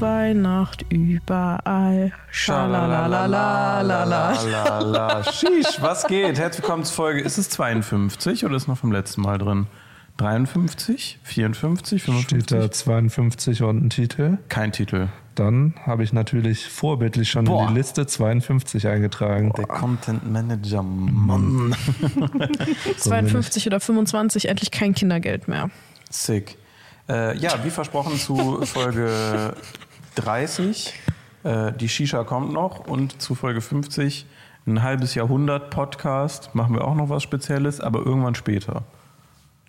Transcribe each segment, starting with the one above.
Weihnacht überall. Schalalalalala. Sheesh, was geht? Herzlich willkommen zur Folge. Ist es 52 oder ist noch vom letzten Mal drin? 53, 54, 55? Steht da 52 und ein Titel. Kein Titel. Dann habe ich natürlich vorbildlich schon Boah. in die Liste 52 eingetragen. Der Content Manager, Mann. 52 oder 25, endlich kein Kindergeld mehr. Sick. Äh, ja, wie versprochen zu Folge 30. Äh, die Shisha kommt noch und zu Folge 50 ein halbes Jahrhundert Podcast. Machen wir auch noch was Spezielles, aber irgendwann später.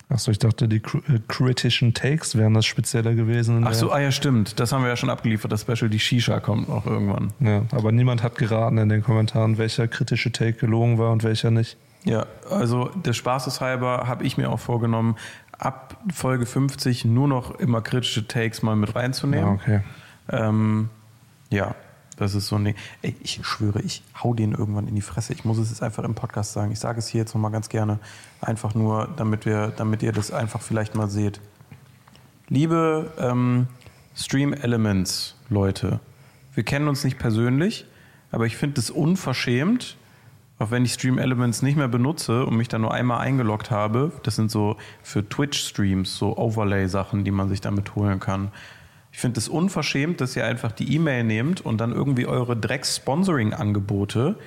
Achso, ich dachte, die äh, kritischen Takes wären das spezieller gewesen. in Ach so, der- ah ja, stimmt. Das haben wir ja schon abgeliefert. Das Special, die Shisha kommt noch irgendwann. Ja, aber niemand hat geraten in den Kommentaren, welcher kritische Take gelogen war und welcher nicht. Ja, also des Spaßes halber habe ich mir auch vorgenommen, ab Folge 50 nur noch immer kritische Takes mal mit Ja, reinzunehmen. Ah, okay. Ähm, ja, das ist so ein Ding. Ey, ich schwöre, ich hau den irgendwann in die Fresse. Ich muss es jetzt einfach im Podcast sagen. Ich sage es hier jetzt nochmal ganz gerne. Einfach nur, damit, wir, damit ihr das einfach vielleicht mal seht. Liebe ähm, Stream Elements Leute, wir kennen uns nicht persönlich, aber ich finde es unverschämt, auch wenn ich Stream Elements nicht mehr benutze und mich da nur einmal eingeloggt habe. Das sind so für Twitch-Streams, so Overlay-Sachen, die man sich damit holen kann. Ich finde es unverschämt, dass ihr einfach die E-Mail nehmt und dann irgendwie eure Drecks-Sponsoring-Angebote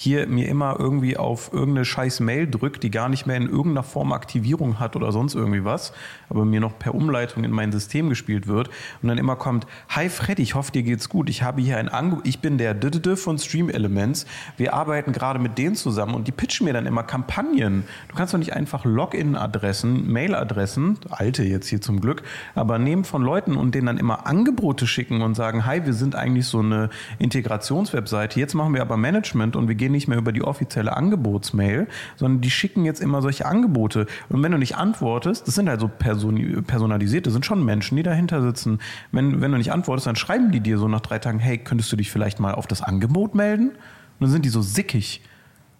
hier mir immer irgendwie auf irgendeine scheiß Mail drückt, die gar nicht mehr in irgendeiner Form Aktivierung hat oder sonst irgendwie was, aber mir noch per Umleitung in mein System gespielt wird und dann immer kommt, hi Freddy, ich hoffe dir geht's gut, ich habe hier ein Angebot, ich bin der Dödödö von Stream Elements, wir arbeiten gerade mit denen zusammen und die pitchen mir dann immer Kampagnen. Du kannst doch nicht einfach Login-Adressen, Mail-Adressen, alte jetzt hier zum Glück, aber nehmen von Leuten und denen dann immer Angebote schicken und sagen, hi, wir sind eigentlich so eine Integrationswebseite, jetzt machen wir aber Management und wir gehen nicht mehr über die offizielle Angebotsmail, sondern die schicken jetzt immer solche Angebote. Und wenn du nicht antwortest, das sind halt so person das sind schon Menschen, die dahinter sitzen. Wenn, wenn du nicht antwortest, dann schreiben die dir so nach drei Tagen, hey, könntest du dich vielleicht mal auf das Angebot melden? Und dann sind die so sickig.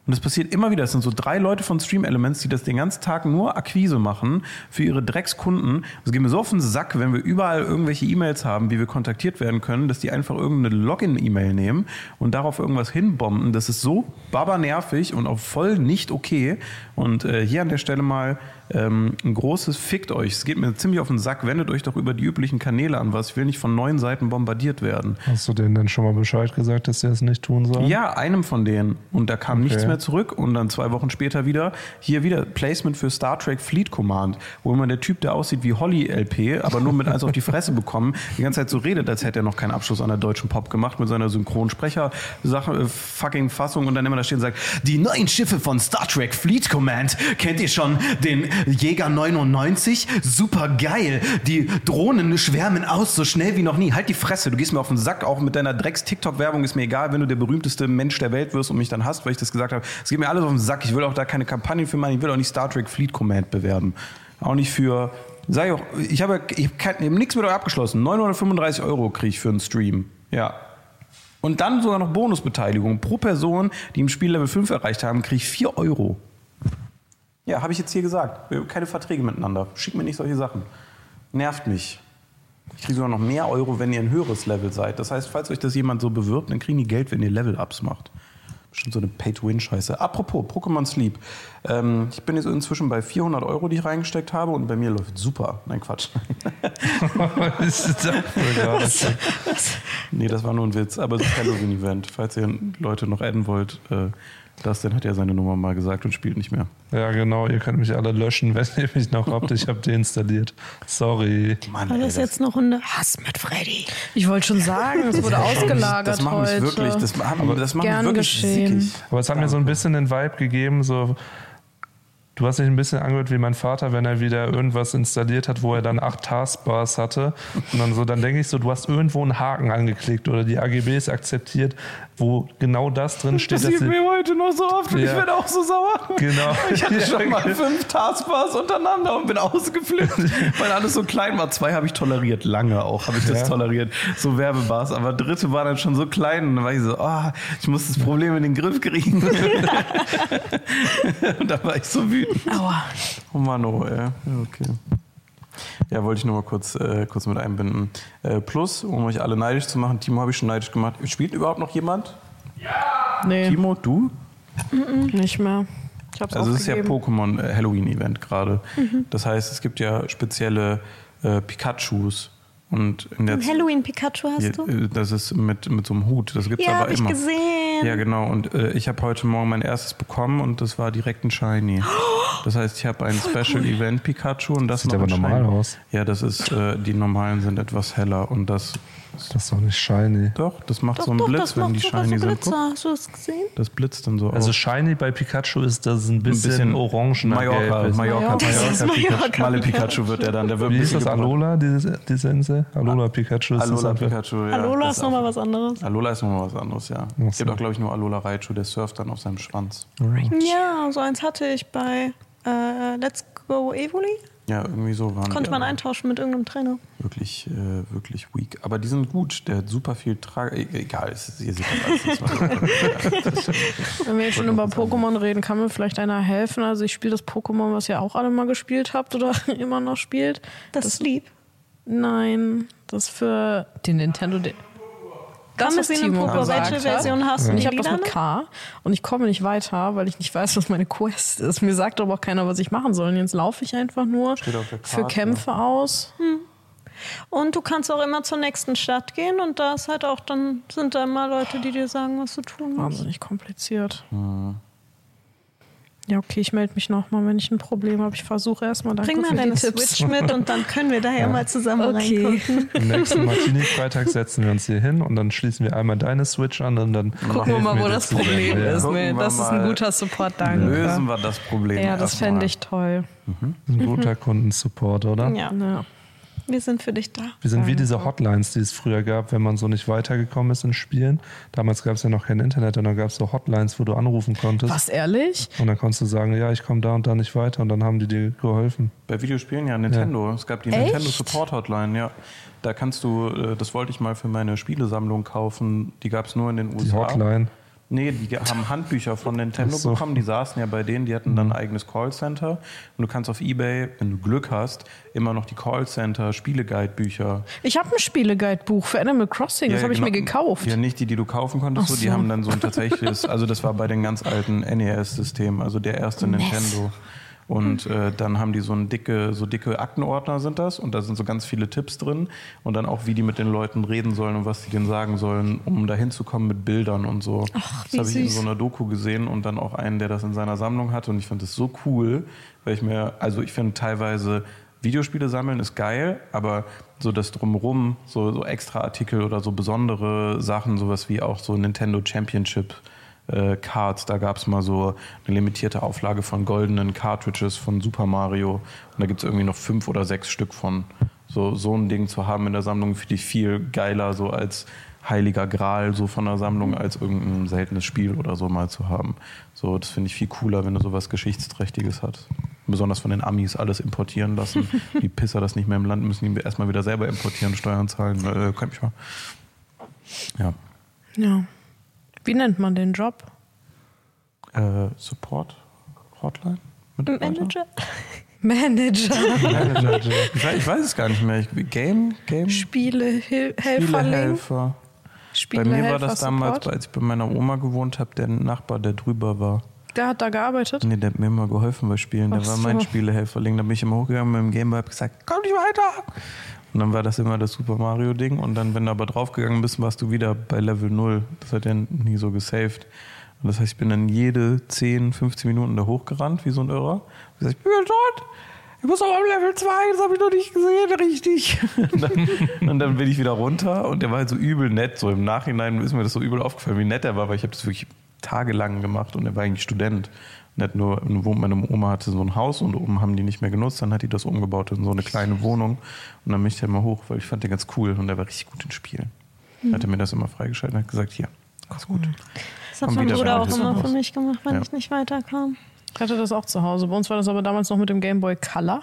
Und das passiert immer wieder. Es sind so drei Leute von Stream Elements, die das den ganzen Tag nur Akquise machen für ihre Dreckskunden. Es geht mir so auf den Sack, wenn wir überall irgendwelche E-Mails haben, wie wir kontaktiert werden können, dass die einfach irgendeine Login-E-Mail nehmen und darauf irgendwas hinbomben. Das ist so babernervig und auch voll nicht okay. Und äh, hier an der Stelle mal ähm, ein großes Fickt euch. Es geht mir ziemlich auf den Sack. Wendet euch doch über die üblichen Kanäle an, was. Ich will nicht von neuen Seiten bombardiert werden. Hast du denen denn schon mal Bescheid gesagt, dass sie das nicht tun sollen? Ja, einem von denen. Und da kam Okay. nichts mehr zurück. Und dann zwei Wochen später wieder, hier wieder Placement für Star Trek Fleet Command, wo immer der Typ, der aussieht wie Holly LP, aber nur mit eins auf die Fresse bekommen, die ganze Zeit so redet, als hätte er noch keinen Abschluss an der deutschen Pop gemacht mit seiner Synchronsprecher-Sache, äh, fucking Fassung und dann immer da stehen und sagt, die neuen Schiffe von Star Trek Fleet Command, kennt ihr schon den Jäger 99? Super geil. Die Drohnen schwärmen aus, so schnell wie noch nie. Halt die Fresse, du gehst mir auf den Sack, auch mit deiner Drecks-TikTok-Werbung ist mir egal, wenn du der berühmteste Mensch der Welt wirst und mich dann hasst, weil ich das gesagt habe. Es geht mir alles auf den Sack. Ich will auch da keine Kampagne für machen, ich will auch nicht Star Trek Fleet Command bewerben. Auch nicht für, sag ich auch, ich habe, ich habe nichts mit euch abgeschlossen. 935 Euro kriege ich für einen Stream. Ja. Und dann sogar noch Bonusbeteiligung. Pro Person, die im Spiel Level 5 erreicht haben, kriege ich 4 Euro. Ja, habe ich jetzt hier gesagt. Keine Verträge miteinander. Schickt mir nicht solche Sachen. Nervt mich. Ich kriege sogar noch mehr Euro, wenn ihr ein höheres Level seid. Das heißt, falls euch das jemand so bewirbt, dann kriegen die Geld, wenn ihr Level-Ups macht. Bestimmt so eine Pay-to-Win-Scheiße. Apropos, Pokémon Sleep. Ähm, ich bin jetzt inzwischen bei 400 Euro, die ich reingesteckt habe und bei mir läuft super. Nein, Quatsch. Was ist das nee, das war nur ein Witz, aber es ist Halloween-Event. Falls ihr Leute noch adden wollt, äh, Dustin hat ja seine Nummer mal gesagt und spielt nicht mehr. Ja, genau. Ihr könnt mich alle löschen, wenn ihr mich noch habt. Ich habe deinstalliert. Sorry. Mann, War ey, das jetzt noch ein Hass mit Freddy? Ich wollte schon sagen, es wurde ausgelagert das macht mich heute. wirklich, das, haben, das mich Gern wirklich geschehen. sickig. Aber es hat mir so ein bisschen den Vibe gegeben, so. Du hast dich ein bisschen angehört wie mein Vater, wenn er wieder irgendwas installiert hat, wo er dann acht Taskbars hatte. Und dann so, dann denke ich so, du hast irgendwo einen Haken angeklickt oder die AGBs akzeptiert, wo genau das drin steht. Das sie- mir heute noch so oft und ich Ja. werde auch so sauer. Genau. Ich hatte schon mal fünf Taskbars untereinander und bin ausgeflippt, weil alles so klein war. Zwei habe ich toleriert, lange auch habe ich das Ja. toleriert, so Werbebars. Aber dritte war dann schon so klein und dann war ich so, ah, ich muss das Problem in den Griff kriegen. und da war ich so wütend. Aua. Oh Mann, oh, ey. Ja, okay. Ja, wollte ich nur mal kurz, äh, kurz mit einbinden. Äh, plus, um euch alle neidisch zu machen, Timo habe ich schon neidisch gemacht. Spielt überhaupt noch jemand? Nee, Timo, du? nicht mehr. Ich hab's Also es ist ja aufgegeben. Pokémon äh, Halloween-Event gerade. Das heißt, es gibt ja spezielle äh, Pikachus. Und in der Ein Halloween Pikachu hast Ja, du? äh, Das ist mit, mit so einem Hut. Das gibt's Ja, aber habe ich immer. gesehen. Ja, genau. Und äh, ich habe heute Morgen mein erstes bekommen und das war direkt ein Shiny. Das heißt, ich habe ein Special Event Pikachu und das Sieht noch aber normal Shiny. aus. Ja, das ist, äh, die normalen sind etwas heller und das, Das ist doch nicht shiny. doch, das macht Doch, so einen doch, Blitz, das wenn die Shiny so sind. Guck, Hast du das gesehen? das blitzt dann so Also auf. shiny bei Pikachu ist, dass es ein bisschen, orangener Mallorca, gelb ist. Mallorca, Mallorca. Mallorca, Das. Mallorca Malle Pikachu wird er dann. Der wird Wie ein ist das bisschen gebrannt. Alola, diese, diese Insel? Alola Pikachu ist das Alola einfach. Pikachu, ja. Alola das ist nochmal was anderes. Alola ist nochmal was anderes, ja. Es gibt auch, glaube ich, nur Alola Raichu, der surft dann auf seinem Schwanz. Ja, so eins hatte ich bei äh, Let's Go Evoli. Ja, irgendwie so waren Konnte die man eintauschen mit irgendeinem Trainer. Wirklich, äh, wirklich weak. Aber die sind gut. Der hat super viel Trage. Egal, es ist, ihr seht das alles. Wenn wir jetzt schon über Pokémon reden, kann mir vielleicht einer helfen? Also ich spiele das Pokémon, was ihr auch alle mal gespielt habt oder immer noch spielt. Das, ist lieb. Nein, das für den Nintendo. D- Kann was es in Timo gesagt welche hat. Version hast du? Und ich habe das mit? K und ich komme nicht weiter, weil ich nicht weiß, was meine Quest ist. Mir sagt aber auch keiner, was ich machen soll. Und jetzt laufe ich einfach nur für Karte. Kämpfe aus. Und du kannst auch immer zur nächsten Stadt gehen und da ist halt auch dann sind da immer Leute, die dir sagen, was du tun musst. Wahnsinnig kompliziert. Ja, okay, ich melde mich nochmal, wenn ich ein Problem habe. Ich versuche erstmal. Danke Bring mal deine Tipps. Switch mit und dann können wir da ja mal zusammen Okay. reingucken. Nächsten Martini-Freitag setzen wir uns hier hin und dann schließen wir einmal deine Switch an und dann Gucken wir mal, wo das. Problem Ja. ist. Nee, wir das ist ein guter Support, danke. Lösen wir das Problem. Ja, das fände ich toll. Ein guter Kundensupport, oder? Ja, Ja. Wir sind für dich da. Wir sind wie diese Hotlines, die es früher gab, wenn man so nicht weitergekommen ist in Spielen. Damals gab es ja noch kein Internet und dann gab es so Hotlines, wo du anrufen konntest. Was, ehrlich? Und dann konntest du sagen, ja, ich komme da und da nicht weiter und dann haben die dir geholfen. Bei Videospielen ja, Nintendo. Es gab die Echt? Nintendo Support Hotline, ja. Da kannst du, äh, das wollte ich mal für meine Spielesammlung kaufen. Die gab es nur in den USA. Die Hotline. Nee, die haben Handbücher von Nintendo so. bekommen. Die saßen ja bei denen, die hatten dann ein eigenes Callcenter. Und du kannst auf Ebay, wenn du Glück hast, immer noch die Callcenter, Spieleguide-Bücher. Ich habe ein Spieleguide-Buch für Animal Crossing. das Ja, habe ich genau. mir gekauft. Ja, nicht die, die du kaufen konntest. So. Die haben dann so ein tatsächliches, also das war bei den ganz alten NES-Systemen, also der erste Nintendo. Und äh, dann haben die so ein dicke, so dicke Aktenordner sind das. Und da sind so ganz viele Tipps drin. Und dann auch, wie die mit den Leuten reden sollen und was die denen sagen sollen, um da hinzukommen mit Bildern und so. Ach, das habe ich in so einer Doku gesehen und dann auch einen, der das in seiner Sammlung hatte und ich fand das so cool, weil ich mir, also ich finde teilweise Videospiele sammeln ist geil, aber so das drumherum, so, so extra Artikel oder so besondere Sachen, sowas wie auch so Nintendo Championship äh, Cards, da gab es mal so eine limitierte Auflage von goldenen Cartridges von Super Mario und da gibt es irgendwie noch fünf oder sechs Stück von. So, so ein Ding zu haben in der Sammlung finde ich viel geiler, so als heiliger Gral so von der Sammlung, als irgendein seltenes Spiel oder so mal zu haben. So, das finde ich viel cooler, wenn du sowas Geschichtsträchtiges hast. Besonders von den Amis alles importieren lassen. die Pisser das nicht mehr im Land müssen die erstmal wieder selber importieren, Steuern zahlen. Äh, kann ich mal. Ja. Ja. Wie nennt man den Job? Äh, Support Hotline? Mitarbeiter? Manager? Manager, Ich weiß, ich weiß es gar nicht mehr. Ich, Game, Game, Spielehelferling, Spielehelfer. Bei mir war das damals, Support. als ich bei meiner Oma gewohnt habe, der Nachbar, der drüber war. Der hat da gearbeitet. Nee, der hat mir immer geholfen bei Spielen. Der Ach war so. mein Spielehelferling. Da bin ich immer hochgegangen mit dem Gameboy, hab gesagt, komm nicht weiter. Und dann war das immer das Super Mario Ding. Und dann, wenn du aber draufgegangen bist, warst du wieder bei Level 0. Das hat er nie so gesaved. Und das heißt, ich bin dann jede 10, 15 Minuten da hochgerannt, wie so ein Irrer. Und gesagt, ich bin tot. Ich muss aber am Level 2, das habe ich noch nicht gesehen, richtig. und, dann, und dann bin ich wieder runter und der war halt so übel nett. So im Nachhinein ist mir das so übel aufgefallen, wie nett er war, weil ich habe das wirklich tagelang gemacht und er war eigentlich Student. Er hat nur, meine Oma hatte so ein Haus und oben haben die nicht mehr genutzt, dann hat die das umgebaut in so eine kleine Wohnung und dann bin ich da immer hoch, weil ich fand den ganz cool und der war richtig gut in Spielen. Dann hat er mir das immer freigeschaltet und hat gesagt, hier, ganz gut. Das hat mein Bruder auch immer für mich gemacht, wenn Ja. ich nicht weiterkam. Ich hatte das auch zu Hause. Bei uns war das aber damals noch mit dem Game Boy Color.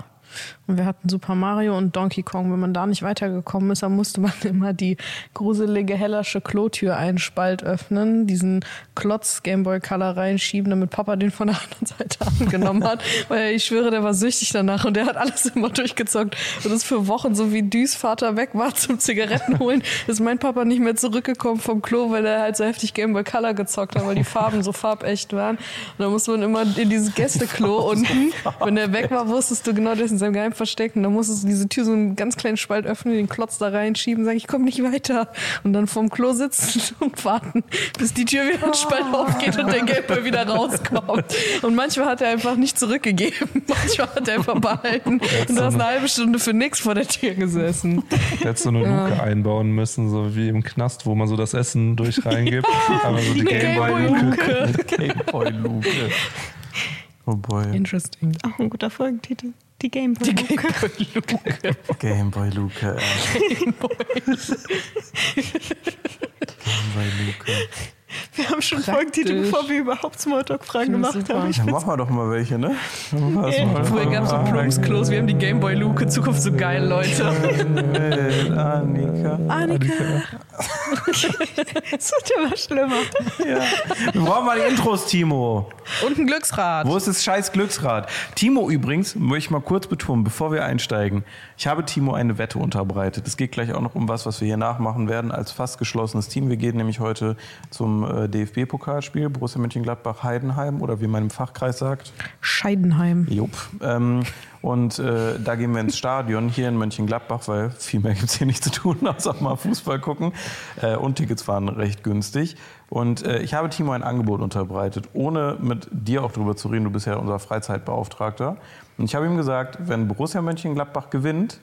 Und wir hatten Super Mario und Donkey Kong. Wenn man da nicht weitergekommen ist, dann musste man immer die gruselige Hellersche Klotür einen Spalt öffnen, diesen Klotz Gameboy Color reinschieben, damit Papa den von der anderen Seite angenommen hat. Weil ich schwöre, der war süchtig danach und der hat alles immer durchgezockt. Und das für Wochen, so wie Düs Vater weg war zum Zigaretten holen, ist mein Papa nicht mehr zurückgekommen vom Klo, weil er halt so heftig Gameboy Color gezockt hat, weil die Farben so farbecht waren. Und dann musste man immer in dieses Gästeklo unten. Wenn der weg war, wusstest du genau, der ist in seinem Geheim versteckt. Und dann musstest du diese Tür so einen ganz kleinen Spalt öffnen, den Klotz da reinschieben, sagen, ich komme nicht weiter. Und dann vorm Klo sitzen und warten, bis die Tür wieder einen Spalt aufgeht und der Gameboy wieder rauskommt. Und manchmal hat er einfach nicht zurückgegeben. Manchmal hat er einfach behalten. Und du hast eine halbe Stunde für nichts vor der Tür gesessen. Der hätte so eine Luke einbauen müssen, so wie im Knast, wo man so das Essen durch reingibt. Aber so die Gameboy-Luke. Gameboy-Luke. Oh boy. Interesting. Auch ein guter Folgentitel. Die Gameboy. Die Gameboy-Luke. Gameboy-Luke. Gameboy-Luke. Wir haben schon Praktisch. Folgentitel, bevor wir überhaupt Smalltalk-Fragen gemacht super. haben. Ich Ja, machen wir doch mal welche, ne? Mal. Früher gab es so Plumpsklos, wir haben die Gameboy-Luke, Zukunft so geil, Leute. Annika. Annika. Das wird immer schlimmer. Ja. Wir brauchen mal die Intros, Timo. Und ein Glücksrad. Wo ist das scheiß Glücksrad? Timo übrigens, möchte ich mal kurz betonen, bevor wir einsteigen. Ich habe Timo eine Wette unterbreitet. Es geht gleich auch noch um was, was wir hier nachmachen werden als fast geschlossenes Team. Wir gehen nämlich heute zum äh, DFB-Pokalspiel Borussia Mönchengladbach-Heidenheim oder wie man im Fachkreis sagt. Scheidenheim. Jupp. Ähm, und äh, da gehen wir ins Stadion hier in Mönchengladbach, weil viel mehr gibt es hier nicht zu tun, außer mal Fußball gucken. Äh, und Tickets waren recht günstig. Und äh, ich habe Timo ein Angebot unterbreitet, ohne mit dir auch darüber zu reden. Du bist ja unser Freizeitbeauftragter. Und ich habe ihm gesagt, wenn Borussia Mönchengladbach gewinnt,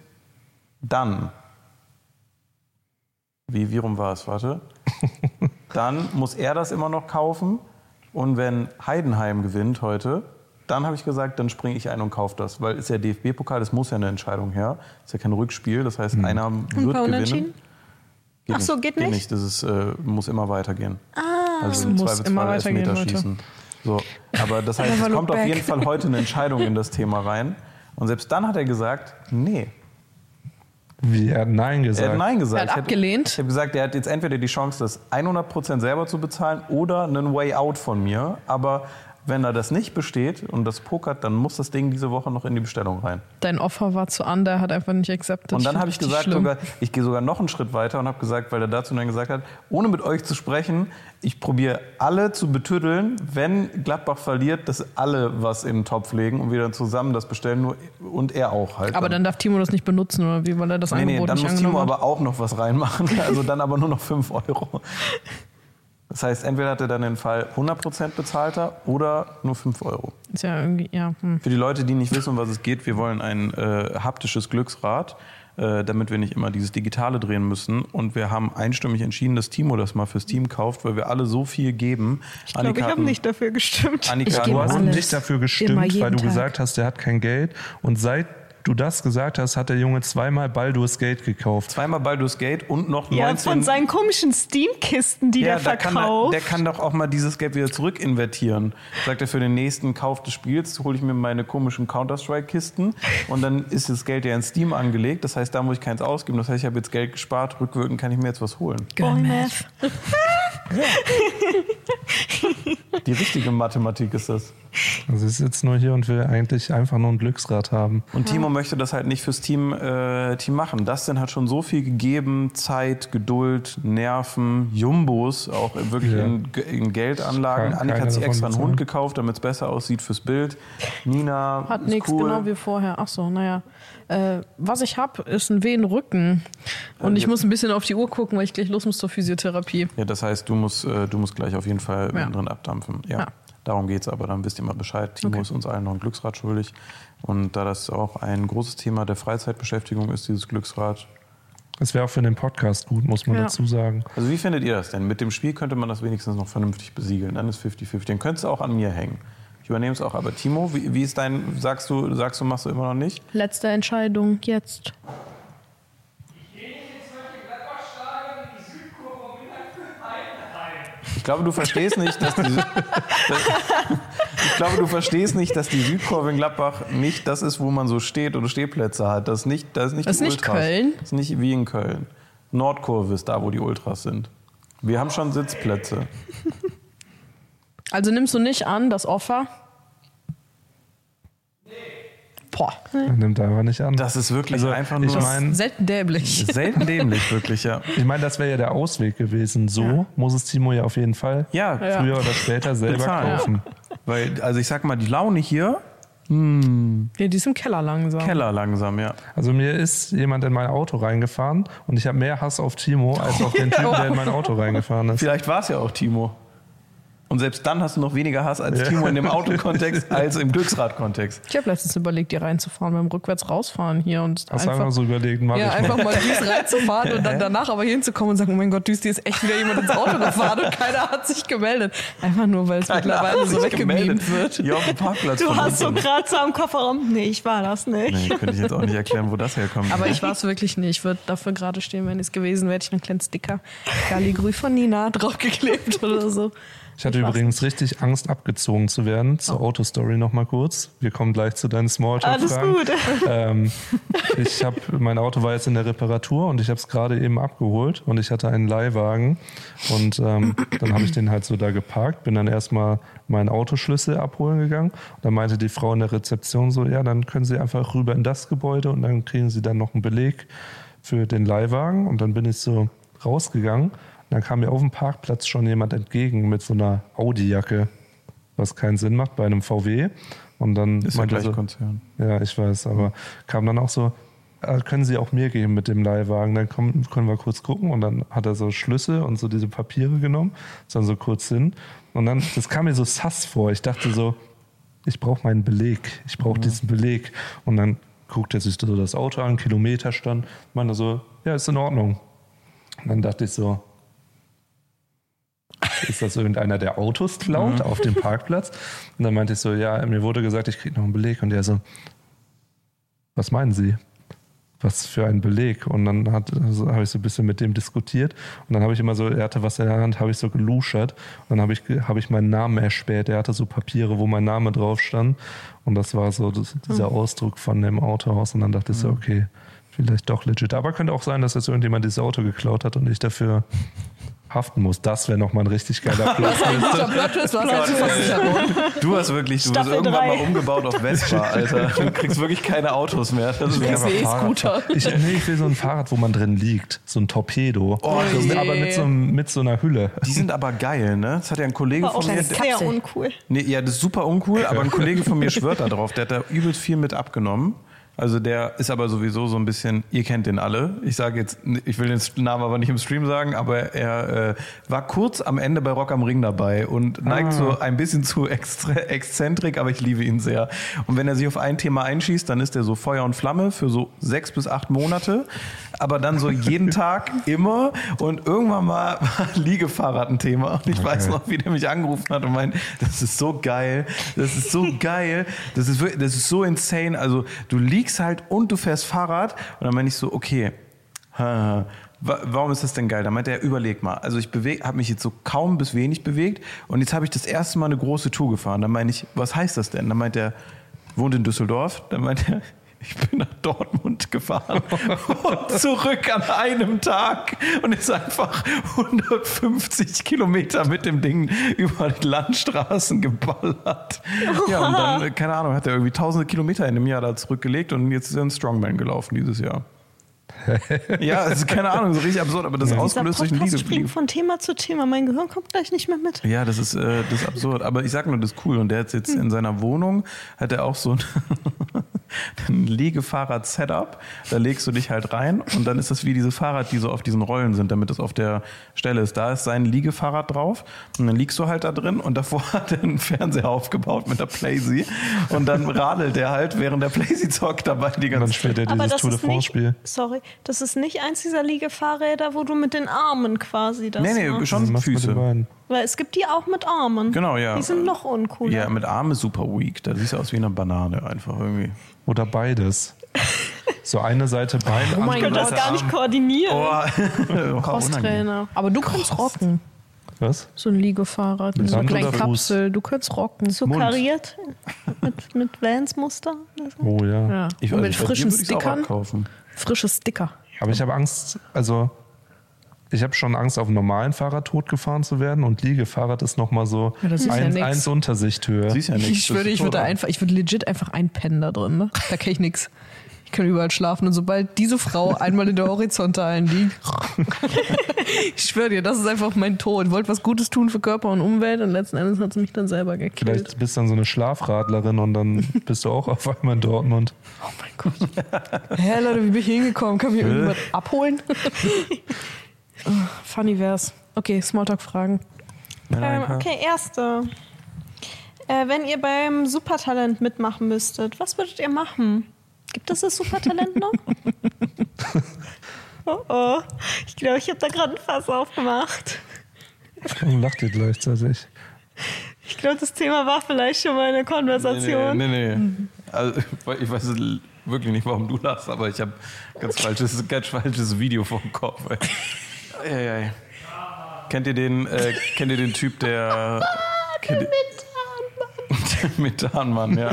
dann. Wie, wie rum war es? Warte. Dann muss er das immer noch kaufen. Und wenn Heidenheim gewinnt heute, dann habe ich gesagt, dann springe ich ein und kaufe das. Weil ist ja DFB-Pokal, das muss ja eine Entscheidung her. Ist ja kein Rückspiel. Das heißt, einer Ein wird gewinnen. Unentschieden? Ach so, geht nicht? Das ist, äh, muss immer weitergehen. Ah, Also Es im muss Zweifelsfall immer weitergehen, Elfmeterschießen. So, aber das heißt, es kommt auf back. jeden Fall heute eine Entscheidung in das Thema rein. Und selbst dann hat er gesagt, nee. Wie er hat Nein Er gesagt. hat Nein gesagt. Er hat abgelehnt. Ich habe gesagt, er hat jetzt entweder die Chance, das 100% selber zu bezahlen oder einen Way Out von mir. Aber wenn er das nicht besteht und das pokert, dann muss das Ding diese Woche noch in die Bestellung rein. Dein Offer war zu under, hat einfach nicht accepted. Und dann habe ich gesagt, schlimm. sogar, ich gehe sogar noch einen Schritt weiter und habe gesagt, weil er dazu dann gesagt hat, ohne mit euch zu sprechen, ich probiere alle zu betüddeln, wenn Gladbach verliert, dass alle was in den Topf legen und wir dann zusammen das bestellen nur, und er auch halt. Aber dann darf Timo das nicht benutzen, oder wie? Weil er das nee, nee, Angebot dann nicht muss Timo hat. aber auch noch was reinmachen, also dann aber nur noch 5 Euro. Das heißt, entweder hat er dann den Fall 100% bezahlter oder nur 5 Euro. Ist ja irgendwie, ja. Hm. Für die Leute, die nicht wissen, um was es geht, wir wollen ein äh, haptisches Glücksrad, äh, damit wir nicht immer dieses Digitale drehen müssen. Und wir haben einstimmig entschieden, dass Timo das mal fürs Team kauft, weil wir alle so viel geben. ich glaube, ich habe nicht dafür gestimmt. Annika, Ich hat- gebe Du hast alles. nicht dafür gestimmt, weil du Tag. gesagt hast, der hat kein Geld. Und seit du das gesagt hast, hat der Junge zweimal Baldur's Gate gekauft. zweimal Baldur's Gate und noch Ja, 19... von seinen komischen Steam-Kisten, die ja, der da kann er, verkauft. der kann doch auch mal dieses Geld wieder zurück invertieren. Sagt er, für den nächsten Kauf des Spiels hole ich mir meine komischen Counter-Strike-Kisten und dann ist das Geld ja in Steam angelegt. Das heißt, da muss ich keins ausgeben. Das heißt, ich habe jetzt Geld gespart, rückwirkend kann ich mir jetzt was holen. Girl. Die richtige Mathematik ist das. Also ist jetzt nur hier und will eigentlich einfach nur ein Glücksrad haben. Und Timo möchte das halt nicht fürs Team, äh, Team machen. Dustin hat schon so viel gegeben: Zeit, Geduld, Nerven, Jumbos, auch wirklich Ja. in, in Geldanlagen. Annika hat sich extra einen. Hund gekauft, damit es besser aussieht fürs Bild. Nina Hat ist nichts, cool. genau wie vorher. Ach so, naja. Äh, was ich habe, ist ein Wehenrücken. Und ich jetzt- muss ein bisschen auf die Uhr gucken, weil ich gleich los muss zur Physiotherapie. Ja, das heißt, du musst, äh, du musst gleich auf jeden Fall Ja. drin abdampfen. Ja. Ja. Darum geht's aber, dann wisst ihr mal Bescheid. Timo Okay. ist uns allen noch ein Glücksrad schuldig. Und da das auch ein großes Thema der Freizeitbeschäftigung ist, dieses Glücksrad. Das wäre auch für den Podcast gut, muss man Ja. dazu sagen. Also wie findet ihr das denn? Mit dem Spiel könnte man das wenigstens noch vernünftig besiegeln. Dann ist 50-50. Dann könnte es auch an mir hängen. Ich übernehme es auch. Aber Timo, wie, wie ist dein, sagst du, sagst du, machst du immer noch nicht? Letzte Entscheidung jetzt. Ich glaube, du verstehst nicht, dass die, ich glaube, du verstehst nicht, dass die Südkurve in Gladbach nicht das ist, wo man so steht oder Stehplätze hat. Das ist nicht, das ist nicht, Das ist nicht. Köln? Das ist nicht wie in Köln. Nordkurve ist da, wo die Ultras sind. Wir haben schon Sitzplätze. Also nimmst du nicht an, das Offer? Boah, Nimmt einfach nicht an. Das ist wirklich Also, einfach ich nur mein- selten dämlich. selten dämlich, wirklich, ja. Ich meine, das wäre ja der Ausweg gewesen. So muss es Timo ja auf jeden Fall Ja, früher oder später selber Bezahlen. kaufen. Weil, also ich sag mal, die Laune hier, Ja, die ist im Keller langsam. Keller langsam, ja. Also mir ist jemand in mein Auto reingefahren und ich habe mehr Hass auf Timo als auf den Typen, der in mein Auto reingefahren ist. Vielleicht war es ja auch Timo. Und selbst dann hast du noch weniger Hass als Ja. Timo in dem Autokontext als im Glücksradkontext. Ich habe letztens überlegt, hier reinzufahren, beim rückwärts rausfahren hier und Hast du einfach, einfach so überlegt, mach ja, ich einfach mal. düst reinzufahren und dann danach aber hier hinzukommen und sagen, oh mein Gott, düst, hier ist echt wieder jemand ins Auto gefahren und keiner hat sich gemeldet. Einfach nur, weil es mittlerweile so weggemimt wird. Hier auf dem Parkplatz Du hast so so am Kofferraum. Nee, ich war das nicht. Nee, könnte ich jetzt auch nicht erklären, wo das herkommt. Aber ich war es wirklich nicht. Ich würde dafür gerade stehen, wenn ich es gewesen wäre, hätte ich einen kleinen Sticker Galligrü von Nina draufgeklebt oder so. Ich hatte Ich übrigens richtig Angst, abgezogen zu werden. Zur Autostory nochmal kurz. Wir kommen gleich zu deinen Alles Smalltalk-Fragen. gut. Ähm, ich habe, mein Auto war jetzt in der Reparatur und ich habe es gerade eben abgeholt und ich hatte einen Leihwagen und ähm, dann habe ich den halt so da geparkt, bin dann erstmal meinen Autoschlüssel abholen gegangen und dann meinte die Frau in der Rezeption so, ja, dann können Sie einfach rüber in das Gebäude und dann kriegen Sie dann noch einen Beleg für den Leihwagen und dann bin ich so rausgegangen dann kam mir auf dem Parkplatz schon jemand entgegen mit so einer Audi-Jacke, was keinen Sinn macht bei einem VW und dann ist ja meinte gleich so, Konzern. ja, ich weiß, aber kam dann auch so, äh, können Sie auch mir geben mit dem Leihwagen, dann kommen, können wir kurz gucken. Und dann hat er so Schlüssel und so diese Papiere genommen, ist dann so kurz hin. Und dann, das kam mir so sass vor, ich dachte so, ich brauche meinen Beleg, ich brauche diesen Beleg. Und dann guckt er sich so das Auto an, Kilometerstand, meinte so, ja, ist in Ordnung. Und dann dachte ich so, ist das irgendeiner, der Autos klaut auf dem Parkplatz? Und dann meinte ich so, ja, mir wurde gesagt, ich kriege noch einen Beleg. Und er so, was meinen Sie? Was für ein Beleg? Und dann also habe ich so ein bisschen mit dem diskutiert. Und dann habe ich immer so, er hatte was in der Hand, habe ich so geluschert. Und dann habe ich, habe ich meinen Namen erspäht. Er hatte so Papiere, wo mein Name drauf stand. Und das war so das, dieser Ausdruck von dem Autohaus. Und dann dachte ich so, okay, vielleicht doch legit. Aber könnte auch sein, dass jetzt irgendjemand dieses Auto geklaut hat und ich dafür haften muss. Das wäre nochmal ein richtig geiler. Guter was als Versicherung. Du hast wirklich, du wirst Staffel irgendwann drei. mal umgebaut auf Vespa, Alter. Du kriegst wirklich keine Autos mehr. Das ist aber E-Scooter. Fahrrad fahren. Ich, nee, ich will so ein Fahrrad, wo man drin liegt. So ein Torpedo. Oh, so, je. aber mit so, mit so einer Hülle. die sind aber geil, ne? Das hat ja ein Kollege auch von mir. sehr Der, Kapsel. uncool. nee, ja, das ist super uncool, aber ein Kollege von mir schwört da drauf. Der hat da übelst viel mit abgenommen. Also der ist aber sowieso so ein bisschen, ihr kennt den alle. Ich sage jetzt, ich will den Namen aber nicht im Stream sagen, aber er äh, war kurz am Ende bei Rock am Ring dabei und neigt so ein bisschen zu extra, exzentrik, aber ich liebe ihn sehr. Und wenn er sich auf ein Thema einschießt, dann ist er so Feuer und Flamme für so sechs bis acht Monate, aber dann so jeden Tag immer und irgendwann mal war Liegefahrrad ein Thema und ich weiß noch, wie der mich angerufen hat und meint, das ist so geil, das ist so geil, das ist wirklich, das ist so insane, also du liegst halt und du fährst Fahrrad. Und dann meine ich so, okay, warum ist das denn geil? Da meinte er, überleg mal, also ich habe mich jetzt so kaum bis wenig bewegt. Und jetzt habe ich das erste Mal eine große Tour gefahren, dann meine ich, was heißt das denn? Dann meint er, wohnt in Düsseldorf, dann meint er, ich bin nach Dortmund gefahren und zurück an einem Tag und ist einfach 150 Kilometer mit dem Ding über die Landstraßen geballert. Ja, und dann, keine Ahnung, hat er irgendwie tausende Kilometer in einem Jahr da zurückgelegt und jetzt ist er in Strongman gelaufen dieses Jahr. ja, also keine Ahnung, so richtig absurd, aber das ist Dieser ausgelöst durch ein Liegefliegen. springt von Thema zu Thema. Mein Gehirn kommt gleich nicht mehr mit. Ja, das ist, äh, das ist absurd. Aber ich sag nur, das ist cool. Und der hat jetzt in seiner Wohnung, hat er auch so ein, ein Liegefahrrad-Setup. Da legst du dich halt rein und dann ist das wie diese Fahrrad, die so auf diesen Rollen sind, damit das auf der Stelle ist. Da ist sein Liegefahrrad drauf und dann liegst du halt da drin und davor hat er einen Fernseher aufgebaut mit der Playsee und dann radelt er halt, während der Playsee zockt dabei die Und dann ganze spielt er Aber dieses das Tour de ist nicht, France-Spiel. sorry, das ist nicht eins dieser Liegefahrräder, wo du mit den Armen quasi das Nee, nee, machst. schon Füße. Weil es gibt die auch mit Armen. Genau, ja. Die sind noch uncooler. Ja, mit Arm ist super weak. Da siehst du aus wie eine Banane einfach irgendwie. Oder beides. So eine Seite Bein, mein ich könnte andere das gar nicht Arm. koordinieren. Oh, unangenehm. Crosstrainer. Aber du kannst rocken. Was? So ein Liegefahrrad mit so einer Hand kleinen oder Fuß? Kapsel. Du könntest rocken. So Mund. kariert mit, mit Vans-Muster. Oh ja. Ja. Ich Und weiß mit frischen würde ich's auch Stickern. Frische Sticker. Aber ich habe Angst, also ich habe schon Angst, auf dem normalen Fahrrad totgefahren zu werden und Liegefahrrad ist nochmal so Ja, das ist ja eins, nix. eins Untersichthöhe. Siehst ja nichts. Ich das ich würde einfach, ich würde legit einfach einpennen da drin. Ne? Da kenne ich nichts. Ich kann überall schlafen und sobald diese Frau einmal in der Horizontalen liegt, ich schwöre dir, das ist einfach mein Tod. Ich wollte was Gutes tun für Körper und Umwelt und letzten Endes hat sie mich dann selber gekillt. Vielleicht bist du dann so eine Schlafradlerin und dann bist du auch auf einmal in Dortmund. Oh mein Gott. Hä, Leute, wie bin ich hingekommen? Kann mich irgendjemand abholen? Oh, Funny wär's. Okay, Smalltalk-Fragen. Ähm, okay, erste. Äh, wenn ihr beim Supertalent mitmachen müsstet, was würdet ihr machen? Gibt es das Supertalent noch? oh oh. Ich glaube, ich habe da gerade ein Fass aufgemacht. Warum lacht ihr gleichzeitig? Ich glaube, das Thema war vielleicht schon mal in der Konversation. Nee, nee, nee. Also, ich weiß wirklich nicht, warum du lachst, aber ich habe ganz falsches, ganz falsches Video vom Kopf. Ey. Ei, ei. Kennt ihr den, äh, kennt ihr den Typ, der. Kennt Methanmann, ja.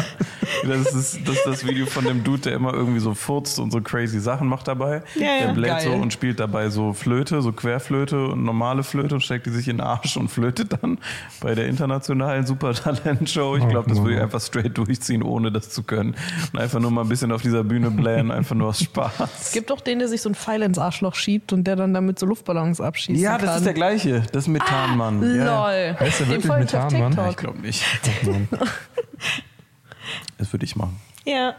Das ist, das ist das Video von dem Dude, der immer irgendwie so furzt und so crazy Sachen macht dabei. Ja, ja. Der bläht so und spielt dabei so Flöte, so Querflöte und normale Flöte und steckt die sich in den Arsch und flötet dann bei der internationalen Supertalent-Show. Ich glaube, das würde ich einfach straight durchziehen, ohne das zu können. Und einfach nur mal ein bisschen auf dieser Bühne blähen, einfach nur aus Es Spaß. gibt doch den, der sich so ein Pfeil ins Arschloch schiebt und der dann damit so Luftballons abschießt. Ja, das ist der gleiche. Das ist Methanmann. ja. Lol. Heißt der wirklich Methanmann? Ich glaube nicht. Das würde ich machen. Ja.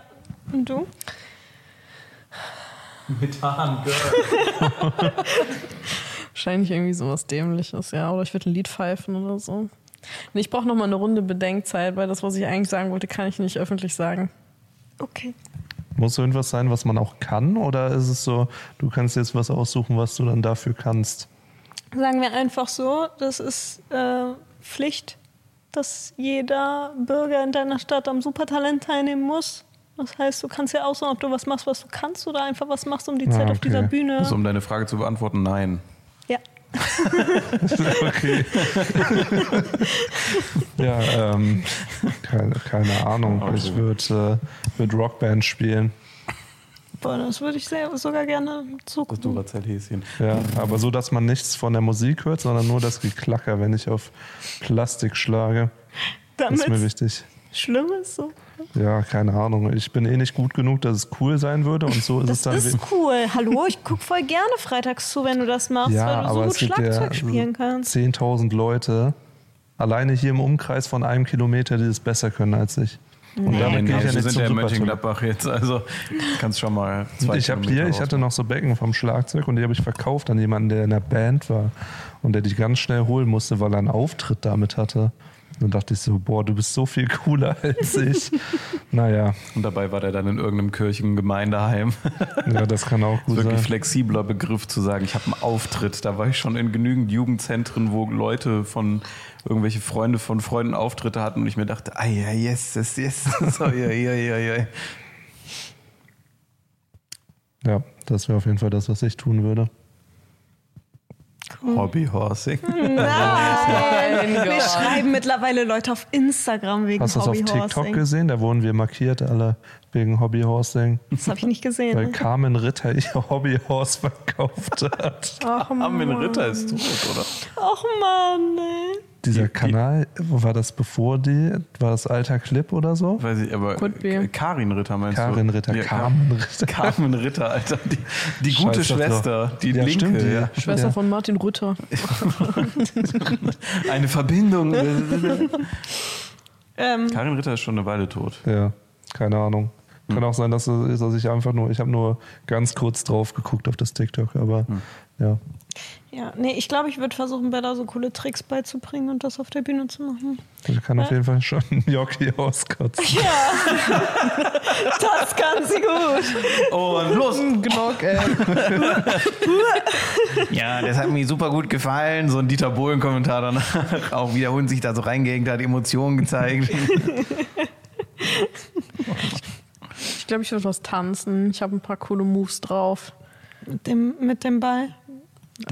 Und du? Methan, Girl. Wahrscheinlich irgendwie sowas Dämliches, ja. Oder ich würde ein Lied pfeifen oder so. Nee, ich brauche noch mal eine Runde Bedenkzeit, weil das, was ich eigentlich sagen wollte, kann ich nicht öffentlich sagen. Okay. Muss irgendwas sein, was man auch kann? Oder ist es so, du kannst jetzt was aussuchen, was du dann dafür kannst? Sagen wir einfach so, das ist äh, Pflicht, dass jeder Bürger in deiner Stadt am Supertalent teilnehmen muss. Das heißt, du kannst ja aussuchen, ob du was machst, was du kannst oder einfach was machst um die Ah, Zeit auf okay. dieser Bühne. Also, um deine Frage zu beantworten, nein. Ja. Okay. ja, ähm, keine, keine Ahnung. Ich würde äh, würd Rockband spielen. Boah, das würde ich sehr, sogar gerne Das zugucken. Duracell-Häschen. Ja, aber so, dass man nichts von der Musik hört, sondern nur das Geklacker, wenn ich auf Plastik schlage. Das ist mir Damit wichtig. schlimm ist so. Ja, keine Ahnung. Ich bin eh nicht gut genug, dass es cool sein würde und so ist es Das dann. ist cool. Hallo, ich gucke voll gerne freitags zu, wenn du das machst, ja, weil du so aber gut es gibt Schlagzeug ja spielen kannst. 10.000 Leute alleine hier im Umkreis von einem Kilometer, die das besser können als ich. Und damit gehe ich ja wir nicht sind zum ja in Supertalent. Mönchengladbach jetzt, also kannst schon mal zwei Ich habe hier, ich hatte noch so Becken vom Schlagzeug und die habe ich verkauft an jemanden, der in der Band war und der die ganz schnell holen musste, weil er einen Auftritt damit hatte. Dann dachte ich so, boah, du bist so viel cooler als ich. naja, Und dabei war der dann in irgendeinem Kirchengemeindeheim. ja, das kann auch gut Wirklich sein. flexibler Begriff zu sagen, ich habe einen Auftritt. Da war ich schon in genügend Jugendzentren, wo Leute von irgendwelche Freunde von Freunden Auftritte hatten und ich mir dachte, ah ja, yes, yes, yes. So, ja, ja, ja, ja. Ja, das wäre auf jeden Fall das, was ich tun würde. Hobbyhorsing. Nein! Mein Wir schreiben mittlerweile Leute auf Instagram wegen Hast du das auf TikTok Hobbyhorsing. gesehen? Da wurden wir markiert, alle wegen Hobbyhorsing, Das habe ich nicht gesehen. weil? Carmen Ritter ihr Hobbyhorse verkauft hat. Ach, Armin Ritter ist tot, oder? Ach Mann, ey. Dieser Die- die- Kanal, war das bevor die, war das alter Clip oder so? Weiß ich, aber. Karin Ritter meinst Karin du? Ritter, Ja, Carmen Ritter. Carmen Ritter, Alter. Die, die gute Schwester, die Ja, linke. stimmt, die. ja. Schwester Ja. von Martin Rütter. Eine Verbindung. Ähm, Karin Ritter ist schon eine Weile tot. Ja, keine Ahnung. Kann auch sein, dass, dass ich einfach nur, ich habe nur ganz kurz drauf geguckt auf das TikTok, aber ja. ja, nee, ich glaube, ich würde versuchen, Bella so coole Tricks beizubringen und das auf der Bühne zu machen. Ich kann auf jeden Fall schon Gnocchi auskotzen. Ja, das kann sie gut. Und los! Genau, ey. Ja, das hat mir super gut gefallen. So ein Dieter Bohlen-Kommentar danach. Auch wie der Hund sich da so reingehängt hat, Emotionen gezeigt. Ich glaube, ich würde was tanzen. Ich habe ein paar coole Moves drauf. Mit dem, mit dem Ball.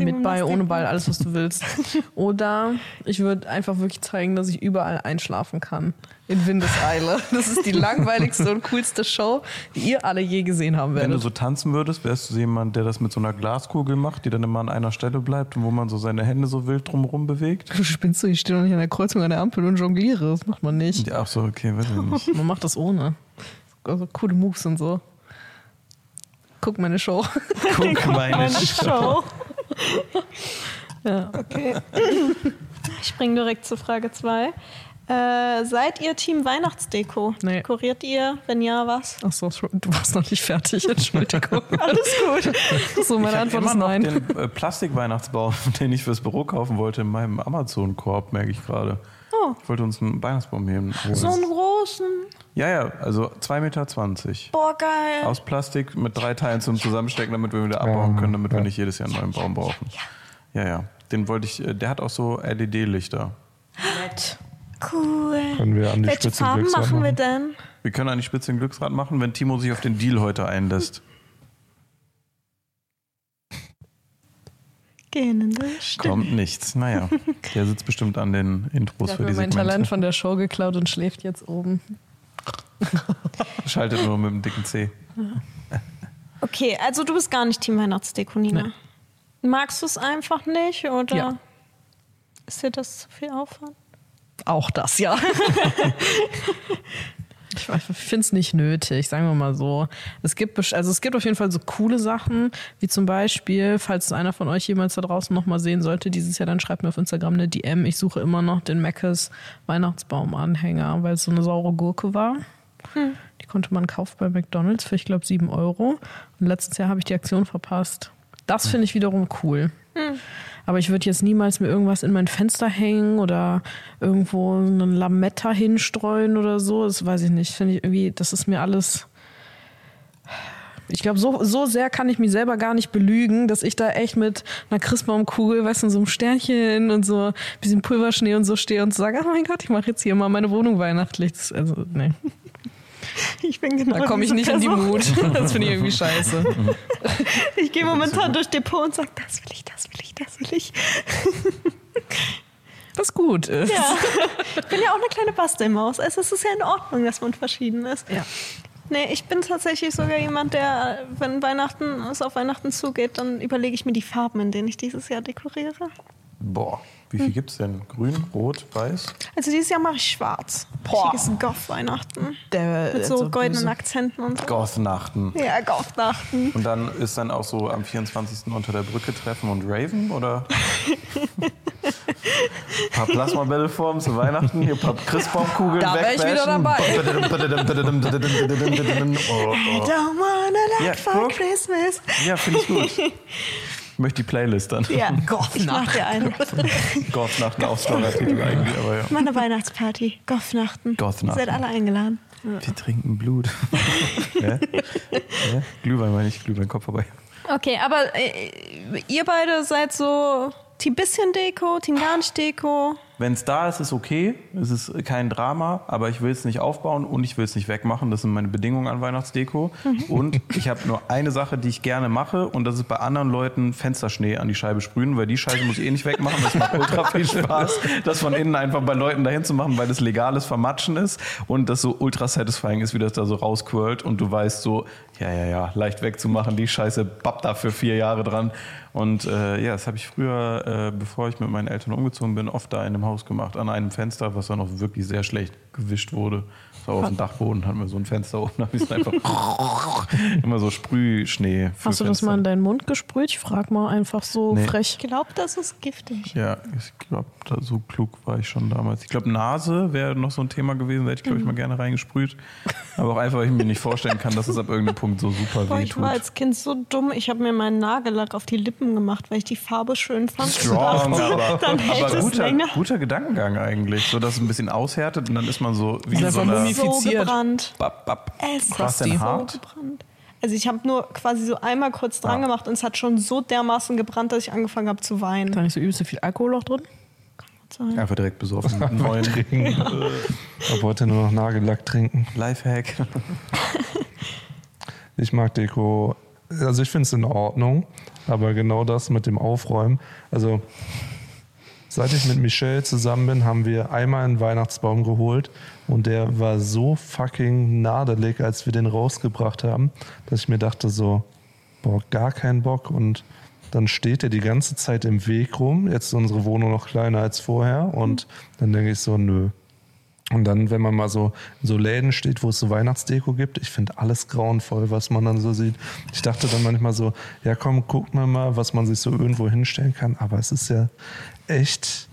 Mit Ball, ohne Ball, alles, was du willst. Oder ich würde einfach wirklich zeigen, dass ich überall einschlafen kann. In Windeseile. Das ist die langweiligste und coolste Show, die ihr alle je gesehen haben Wenn du werdet. so tanzen würdest, wärst du jemand, der das mit so einer Glaskugel macht, die dann immer an einer Stelle bleibt und wo man so seine Hände so wild drumherum bewegt? Du spinnst du, ich stehe doch nicht an der Kreuzung an der Ampel und jongliere. Das macht man nicht. Ja, ach so, okay, weiß ich nicht. Man macht das ohne. Also coole Moves und so. Guck meine Show. Guck meine Show. Ja. Okay. Ich springe direkt zu Frage 2. Äh, seid ihr Team Weihnachtsdeko? Nee. Dekoriert ihr? Wenn ja, was? Achso, du warst noch nicht fertig. Entschuldigung. Alles gut. So, meine ich Antwort immer ist noch nein. den äh, Plastikweihnachtsbaum, den ich fürs Büro kaufen wollte, in meinem Amazon-Korb, merke ich gerade. Oh. Ich wollte uns einen Weihnachtsbaum hier holen. So einen großen. Ja, ja, also 2,20 Meter. Boah, geil. Aus Plastik mit drei Teilen zum Zusammenstecken, damit wir wieder abbauen können, damit wir nicht jedes Jahr einen neuen Baum brauchen. Ja, ja. Den wollte ich, äh, der hat auch so LED-Lichter. Cool. Können wir an die Welche Spitze Farben machen wir denn? Wir können an die Spitze ein Glücksrad machen, wenn Timo sich auf den Deal heute einlässt. Gähnende Stimme. Kommt nichts. Naja, der sitzt bestimmt an den Intros Ich für habe die mir mein Segmente. Talent von der Show geklaut und schläft jetzt oben. Schaltet nur mit dem dicken C. Okay, also du bist gar nicht Team Weihnachtsdeko, Nina. Magst du es einfach nicht oder Ja. ist dir das zu viel Aufwand? Auch das, ja. Ich finde es nicht nötig, sagen wir mal so. Es gibt, also es gibt auf jeden Fall so coole Sachen, wie zum Beispiel, falls es einer von euch jemals da draußen nochmal sehen sollte, dieses Jahr, dann schreibt mir auf Instagram eine DM. Ich suche immer noch den Meckes Weihnachtsbaumanhänger, weil es so eine saure Gurke war. Die konnte man kaufen bei McDonalds für, ich glaube, 7 Euro. Und letztes Jahr habe ich die Aktion verpasst. Das finde ich wiederum cool. Aber ich würde jetzt niemals mir irgendwas in mein Fenster hängen oder irgendwo einen Lametta hinstreuen oder so. Das weiß ich nicht. Finde ich irgendwie, das ist mir alles. Ich glaube, so, so sehr kann ich mich selber gar nicht belügen, dass ich da echt mit einer Christbaumkugel, weißt du, so einem Sternchen und so ein bisschen Pulverschnee und so stehe und sage, oh mein Gott, ich mache jetzt hier mal meine Wohnung weihnachtlich. Das, also, nee. Ich bin genau Da komme ich nicht in die Person. Mut. Das finde ich irgendwie scheiße. Ich gehe momentan durch Depot und sage, das will ich, das das will ich. Was gut ist. Ja. Ich bin ja auch eine kleine Bastelmaus. Also es ist ja in Ordnung, dass man verschieden ist. Ja. Nee, ich bin tatsächlich sogar jemand, der, wenn Weihnachten es auf Weihnachten zugeht, dann überlege ich mir die Farben, in denen ich dieses Jahr dekoriere. Boah, wie viel gibt's denn? Grün, Rot, Weiß? Also dieses Jahr mache ich schwarz. Boah. Schickes Goth-Weihnachten. Mit so goldenen Akzenten und so. Gothnachten. Ja, Goth-Nachten. Und dann ist dann auch so am 24. unter der Brücke treffen und Raven oder? Ein paar Plasmabälle formen zu Weihnachten, hier ein paar Christbaumkugeln Da wär ich wieder dabei. Oh, I oh. don't wanna look Ja, for guck. Christmas. Ja, finde ich gut. Ich möchte die Playlist dann. Ja, ich mach dir eine. Gothnachten auch Titel eigentlich, aber ja. Meine Weihnachtsparty. Gothnachten. Gothnachten. Ihr seid alle eingeladen. Wir trinken Blut. ja? Ja? Glühwein meine ich, Glühwein, Kopf vorbei. Okay, aber äh, ihr beide seid so Team bisschen Deko, Team gar nicht Deko. Wenn es da ist, ist okay. Es ist kein Drama, aber ich will es nicht aufbauen und ich will es nicht wegmachen. Das sind meine Bedingungen an Weihnachtsdeko. Und ich habe nur eine Sache, die ich gerne mache und das ist bei anderen Leuten Fensterschnee an die Scheibe sprühen, weil die Scheiße muss ich eh nicht wegmachen. Das macht ultra viel Spaß, das von innen einfach bei Leuten dahin zu machen, weil das legales Vermatschen ist und das so ultra satisfying ist, wie das da so rausquirlt und du weißt so, ja, ja, ja, leicht wegzumachen, die Scheiße babbt da für vier Jahre dran. Und äh, ja, das habe ich früher, äh, bevor ich mit meinen Eltern umgezogen bin, oft da in einem Haus gemacht, an einem Fenster, was dann auch wirklich sehr schlecht gewischt wurde. So auf dem Dachboden hatten wir so ein Fenster oben, da habe ich es einfach immer so Sprühschnee. Hast du das Fenster. mal in deinen Mund gesprüht? Ich frag mal einfach so Nee. frech. Ich glaube, das ist giftig. Ja, ich glaube, so klug war ich schon damals. Ich glaube, Nase wäre noch so ein Thema gewesen, da hätte ich, glaube ich, mal gerne reingesprüht. Aber auch einfach, weil ich mir nicht vorstellen kann, dass es ab irgendeinem Punkt so super Boah, weh ich war als Kind so dumm. Ich habe mir meinen Nagellack auf die Lippen gemacht, weil ich die Farbe schön fand. Strong, dachte, aber, dann hält aber es guter, guter Gedankengang eigentlich. So, dass es ein bisschen aushärtet und dann ist man so wie in Ist so einer... Infiziert. gebrannt. Bap, bap. Es denn so hart? gebrannt. Also ich habe nur quasi so einmal kurz dran Ja. gemacht und es hat schon so dermaßen gebrannt, dass ich angefangen habe zu weinen. Da nicht so übelst viel Alkohol auch drin? Einfach direkt besoffen. mit Neuen Ich wollte nur noch Nagellack trinken. Lifehack. Ich mag Deko, also ich finde es in Ordnung, aber genau das mit dem Aufräumen. Also seit ich mit Michelle zusammen bin, haben wir einmal einen Weihnachtsbaum geholt und der war so fucking nadelig, als wir den rausgebracht haben, dass ich mir dachte so, boah, gar keinen Bock und dann steht er die ganze Zeit im Weg rum. Jetzt ist unsere Wohnung noch kleiner als vorher und dann denke ich so, nö, und dann, wenn man mal so in so Läden steht, wo es so Weihnachtsdeko gibt, ich finde alles grauenvoll, was man dann so sieht. Ich dachte dann manchmal so, ja komm, guck mal mal, was man sich so irgendwo hinstellen kann. Aber es ist ja echt,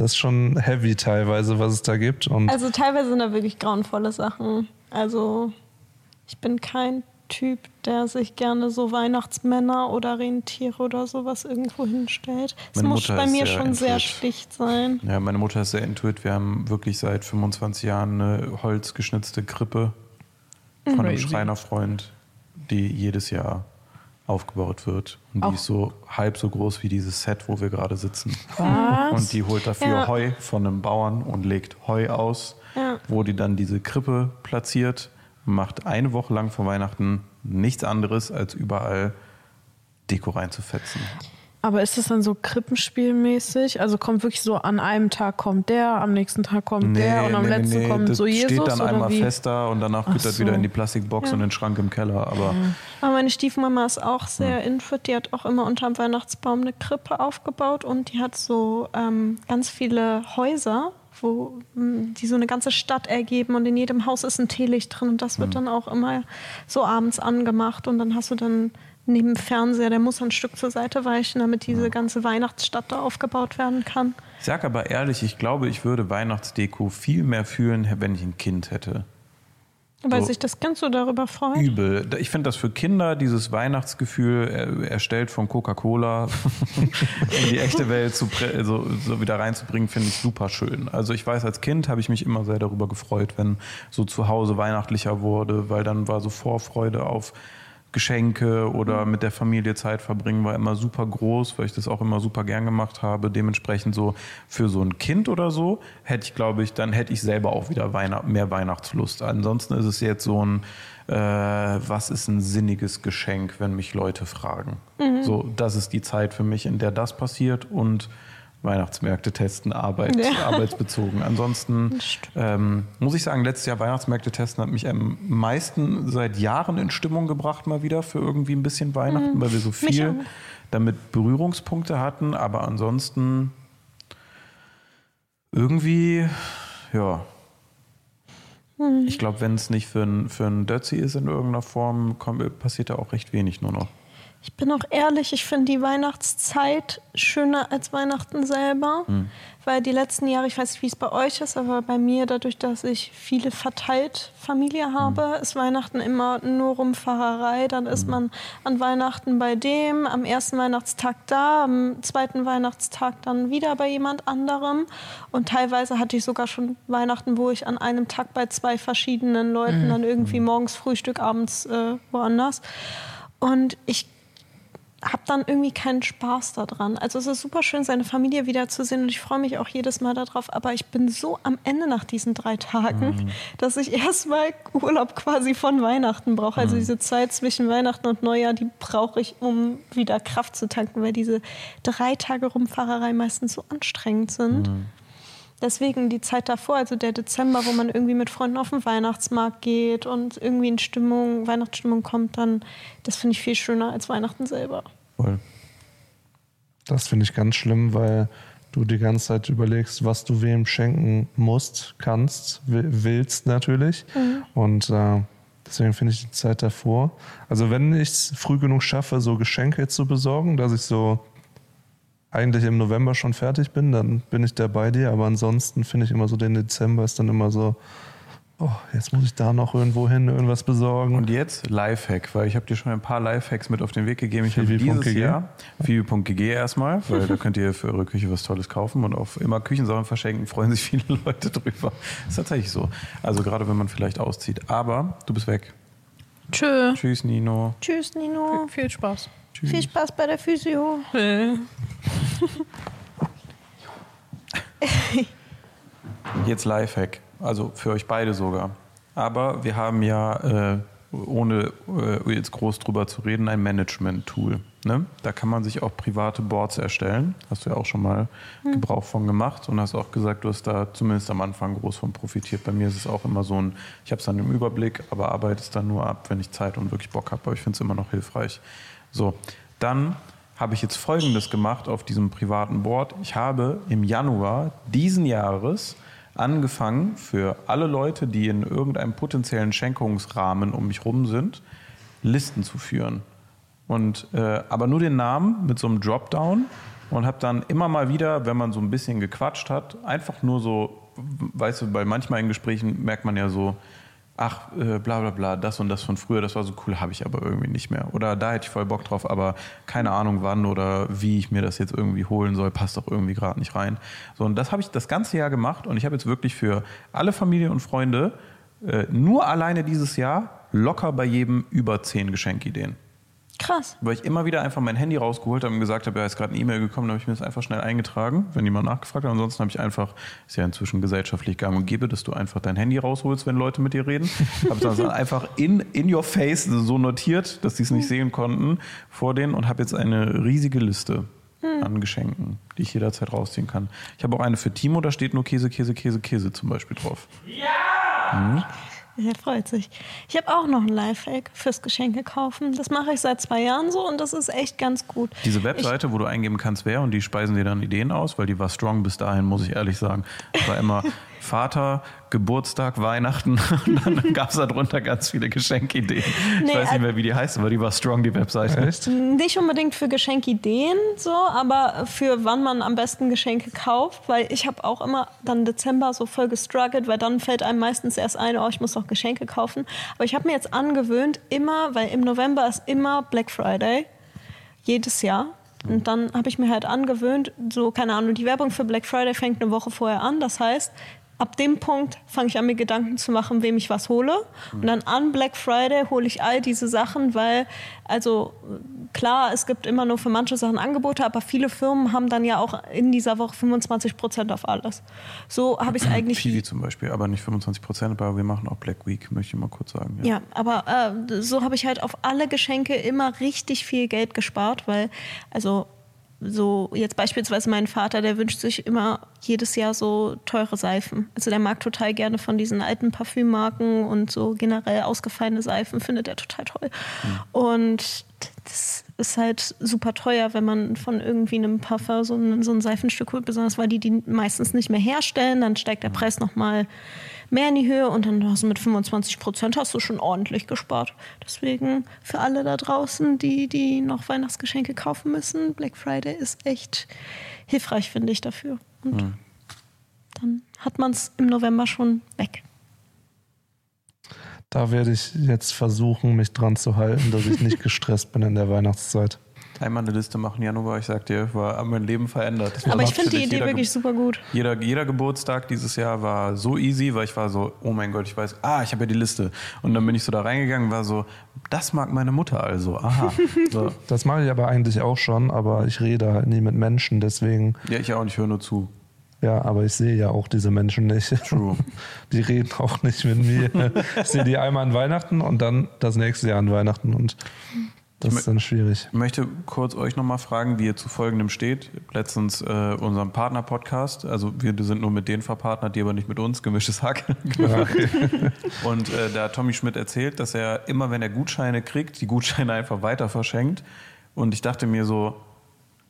das ist schon heavy teilweise, was es da gibt. Und Also teilweise sind da wirklich grauenvolle Sachen. Also ich bin kein Typ, der sich gerne so Weihnachtsmänner oder Rentiere oder sowas irgendwo hinstellt. Es muss Mutter bei mir sehr schon sehr intuit. schlicht sein. Ja, meine Mutter ist sehr intuit. Wir haben wirklich seit 25 Jahren eine holzgeschnitzte Krippe von einem Crazy. Schreinerfreund, die jedes Jahr aufgebaut wird. Und die Auch- ist so halb so groß wie dieses Set, wo wir gerade sitzen. Was? Und die holt dafür Ja. Heu von einem Bauern und legt Heu aus, Ja. wo die dann diese Krippe platziert, macht eine Woche lang vor Weihnachten nichts anderes, als überall Deko reinzufetzen. Aber ist das dann so Krippenspielmäßig? Also kommt wirklich so an einem Tag kommt der, am nächsten Tag kommt der und am nee, letzten nee, kommt das so Jesus steht dann oder einmal wie? fest da und danach geht Ach das so. wieder in die Plastikbox Ja. und in den Schrank im Keller. Aber Aber meine Stiefmama ist auch sehr infit. Die hat auch immer unterm Weihnachtsbaum eine Krippe aufgebaut und die hat so ähm, ganz viele Häuser, wo mh, die so eine ganze Stadt ergeben und in jedem Haus ist ein Teelicht drin und das wird dann auch immer so abends angemacht und dann hast du dann neben dem Fernseher, der muss ein Stück zur Seite weichen, damit diese ganze Weihnachtsstadt da aufgebaut werden kann. ich sag aber ehrlich, ich glaube, ich würde Weihnachtsdeko viel mehr fühlen, wenn ich ein Kind hätte. Weil So. sich das Kind so darüber freut. Übel. Ich finde das für Kinder, dieses Weihnachtsgefühl, er- erstellt von Coca-Cola, in die echte Welt so, so wieder reinzubringen, finde ich super schön. Also ich weiß, als Kind habe ich mich immer sehr darüber gefreut, wenn so zu Hause weihnachtlicher wurde, weil dann war so Vorfreude auf Geschenke oder mit der Familie Zeit verbringen war immer super groß, weil ich das auch immer super gern gemacht habe. Dementsprechend so für so ein Kind oder so hätte ich, glaube ich, dann hätte ich selber auch wieder Weihnacht, mehr Weihnachtslust. Ansonsten ist es jetzt so ein, äh, was ist ein sinniges Geschenk, wenn mich Leute fragen. So, das ist die Zeit für mich, in der das passiert und Weihnachtsmärkte testen, Arbeit, Ja. arbeitsbezogen. Ansonsten ähm, muss ich sagen, letztes Jahr Weihnachtsmärkte testen hat mich am meisten seit Jahren in Stimmung gebracht, mal wieder für irgendwie ein bisschen Weihnachten, weil wir so viel damit Berührungspunkte hatten. Aber ansonsten irgendwie, ja. Ich glaube, wenn es nicht für ein, für ein Dötzi ist in irgendeiner Form, kommt, passiert da auch recht wenig nur noch. Ich bin auch ehrlich, ich finde die Weihnachtszeit schöner als Weihnachten selber. Weil die letzten Jahre, ich weiß nicht, wie es bei euch ist, aber bei mir, dadurch, dass ich viele verteilt Familie habe, ist Weihnachten immer nur Rumfahrerei. Dann ist man an Weihnachten bei dem, am ersten Weihnachtstag da, am zweiten Weihnachtstag dann wieder bei jemand anderem. Und teilweise hatte ich sogar schon Weihnachten, wo ich an einem Tag bei zwei verschiedenen Leuten dann irgendwie morgens Frühstück, abends äh, woanders. Und ich habe dann irgendwie keinen Spaß daran. Also es ist super schön, seine Familie wiederzusehen und ich freue mich auch jedes Mal darauf. Aber ich bin so am Ende nach diesen drei Tagen, dass ich erstmal Urlaub quasi von Weihnachten brauche. Also diese Zeit zwischen Weihnachten und Neujahr, die brauche ich, um wieder Kraft zu tanken, weil diese drei Tage Rumfahrerei meistens so anstrengend sind. Deswegen die Zeit davor, also der Dezember, wo man irgendwie mit Freunden auf den Weihnachtsmarkt geht und irgendwie in Stimmung, Weihnachtsstimmung kommt, dann, das finde ich viel schöner als Weihnachten selber. Voll. Das finde ich ganz schlimm, weil du die ganze Zeit überlegst, was du wem schenken musst, kannst, wi- willst natürlich. Und äh, deswegen finde ich die Zeit davor. Also wenn ich es früh genug schaffe, so Geschenke zu besorgen, dass ich so eigentlich im November schon fertig bin, dann bin ich da bei dir. Aber ansonsten finde ich immer so, den Dezember ist dann immer so, oh, jetzt muss ich da noch irgendwo hin, irgendwas besorgen. Und jetzt Lifehack, weil ich habe dir schon ein paar Lifehacks mit auf den Weg gegeben. Ich habe dieses Jahr Fibi.gg erstmal, weil da könnt ihr für eure Küche was Tolles kaufen und auf immer Küchensachen verschenken, freuen sich viele Leute drüber. ist tatsächlich so. Also gerade wenn man vielleicht auszieht. Aber du bist weg. Tschö. Tschüss, Nino. Tschüss, Nino. Viel Spaß. Tschüss. Viel Spaß bei der Physio. Jetzt Lifehack. Also für euch beide sogar. Aber wir haben ja äh, ohne äh, jetzt groß drüber zu reden, ein Management-Tool. Ne? Da kann man sich auch private Boards erstellen. Hast du ja auch schon mal Gebrauch von gemacht und hast auch gesagt, du hast da zumindest am Anfang groß von profitiert. Bei mir ist es auch immer so ein, ich habe es dann im Überblick, aber arbeite es dann nur ab, wenn ich Zeit und wirklich Bock habe. Aber ich finde es immer noch hilfreich. So, dann habe ich jetzt Folgendes gemacht auf diesem privaten Board. Ich habe im Januar diesen Jahres angefangen, für alle Leute, die in irgendeinem potenziellen Schenkungsrahmen um mich rum sind, Listen zu führen. Und, äh, aber nur den Namen mit so einem Dropdown und habe dann immer mal wieder, wenn man so ein bisschen gequatscht hat, einfach nur so, weißt du, bei manchmal in Gesprächen merkt man ja so, ach, äh, bla bla bla, das und das von früher, das war so cool, habe ich aber irgendwie nicht mehr. Oder da hätte ich voll Bock drauf, aber keine Ahnung wann oder wie ich mir das jetzt irgendwie holen soll, passt doch irgendwie gerade nicht rein. So, und das habe ich das ganze Jahr gemacht und ich habe jetzt wirklich für alle Familie und Freunde äh, nur alleine dieses Jahr locker bei jedem über zehn Geschenkideen. Krass. Weil ich immer wieder einfach mein Handy rausgeholt habe und gesagt habe, ja, ist gerade eine E-Mail gekommen, dann habe ich mir das einfach schnell eingetragen, wenn jemand nachgefragt hat. Ansonsten habe ich einfach, ist ja inzwischen gesellschaftlich gang und gäbe, dass du einfach dein Handy rausholst, wenn Leute mit dir reden. habe es dann einfach in, in your face so notiert, dass sie es nicht sehen konnten vor denen und habe jetzt eine riesige Liste an Geschenken, die ich jederzeit rausziehen kann. Ich habe auch eine für Timo, da steht nur Käse, Käse, Käse, Käse zum Beispiel drauf. Er freut sich. Ich habe auch noch ein Lifehack fürs Geschenke kaufen. Das mache ich seit zwei Jahren so und das ist echt ganz gut. Diese Webseite, wo du eingeben kannst, wer und die speisen dir dann Ideen aus, weil die war strong bis dahin, muss ich ehrlich sagen. War immer Vater, Geburtstag, Weihnachten und dann gab es da drunter ganz viele Geschenkideen. ich Nee, weiß nicht äh, mehr, wie die heißt, aber die war strong, die Webseite. Echt? Nicht unbedingt für Geschenkideen so, aber für wann man am besten Geschenke kauft, weil ich habe auch immer dann Dezember so voll gestruggelt, weil dann fällt einem meistens erst ein, oh, ich muss doch Geschenke kaufen. Aber ich habe mir jetzt angewöhnt, immer, weil im November ist immer Black Friday, jedes Jahr. Und dann habe ich mir halt angewöhnt, so, keine Ahnung, die Werbung für Black Friday fängt eine Woche vorher an. Das heißt, ab dem Punkt fange ich an, mir Gedanken zu machen, wem ich was hole. Und dann an Black Friday hole ich all diese Sachen, weil, also klar, es gibt immer nur für manche Sachen Angebote, aber viele Firmen haben dann ja auch in dieser Woche 25 Prozent auf alles. So habe ich es eigentlich. Piwi zum Beispiel, aber nicht 25 Prozent, aber wir machen auch Black Week, möchte ich mal kurz sagen. Ja, aber äh, so habe ich halt auf alle Geschenke immer richtig viel Geld gespart, weil, also so jetzt beispielsweise mein Vater, der wünscht sich immer jedes Jahr so teure Seifen. Also der mag total gerne von diesen alten Parfümmarken und so generell ausgefallene Seifen, findet er total toll. Und das ist halt super teuer, wenn man von irgendwie einem Parfum so ein, so ein Seifenstück holt, besonders weil die die meistens nicht mehr herstellen. Dann steigt der Preis nochmal mehr in die Höhe und dann hast du mit 25 Prozent hast du schon ordentlich gespart. Deswegen für alle da draußen, die, die noch Weihnachtsgeschenke kaufen müssen, Black Friday ist echt hilfreich, finde ich, dafür. Und dann hat man es im November schon weg. Da werde ich jetzt versuchen, mich dran zu halten, dass ich nicht gestresst bin in der Weihnachtszeit. Einmal eine Liste machen, Januar, ich sag dir, war mein Leben verändert. Das Aber ich finde die Idee wirklich super gut. Jeder, jeder Geburtstag dieses Jahr war so easy, weil ich war so, oh mein Gott, ich weiß, ah, ich habe ja die Liste. Und dann bin ich so da reingegangen, war so, das mag meine Mutter also, aha. So. Das mache ich aber eigentlich auch schon, aber ich rede halt nie mit Menschen, deswegen, Ja, ich auch nicht, höre nur zu. ja, aber ich sehe ja auch diese Menschen nicht. True. Die reden auch nicht mit mir. Ich sehe die einmal an Weihnachten und dann das nächste Jahr an Weihnachten und das ist dann schwierig. Ich möchte kurz euch nochmal fragen, wie ihr zu folgendem steht. Letztens äh, unserem Partner-Podcast, also wir sind nur mit denen verpartnert, die aber nicht mit uns, gemischtes Hack. Ja. Und äh, da hat Tommy Schmidt erzählt, dass er immer, wenn er Gutscheine kriegt, die Gutscheine einfach weiter verschenkt. Und ich dachte mir so,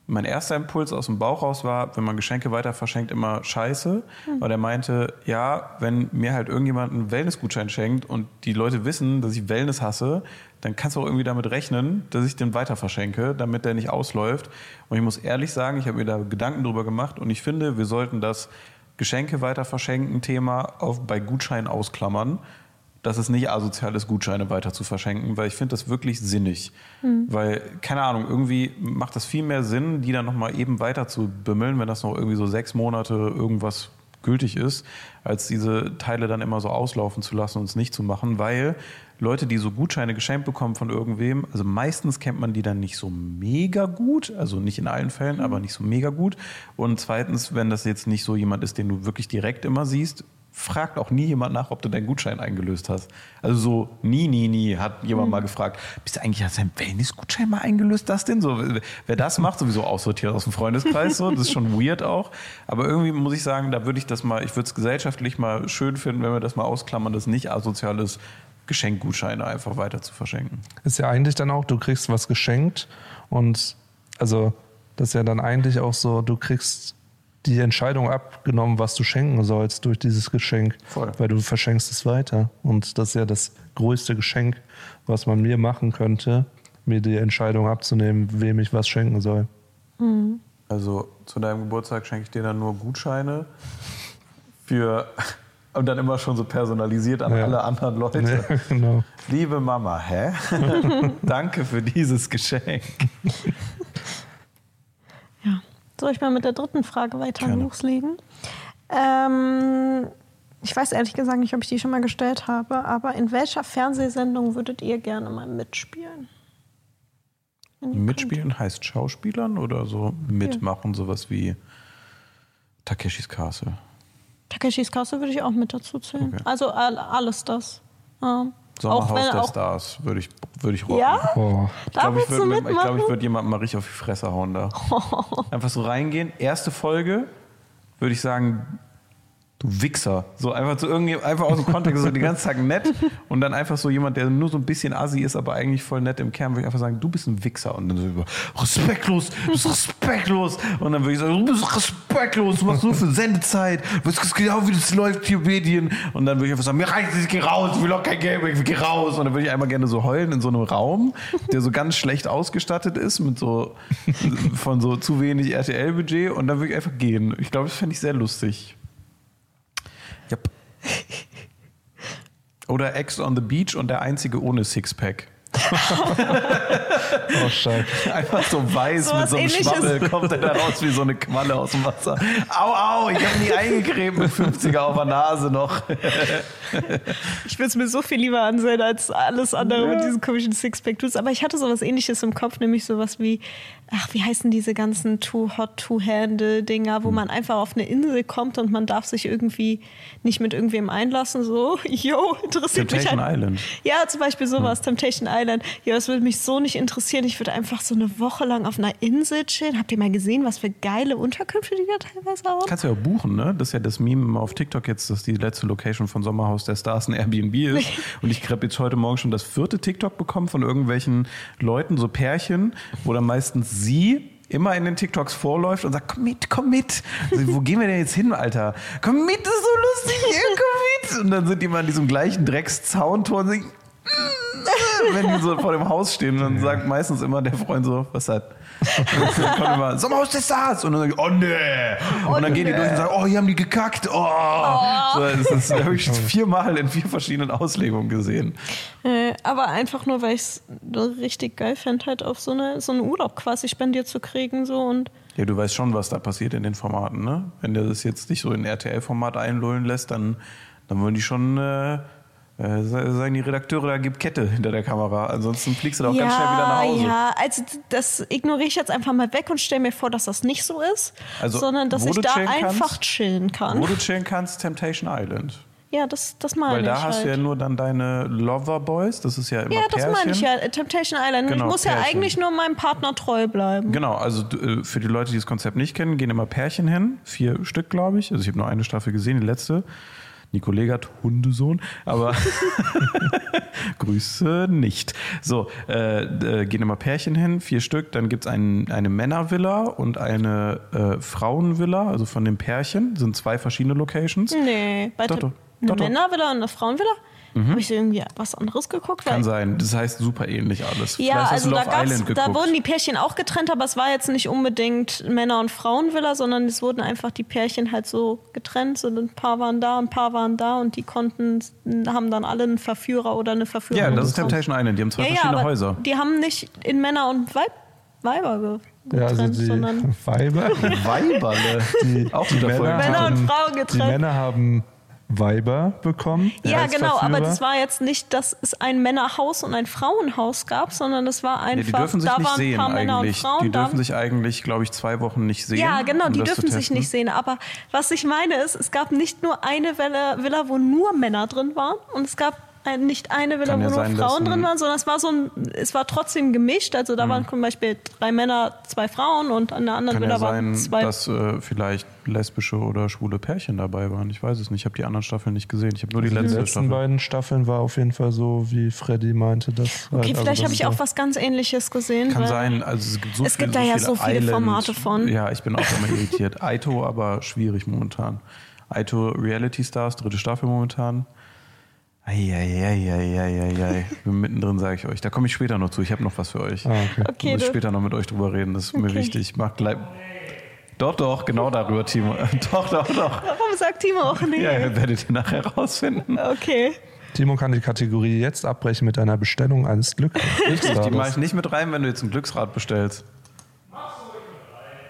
mein erster Impuls aus dem Bauch raus war, wenn man Geschenke weiter verschenkt, immer scheiße. Weil er meinte, ja, wenn mir halt irgendjemand einen Wellnessgutschein schenkt und die Leute wissen, dass ich Wellness hasse, dann kannst du auch irgendwie damit rechnen, dass ich den weiter verschenke, damit der nicht ausläuft. Und ich muss ehrlich sagen, ich habe mir da Gedanken drüber gemacht und ich finde, wir sollten das Geschenke weiter verschenken Thema auf, bei Gutscheinen ausklammern. Dass es nicht asozial ist, Gutscheine weiter zu verschenken, weil ich finde das wirklich sinnig. Weil, keine Ahnung, irgendwie macht das viel mehr Sinn, die dann nochmal eben weiter zu bimmeln, wenn das noch irgendwie so sechs Monate irgendwas gültig ist, als diese Teile dann immer so auslaufen zu lassen und es nicht zu machen, weil Leute, die so Gutscheine geschenkt bekommen von irgendwem, also meistens kennt man die dann nicht so mega gut, also nicht in allen Fällen, aber nicht so mega gut. Und zweitens, wenn das jetzt nicht so jemand ist, den du wirklich direkt immer siehst, fragt auch nie jemand nach, ob du deinen Gutschein eingelöst hast. Also so nie, nie, nie hat jemand Hm. mal gefragt, bist du eigentlich hast du deinen Wellness-Gutschein mal eingelöst? Das denn so? Wer das macht, sowieso aussortiert aus dem Freundeskreis. So. Das ist schon weird auch. Aber irgendwie muss ich sagen, da würde ich das mal, ich würde es gesellschaftlich mal schön finden, wenn wir das mal ausklammern, das nicht asozial ist, Geschenkgutscheine einfach weiter zu verschenken. Ist ja eigentlich dann auch, du kriegst was geschenkt und also das ist ja dann eigentlich auch so, du kriegst die Entscheidung abgenommen, was du schenken sollst durch dieses Geschenk, Voll. weil du verschenkst es weiter. Und das ist ja das größte Geschenk, was man mir machen könnte, mir die Entscheidung abzunehmen, wem ich was schenken soll. Also zu deinem Geburtstag schenke ich dir dann nur Gutscheine für und dann immer schon so personalisiert an Ja. alle anderen Leute. Ja, genau. Liebe Mama, hä? Danke für dieses Geschenk. Ja. Soll ich mal mit der dritten Frage weiter Gerne. loslegen? Ähm, ich weiß ehrlich gesagt nicht, ob ich die schon mal gestellt habe, aber in welcher Fernsehsendung würdet ihr gerne mal mitspielen? Mitspielen heißt Schauspielern oder so mitmachen, sowas wie Takeshis Castle. könnt? Takeshis Castle würde ich auch mit dazu zählen. Okay. Also all, alles das. Auch Sommerhaus der auch. Stars würde ich, würde ich rocken. Ja? Boah. Ich Da glaube, ich willst du würde ich glaub, ich würd jemandem mal richtig auf die Fresse hauen da. Einfach so reingehen. Erste Folge würde ich sagen, du Wichser. So einfach zu irgendwie, einfach aus dem Kontext, so den ganzen Tag nett und dann einfach so jemand, der nur so ein bisschen assi ist, aber eigentlich voll nett im Kern, würde ich einfach sagen, du bist ein Wichser. Und dann so über, respektlos, du bist respektlos. Und dann würde ich sagen, du bist respektlos, du machst nur für Sendezeit, du weißt genau, wie das läuft hier Medien. Und dann würde ich einfach sagen, mir reicht es, ich geh raus, ich will auch kein mehr, ich geh raus. Und dann würde ich einmal gerne so heulen in so einem Raum, der so ganz schlecht ausgestattet ist, mit so, von so zu wenig RTL-Budget. Und dann würde ich einfach gehen. Ich glaube, das fände ich sehr lustig. Oder Ex on the Beach und der einzige ohne Sixpack. Oh, scheiße. Einfach so weiß So mit so einem Ähnliches. Schwammel kommt er da raus wie so eine Qualle aus dem Wasser. Au, au, ich habe nie eingecremt mit 50er auf der Nase noch. Ich würde es mir so viel lieber ansehen als alles andere mit diesen komischen Sixpack-Dudes. Aber ich hatte sowas ähnliches im Kopf, nämlich sowas wie, ach, wie heißen diese ganzen Too Hot, Too Handle-Dinger, Hm. wo man einfach auf eine Insel kommt und man darf sich irgendwie nicht mit irgendwem einlassen. So, yo, interessiert mich Temptation halt. Island. Ja, zum Beispiel sowas, Temptation Island. Ja, das würde mich so nicht interessieren. Ich würde einfach so eine Woche lang auf einer Insel chillen. Habt ihr mal gesehen, was für geile Unterkünfte die da teilweise haben? Kannst du ja auch buchen, ne? Das ist ja das Meme auf TikTok jetzt, dass die letzte Location von Sommerhaus der Stars ein Airbnb ist. Und ich habe jetzt heute Morgen schon das vierte TikTok bekommen von irgendwelchen Leuten, so Pärchen, wo dann meistens sie immer in den TikToks vorläuft und sagt, komm mit, komm mit. Also, wo gehen wir denn jetzt hin, Alter? Komm mit, das ist so lustig hier, komm mit. Und dann sind die mal an diesem gleichen Dreckszauntor und sagen, wenn die so vor dem Haus stehen, dann sagt meistens immer der Freund so, was hat? Und dann kommt immer, Sommerhaus des Stars. Und dann sag ich, oh nee. Und dann gehen die durch und sagen, oh, hier haben die gekackt. Oh. So, das habe ich viermal in vier verschiedenen Auslegungen gesehen. Äh, aber einfach nur, weil ich es richtig geil fände, halt auf so, eine, so einen Urlaub quasi spendiert zu kriegen. So und Ja, du weißt schon, was da passiert in den Formaten, ne? Wenn der das jetzt nicht so in RTL-Format einlullen lässt, dann, dann wollen die schon äh, äh, sagen die Redakteure, da gibt Kette hinter der Kamera. Ansonsten fliegst du da auch ganz schnell wieder nach Hause. Ja, also das ignoriere ich jetzt einfach mal weg und stelle mir vor, dass das nicht so ist, Also, sondern dass ich da einfach kannst? chillen kann. Wo du chillen kannst, Temptation Island. Ja, das, das meine Weil ich da hast halt. du ja nur dann deine Loverboys, das ist ja immer ja, das Pärchen. meine ich ja. Temptation Island. Genau, ich muss ja Pärchen. eigentlich nur meinem Partner treu bleiben. Genau, also äh, für die Leute, die das Konzept nicht kennen, gehen immer Pärchen hin. Vier Stück, glaube ich. Also ich habe nur eine Staffel gesehen, die letzte. Nico Legert, Hundesohn, aber Grüße nicht. So, äh, äh, gehen immer Pärchen hin, vier Stück. Dann gibt es ein, eine Männervilla und eine äh, Frauenvilla, also von dem Pärchen. Sind zwei verschiedene Locations. Nee, bei Doch, eine doch. Männervilla und eine Frauenvilla? Habe ich irgendwie was anderes geguckt? Kann sein. Das heißt super ähnlich alles. Ja, Vielleicht also da, gab's, da wurden die Pärchen auch getrennt, aber es war jetzt nicht unbedingt Männer- und Frauenvilla, sondern es wurden einfach die Pärchen halt so getrennt. So ein paar waren da, ein paar waren da und die konnten, haben dann alle einen Verführer oder eine Verführerin ja, das ist bekommen. Temptation Island. Die haben zwei Ja, ja, verschiedene aber Häuser. die haben nicht in Männer und Weib, Weiber ge Ja, getrennt, also die sondern Weiber. Weiberle. Die, Auch die Männer. Männer und Frauen die getrennt. Männer haben Weiber bekommen. Ja, genau, aber Verführer. das war jetzt nicht, dass es ein Männerhaus und ein Frauenhaus gab, sondern es war Nee, einfach, die dürfen sich da nicht waren ein sehen paar Männer und eigentlich. Frauen. Die da dürfen sich eigentlich, glaube ich, zwei Wochen nicht sehen. ja, genau, um die das dürfen sich nicht sehen. Aber was ich meine ist, es gab nicht nur eine Villa, Villa wo nur Männer drin waren und es gab ein, nicht eine Villa, Kann wo ja nur sein, Frauen ein- drin waren, sondern es war so ein, es war trotzdem gemischt. Also da waren zum Beispiel drei Männer, zwei Frauen und an der anderen Kann ja Villa waren sein, zwei. dass äh, vielleicht lesbische oder schwule Pärchen dabei waren. Ich weiß es nicht. Ich habe die anderen Staffeln nicht gesehen. Ich habe nur die Die letzte letzten Staffel. beiden Staffeln war auf jeden Fall so, wie Freddy meinte. Das okay, halt, also vielleicht habe ich auch so- was ganz Ähnliches gesehen. Kann sein, also es gibt so Es viele, gibt da ja so viele Island- Formate von. Ja, ich bin auch immer irritiert. Aito aber schwierig momentan. Aito Reality Stars, dritte Staffel momentan. Eieieiei. Ich bin mittendrin, sage ich euch. Da komme ich später noch zu. Ich habe noch was für euch. Ah, okay. Okay, Muss ich du- später noch mit euch drüber reden. Das ist mir Okay. wichtig. Ich mag gleich. Doch, doch, genau darüber, Timo. Doch, doch, doch. Warum sagt Timo auch nee? Ja, werdet ihr nachher rausfinden. Okay. Timo kann die Kategorie jetzt abbrechen mit einer Bestellung eines Glück Die mache ich Glücksrades. nicht mit rein, wenn du jetzt ein Glücksrad bestellst.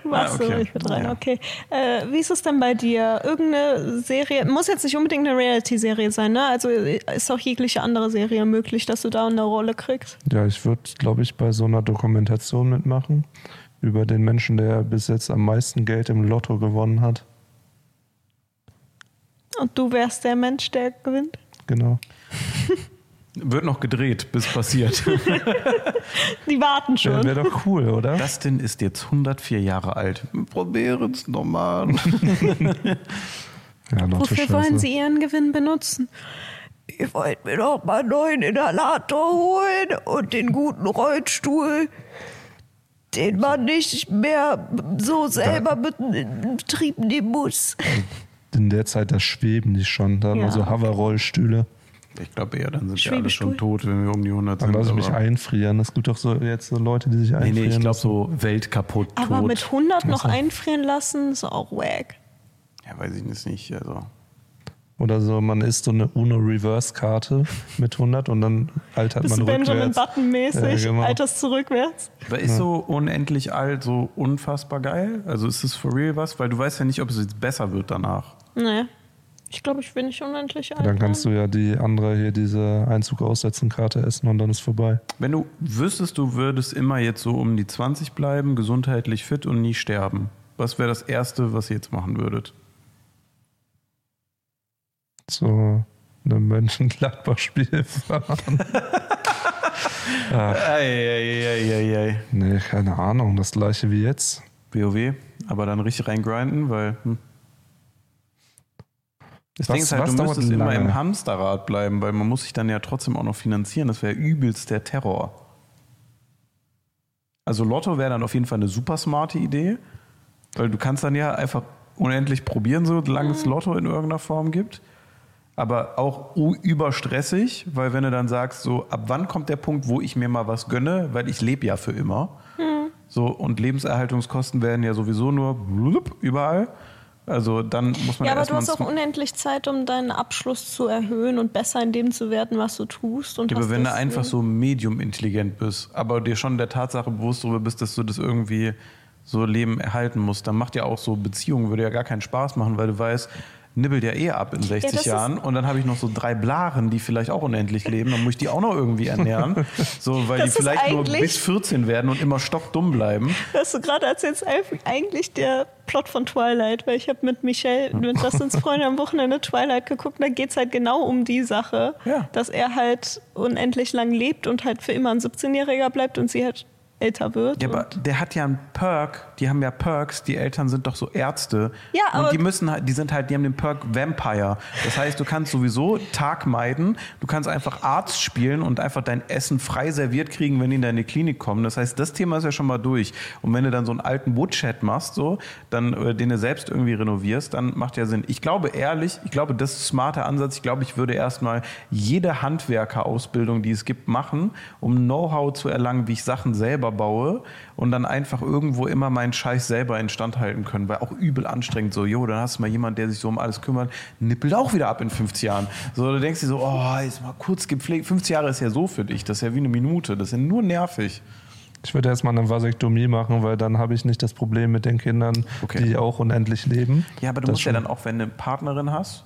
Was Ah, okay. so, ich mit rein, Ja. okay. Äh, wie ist es denn bei dir? Irgendeine Serie, muss jetzt nicht unbedingt eine Reality-Serie sein, ne? Also ist auch jegliche andere Serie möglich, dass du da eine Rolle kriegst. Ja, ich würde, glaube ich, bei so einer Dokumentation mitmachen über den Menschen, der bis jetzt am meisten Geld im Lotto gewonnen hat. Und du wärst der Mensch, der gewinnt? Genau. Wird noch gedreht, bis passiert. Die warten Wäre schon. wär doch cool, oder? Dustin ist jetzt 104 Jahre alt. Probieren es nochmal. Ja, Wofür wollen sie ihren Gewinn benutzen? Ich wollte mir doch mal einen neuen Inhalator holen und den guten Rollstuhl, den man nicht mehr so selber mit in Betrieb nehmen muss. In der Zeit, da schweben die schon. Da haben Ja, wir so. Hoverrollstühle. Ich glaube eher, dann sind wir alle schon tot, wenn wir um die 100 Dann sind. lasse ich mich einfrieren. Es gibt doch so jetzt so Leute, die sich Nee, einfrieren. nee, ich glaube so weltkaputt tot. Aber mit 100 noch einfrieren lassen, ist auch wack. ja, weiß ich jetzt nicht. Also. Oder so, man isst so eine UNO-Reverse-Karte mit 100 und dann altert Bist man du Benjamin rückwärts. Button-mäßig, Ja, genau. alterst zurückwärts. Aber ist so unendlich alt so unfassbar geil? Also ist es for real was? Weil du weißt ja nicht, ob es jetzt besser wird danach. Nee. Ich glaube, ich bin nicht unendlich alt. Dann kannst du ja die andere hier, diese Einzug-Aussetzen-Karte essen und dann ist vorbei. Wenn du wüsstest, du würdest immer jetzt so um die 20 bleiben, gesundheitlich fit und nie sterben, was wäre das Erste, was ihr jetzt machen würdet? So eine Mönchengladbach-Spiel fahren. ah, Eieieiei. nee, keine Ahnung. Das gleiche wie jetzt. WoW, aber dann richtig reingrinden, weil. Hm. Das Was- Ding ist halt, was du dauert müsstest immer im Hamsterrad bleiben, weil man muss sich dann ja trotzdem auch noch finanzieren. Das wäre übelst der Terror. Also Lotto wäre dann auf jeden Fall eine super smarte Idee, weil du kannst dann ja einfach unendlich probieren, solange es Lotto in irgendeiner Form gibt. Aber auch überstressig, weil wenn du dann sagst, so ab wann kommt der Punkt, wo ich mir mal was gönne, weil ich lebe ja für immer. So, und Lebenserhaltungskosten werden ja sowieso nur blub überall. Also dann muss man Ja, aber du hast auch unendlich Zeit, um deinen Abschluss zu erhöhen und besser in dem zu werden, was du tust. Und Ja, aber wenn du einfach so medium intelligent bist, aber dir schon der Tatsache bewusst darüber bist, dass du das irgendwie so Leben erhalten musst, dann macht ja auch so Beziehungen, würde ja gar keinen Spaß machen, weil du weißt, nibbelt ja eh ab in 60 das ist- Jahren. Und dann habe ich noch so drei Blaren, die vielleicht auch unendlich leben, dann muss ich die auch noch irgendwie ernähren, so, weil Das die vielleicht nur bis 14 werden und immer stockdumm bleiben. Hast du gerade erzählt, eigentlich der Plot von Twilight, weil ich habe mit Michelle, mit Dustins Freundin am Wochenende Twilight geguckt, da geht es halt genau um die Sache, Ja. dass er halt unendlich lang lebt und halt für immer ein 17-Jähriger bleibt und sie halt älter wird. Ja, aber der hat ja einen Perk, die haben ja Perks, die Eltern sind doch so Ärzte. Ja, aber- und die müssen halt, die sind halt, die haben den Perk Vampire. Das heißt, du kannst sowieso Tag meiden, du kannst einfach Arzt spielen und einfach dein Essen frei serviert kriegen, wenn die in deine Klinik kommen. Das heißt, das Thema ist ja schon mal durch. Und wenn du dann so einen alten Woodshed machst, so, dann, äh, den du selbst irgendwie renovierst, dann macht ja Sinn. Ich glaube ehrlich, ich glaube, das ist ein smarter Ansatz. Ich glaube, ich würde erstmal jede Handwerkerausbildung, die es gibt, machen, um Know-how zu erlangen, wie ich Sachen selber baue und dann einfach irgendwo immer meinen Scheiß selber instand halten können, weil auch übel anstrengend so, jo, dann hast du mal jemand, der sich so um alles kümmert, nippelt auch wieder ab in 50 Jahren. So, du denkst dir so, oh, jetzt mal kurz gepflegt. 50 Jahre ist ja so für dich, das ist ja wie eine Minute, das ist ja nur nervig. Ich würde erstmal eine Vasektomie machen, weil dann habe ich nicht das Problem mit den Kindern, Okay. die auch unendlich leben. Ja, aber du Das musst ja dann auch, wenn du eine Partnerin hast,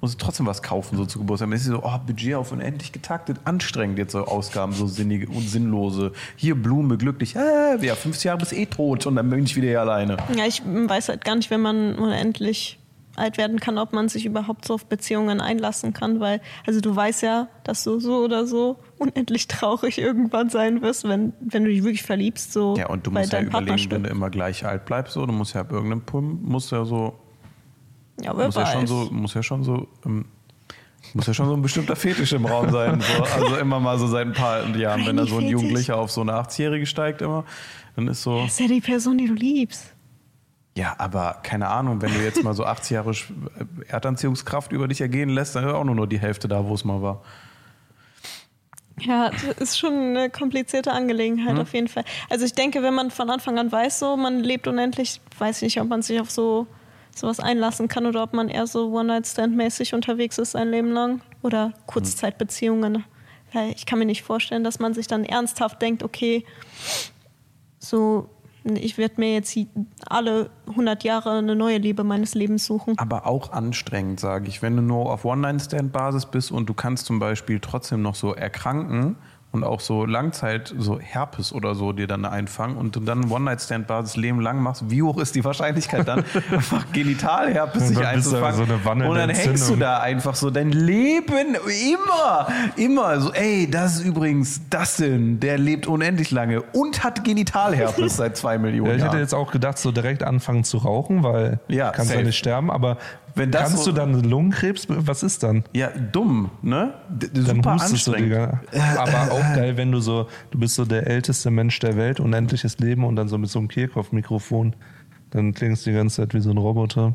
muss trotzdem was kaufen, so zu Geburtstag. Dann ist sie so, oh, Budget auf unendlich getaktet, anstrengend jetzt so Ausgaben, so sinnige und sinnlose. Hier Blume, glücklich, äh, ja, 50 Jahre bist eh tot und dann bin ich wieder hier alleine. Ja, ich weiß halt gar nicht, wenn man unendlich alt werden kann, ob man sich überhaupt so auf Beziehungen einlassen kann, weil, also du weißt ja, dass du so oder so unendlich traurig irgendwann sein wirst, wenn, wenn du dich wirklich verliebst, so Ja, und du musst ja überlegen, wenn du immer gleich alt bleibst, so, du musst ja ab irgendeinem Punkt, musst ja so, Ja, wer muss ja schon weiß. so, muss ja schon so, ähm, muss ja schon so ein bestimmter Fetisch im Raum sein. So. Also immer mal so seit ein paar Jahren, wenn da so ein Fetisch. Jugendlicher auf so eine 80-Jährige steigt immer, dann ist so, Das ist ja die Person, die du liebst. ja, aber keine Ahnung, wenn du jetzt mal so 80 Jahre Sch- Erdanziehungskraft über dich ergehen lässt, dann ist auch nur, nur die Hälfte da, wo es mal war. Ja, das ist schon eine komplizierte Angelegenheit Hm? auf jeden Fall. Also ich denke, wenn man von Anfang an weiß, so man lebt unendlich, weiß ich nicht, ob man sich auf so sowas einlassen kann oder ob man eher so One-Night-Stand-mäßig unterwegs ist sein Leben lang oder Kurzzeitbeziehungen. Ich kann mir nicht vorstellen, dass man sich dann ernsthaft denkt, okay, so ich werde mir jetzt alle 100 Jahre eine neue Liebe meines Lebens suchen. Aber auch anstrengend, sage ich. Wenn du nur auf One-Night-Stand-Basis bist und du kannst zum Beispiel trotzdem noch so erkranken und auch so Langzeit, so Herpes oder so dir dann einfangen und du dann One-Night-Stand-Basis Leben lang machst, wie hoch ist die Wahrscheinlichkeit dann, einfach Genitalherpes sich einzufangen? so eine und dann hängst du da einfach so dein Leben immer, immer so, ey, das ist übrigens Dustin, der lebt unendlich lange und hat Genitalherpes seit zwei Millionen Ja, ich hätte Jahren. jetzt auch gedacht, so direkt anfangen zu rauchen, weil Ja, du kannst ja safe. nicht sterben, aber Wenn das kannst so- du dann Lungenkrebs, was ist dann? Ja, dumm, ne? D Dann super hustest du, anstrengend. Digga. Aber auch geil, wenn du so, du bist so der älteste Mensch der Welt, unendliches Leben und dann so mit so einem Kirchhoff-Mikrofon, dann klingst du die ganze Zeit wie so ein Roboter.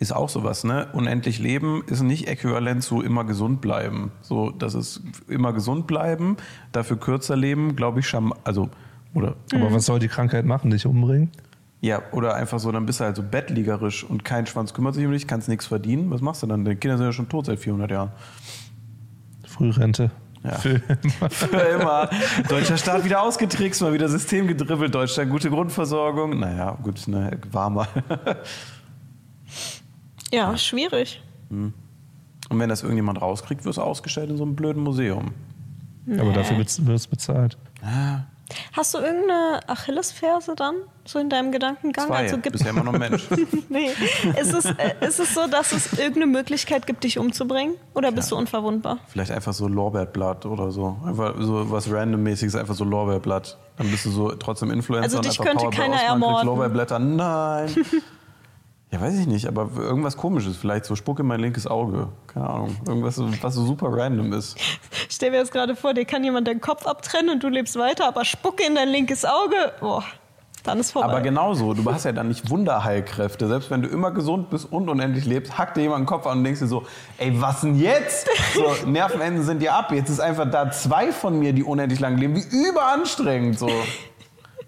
Ist auch sowas, ne? Unendlich leben ist nicht äquivalent zu immer gesund bleiben. So, das ist immer gesund bleiben, dafür kürzer leben, glaube ich schon. Also, oder, Aber was soll die Krankheit machen? Dich umbringen? Ja, oder einfach so, dann bist du halt so bettliegerisch und kein Schwanz kümmert sich um dich, kannst nichts verdienen. Was machst du dann? Deine Kinder sind ja schon tot seit 400 Jahren. Frührente. Ja. Für immer. Für immer. Deutscher Staat wieder ausgetrickst, mal wieder System gedribbelt, Deutschland gute Grundversorgung. Naja, gut, ne, warmer. Ja, schwierig. Und wenn das irgendjemand rauskriegt, wirst du ausgestellt in so einem blöden Museum. Aber dafür wirst du bezahlt. Hast du irgendeine Achillesferse dann, so in deinem Gedankengang? Zwei, Also gibt bist ja immer noch Mensch. nee. ist, es, äh, ist es so, dass es irgendeine Möglichkeit gibt, dich umzubringen? Oder bist du unverwundbar? Vielleicht einfach so Lorbeerblatt oder so. Einfach so was randommäßiges, einfach so Lorbeerblatt. Dann bist du so trotzdem Influencer Also und dich einfach könnte keiner ermorden. Lorbeerblätter. Nein. ja, weiß ich nicht, aber irgendwas komisches. Vielleicht so Spuck in mein linkes Auge. Keine Ahnung. Irgendwas, was so super random ist. Stell mir das gerade vor, dir kann jemand deinen Kopf abtrennen und du lebst weiter, aber spucke in dein linkes Auge. Boah, dann ist vorbei. Aber genauso, du hast ja dann nicht Wunderheilkräfte. Selbst wenn du immer gesund bist und unendlich lebst, hackt dir jemand den Kopf an und denkst dir so, ey, was denn jetzt? So, Nervenenden sind dir ab. Jetzt ist einfach da zwei von mir, die unendlich lang leben. Wie überanstrengend. So.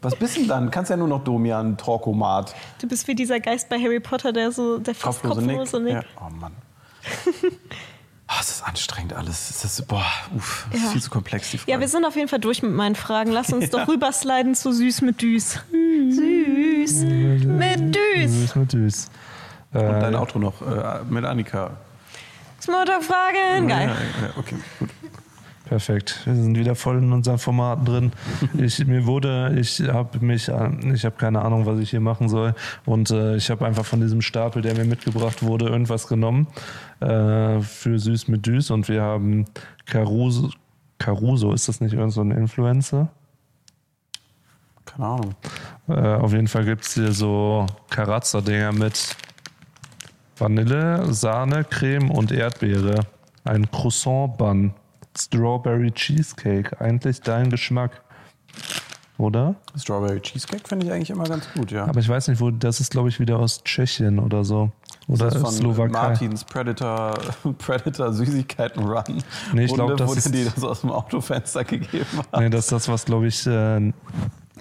Was bist denn dann? Kannst ja nur noch Domian, Torkomat, Du bist wie dieser Geist bei Harry Potter, der so der fast kopflose Nick. kopflose Nick. Ja. Oh Mann. Oh, es ist anstrengend alles. Es ist, boah, uff, Ja. ist viel zu komplex, die Frage. Ja, wir sind auf jeden Fall durch mit meinen Fragen. Lass uns doch rübersliden zu Süß mit Düs. Süß mit Düs. Süß mit Düs. und dein Äh, Auto noch äh, mit Annika. Smalltalk-Fragen. Ja, Geil. ja, okay, gut. Perfekt. Wir sind wieder voll in unseren Formaten drin. Ich, mir wurde, ich habe mich, an- ich habe keine Ahnung, was ich hier machen soll. Und äh, ich habe einfach von diesem Stapel, der mir mitgebracht wurde, irgendwas genommen äh, für Süß mit Düs. Und wir haben Caruso. Caruso, ist das nicht irgend so ein Influencer? Keine Ahnung. Äh, auf jeden Fall gibt es hier so Karazza-Dinger mit Vanille, Sahne, Creme und Erdbeere. Ein Croissant-Bun. Strawberry Cheesecake. Eigentlich dein Geschmack. Oder? Strawberry Cheesecake finde ich eigentlich immer ganz gut, ja. Aber ich weiß nicht, wo. Das ist, glaube ich, wieder aus Tschechien oder so. Oder das ist von Slowakei. Martins Predator, Predator Süßigkeiten Run. Nee, ich glaub, Runde, das wo ist- dir das aus dem Autofenster gegeben hat. Nee, das ist das, was, glaube ich, äh,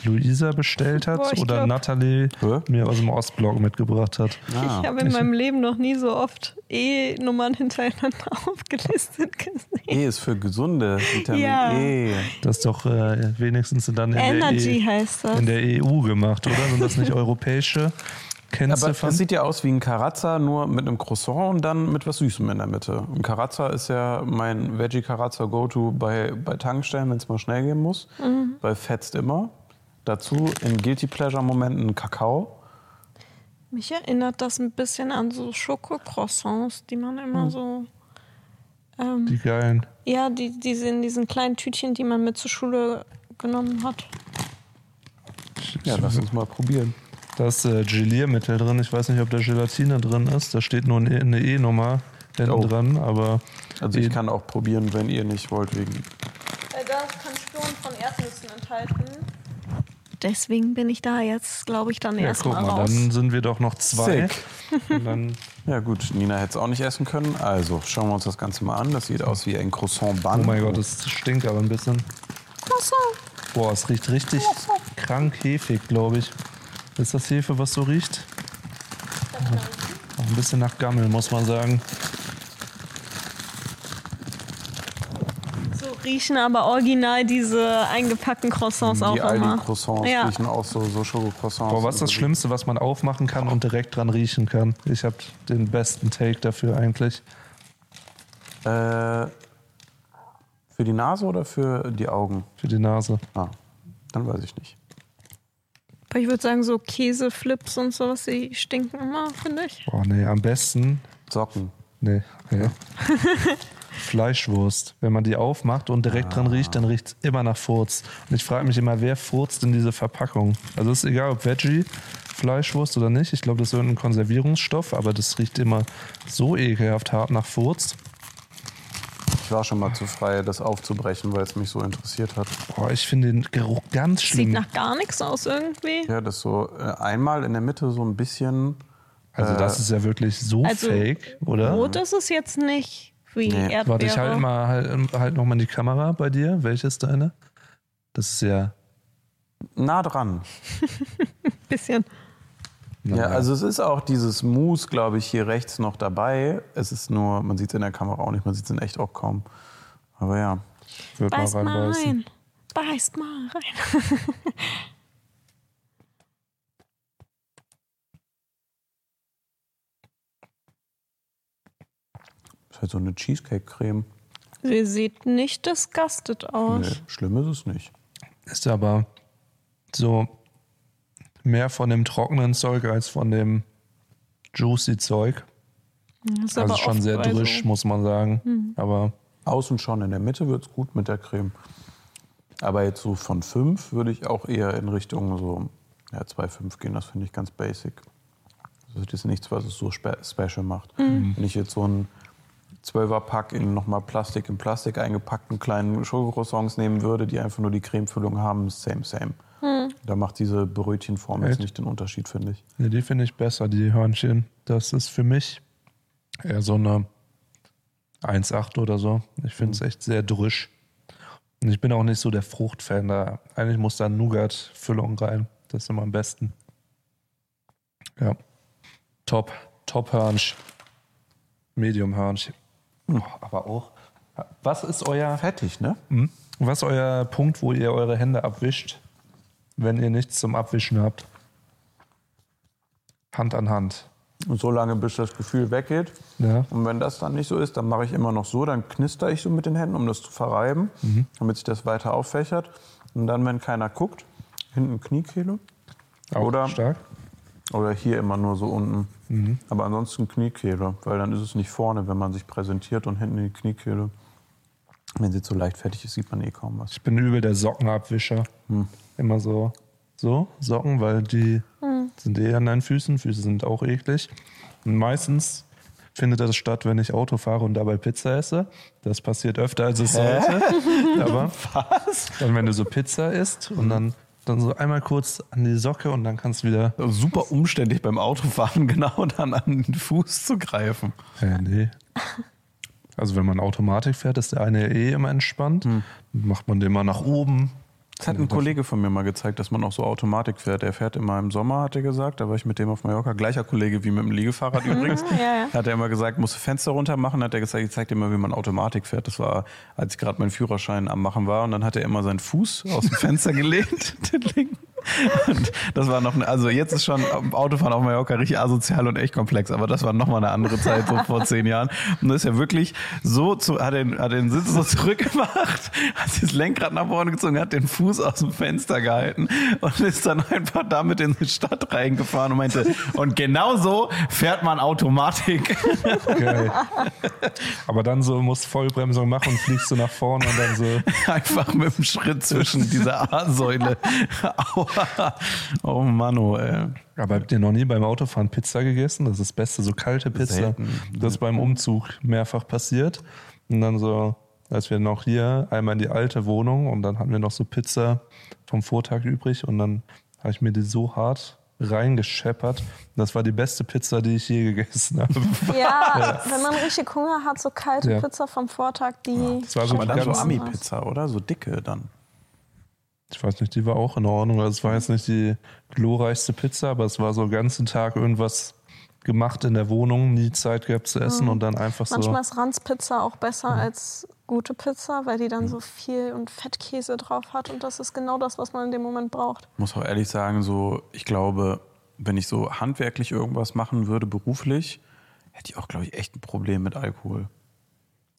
Luisa bestellt hat. Boah, oder glaub- Natalie Hä? mir aus dem Ostblock mitgebracht hat. Ah. Ich habe in meinem Leben noch nie so oft E-Nummern hintereinander aufgelistet gesehen. E ist für gesunde Vitamin Ja. E. Das ist doch äh, wenigstens dann in Energy der, e heißt das. in der EU gemacht, oder? Sind das nicht europäische Kennst Aber es sieht ja aus wie ein Karazza, nur mit einem Croissant und dann mit was Süßem in der Mitte. Ein Karazza ist ja mein Veggie Karazza Go-To bei, bei Tankstellen, wenn es mal schnell gehen muss. Bei fetzt immer. Dazu in Guilty Pleasure-Momenten Kakao. Mich erinnert das ein bisschen an so Schokocroissants, die man immer so. Ähm, Die geilen. ja, die, die sind in diesen kleinen Tütchen, die man mit zur Schule genommen hat. Ja, lass uns mal probieren. Da ist äh, Geliermittel drin. Ich weiß nicht, ob da Gelatine drin ist. Da steht nur eine eine E-Nummer hinten Oh. dran, aber Also ich kann auch probieren, wenn ihr nicht wollt, wegen. Äh, Da kann Spuren von Erdnüssen enthalten. Deswegen bin ich da jetzt, glaube ich, dann ja, guck erstmal mal, raus. dann sind wir doch noch zwei. Sick. Und dann, Ja gut, Nina hätte es auch nicht essen können. Also schauen wir uns das Ganze mal an. Das sieht aus wie ein Croissant oh mein Gott, das stinkt aber ein bisschen. Boah, es riecht richtig krank hefig, glaube ich. Ist das Hefe, was so riecht? Auch ein bisschen nach Gammel, muss man sagen. Riechen aber original diese eingepackten Croissants Die auch immer. Aldi-Croissants Ja. riechen auch so, so Schoko-Croissants. Boah, was ist das Schlimmste, was man aufmachen kann und direkt dran riechen kann? Ich habe den besten Take dafür eigentlich. Äh, für die Nase oder für die Augen? Für die Nase. Ah, dann weiß ich nicht. Aber ich würde sagen, so Käseflips und sowas, die stinken immer, finde ich. Boah, nee, am besten. Socken. Nee, nee. Fleischwurst. Wenn man die aufmacht und direkt dran riecht, dann riecht es immer nach Furz. Und ich frage mich immer, wer furzt in diese Verpackung? Also ist egal, ob Veggie, Fleischwurst oder nicht. Ich glaube, das ist irgendein Konservierungsstoff, aber das riecht immer so ekelhaft hart nach Furz. Ich war schon mal zu frei, das aufzubrechen, weil es mich so interessiert hat. Boah, ich finde den Geruch ganz Sieht schlimm. nach gar nichts aus irgendwie. Ja, das so äh, einmal in der Mitte so ein bisschen. Also das ist ja wirklich so Also, fake, oder? Rot ist es jetzt nicht wie Nee. Erdbeere. Warte, ich halte mal halt, halt nochmal die Kamera bei dir. Welche ist deine? Das ist ja. nah dran. Bisschen. Ja, naja. also es ist auch dieses Mousse, glaube ich, hier rechts noch dabei. Es ist nur, man sieht es in der Kamera auch nicht, man sieht es in echt auch kaum. Aber ja, Ich würde mal Beißt mal reinbeißen. rein. Beißt mal rein. halt so eine Cheesecake-Creme. Sie sieht nicht disgusted aus. Nee, schlimm ist es nicht. Ist aber so mehr von dem trockenen Zeug als von dem juicy Zeug. Das ist Also aber schon sehr drisch, So. muss man sagen. Aber Außen schon, in der Mitte wird es gut mit der Creme. Aber jetzt so von 5 würde ich auch eher in Richtung so ja, 2,5 gehen. Das finde ich ganz basic. Das ist nichts, was es so spe special macht. Wenn ich jetzt so ein 12er-Pack in nochmal Plastik in Plastik eingepackten kleinen Schokocroissants nehmen würde, die einfach nur die Cremefüllung haben, same, same. Da macht diese Brötchenform jetzt Echt? nicht den Unterschied, finde ich. ja, die finde ich besser, die Hörnchen. Das ist für mich eher so eine 1,8 oder so. Ich finde es echt sehr drisch. Und ich bin auch nicht so der Fruchtfan. Da eigentlich muss da Nougat-Füllung rein. Das ist immer am besten. Ja. Top. Top Hörnch. Medium Hörnch. Aber auch. Was ist euer Fertig, ne? hm? was ist euer Punkt, wo ihr eure Hände abwischt, wenn ihr nichts zum Abwischen habt? Hand an Hand. Und so lange, bis das Gefühl weggeht. Ja. Und wenn das dann nicht so ist, dann mache ich immer noch so, dann knister ich so mit den Händen, um das zu verreiben, damit sich das weiter auffächert. Und dann, wenn keiner guckt, hinten Kniekehle Auch Oder- stark. oder hier immer nur so unten. Aber ansonsten Kniekehle, weil dann ist es nicht vorne, wenn man sich präsentiert und hinten die Kniekehle. Wenn sie zu leichtfertig ist, sieht man eh kaum was. Ich bin übel der Sockenabwischer. Immer so, so Socken, weil die sind eh an deinen Füßen. Füße sind auch eklig. Und meistens findet das statt, wenn ich Auto fahre und dabei Pizza esse. Das passiert öfter, als es sollte. Aber was? Dann, wenn du so Pizza isst und dann, dann so einmal kurz an die Socke und dann kannst du wieder. Super umständlich beim Autofahren genau dann an den Fuß zu greifen. Äh, nee. Also wenn man Automatik fährt, ist der eine eh immer entspannt. Dann macht man den mal nach oben. Das hat ein Kollege von mir mal gezeigt, dass man auch so Automatik fährt. Der fährt immer im Sommer, hat er gesagt. Da war ich mit dem auf Mallorca. Gleicher Kollege wie mit dem Liegefahrrad übrigens. Ja, ja. Hat er immer gesagt, muss Fenster runter machen. Hat er gesagt, ich zeig dir mal, wie man Automatik fährt. Das war, als ich gerade meinen Führerschein am machen war. Und dann hat er immer seinen Fuß aus dem Fenster gelehnt, den linken. Und das war noch, also jetzt ist schon Autofahren auf Mallorca richtig asozial und echt komplex, aber das war nochmal eine andere Zeit, so vor zehn Jahren. Und das ist ja wirklich so, zu, hat, den, hat den Sitz so zurückgemacht, hat das Lenkrad nach vorne gezogen, hat den Fuß aus dem Fenster gehalten und ist dann einfach damit in die Stadt reingefahren und meinte, und genau so fährt man Automatik. Geil. Aber dann so musst Vollbremsung machen und fliegst du nach vorne und dann so. Einfach mit dem Schritt zwischen dieser A-Säule. Aua. Oh Mann, oh, ey. Aber habt ihr noch nie beim Autofahren Pizza gegessen? Das ist das Beste, so kalte Pizza. Selten. Das ist beim Umzug mehrfach passiert. Und dann so, als wir noch hier einmal in die alte Wohnung und dann hatten wir noch so Pizza vom Vortag übrig und dann habe ich mir die so hart reingescheppert. Das war die beste Pizza, die ich je gegessen habe. Ja, wenn man richtig Hunger hat, so kalte Ja. Pizza vom Vortag, die. Das war so Aber dann so Ami-Pizza, oder? So dicke dann. Ich weiß nicht, die war auch in Ordnung. Also es war jetzt nicht die glorreichste Pizza, aber es war so den ganzen Tag irgendwas gemacht in der Wohnung, nie Zeit gehabt zu essen und dann einfach so. Manchmal ist Ranzpizza auch besser als gute Pizza, weil die dann so viel und Fettkäse drauf hat und das ist genau das, was man in dem Moment braucht. muss auch ehrlich sagen, so, ich glaube, wenn ich so handwerklich irgendwas machen würde, beruflich, hätte ich auch, glaube ich, echt ein Problem mit Alkohol.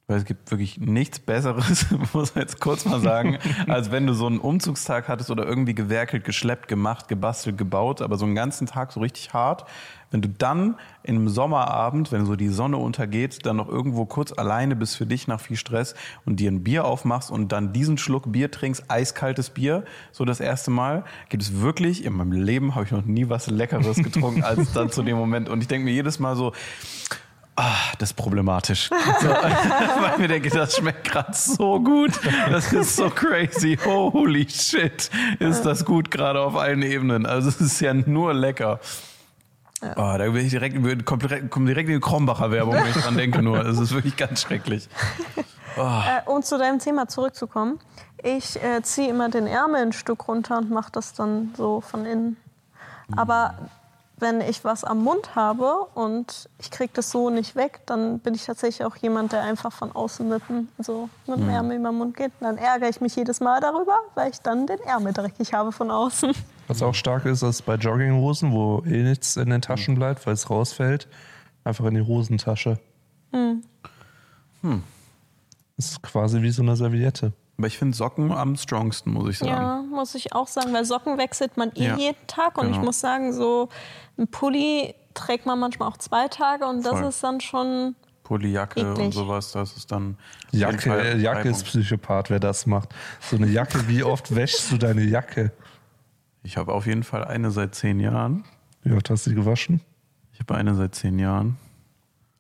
Weil es gibt wirklich nichts Besseres, muss man jetzt kurz mal sagen, als wenn du so einen Umzugstag hattest oder irgendwie gewerkelt, geschleppt, gemacht, gebastelt, gebaut, aber so einen ganzen Tag so richtig hart. Wenn du dann in einem Sommerabend, wenn so die Sonne untergeht, dann noch irgendwo kurz alleine bist für dich nach viel Stress und dir ein Bier aufmachst und dann diesen Schluck Bier trinkst, eiskaltes Bier, so das erste Mal, gibt es wirklich, in meinem Leben habe ich noch nie was Leckeres getrunken als dann zu dem Moment. Und ich denke mir jedes Mal so, Ah, das ist problematisch. So, weil ich mir denke, das schmeckt gerade so gut. Das ist so crazy. Holy shit. Ist das gut gerade auf allen Ebenen. Also es ist ja nur lecker. Oh, da bin ich direkt, kommt direkt, in die Krombacher Werbung, wenn ich dran denke nur. Es ist wirklich ganz schrecklich. Äh, um zu deinem Thema zurückzukommen. Ich äh, ziehe immer den Ärmel ein Stück runter und mache das dann so von innen. Aber wenn ich was am Mund habe und ich kriege das so nicht weg, dann bin ich tatsächlich auch jemand, der einfach von außen mit dem, so mit dem Ärmel über den Mund geht. Und dann ärgere ich mich jedes Mal darüber, weil ich dann den Ärmel dreckig habe von außen. Was auch stark ist, ist bei Jogginghosen, wo eh nichts in den Taschen bleibt, weil es rausfällt, einfach in die Hosentasche. Das ist quasi wie so eine Serviette. Aber ich finde Socken am strongsten, muss ich sagen. Ja, muss ich auch sagen, weil Socken wechselt man eh Ja, jeden Tag. Und ich genau. muss sagen, so ein Pulli trägt man manchmal auch zwei Tage und das Voll. ist dann schon. Pullijacke und sowas, das ist dann. Jacke, Fall äh, Jacke ist. Psychopath, wer das macht. So eine Jacke, wie oft wäschst du deine Jacke? Ich habe auf jeden Fall eine seit zehn Jahren. Wie oft hast du sie gewaschen? Ich habe eine seit zehn Jahren.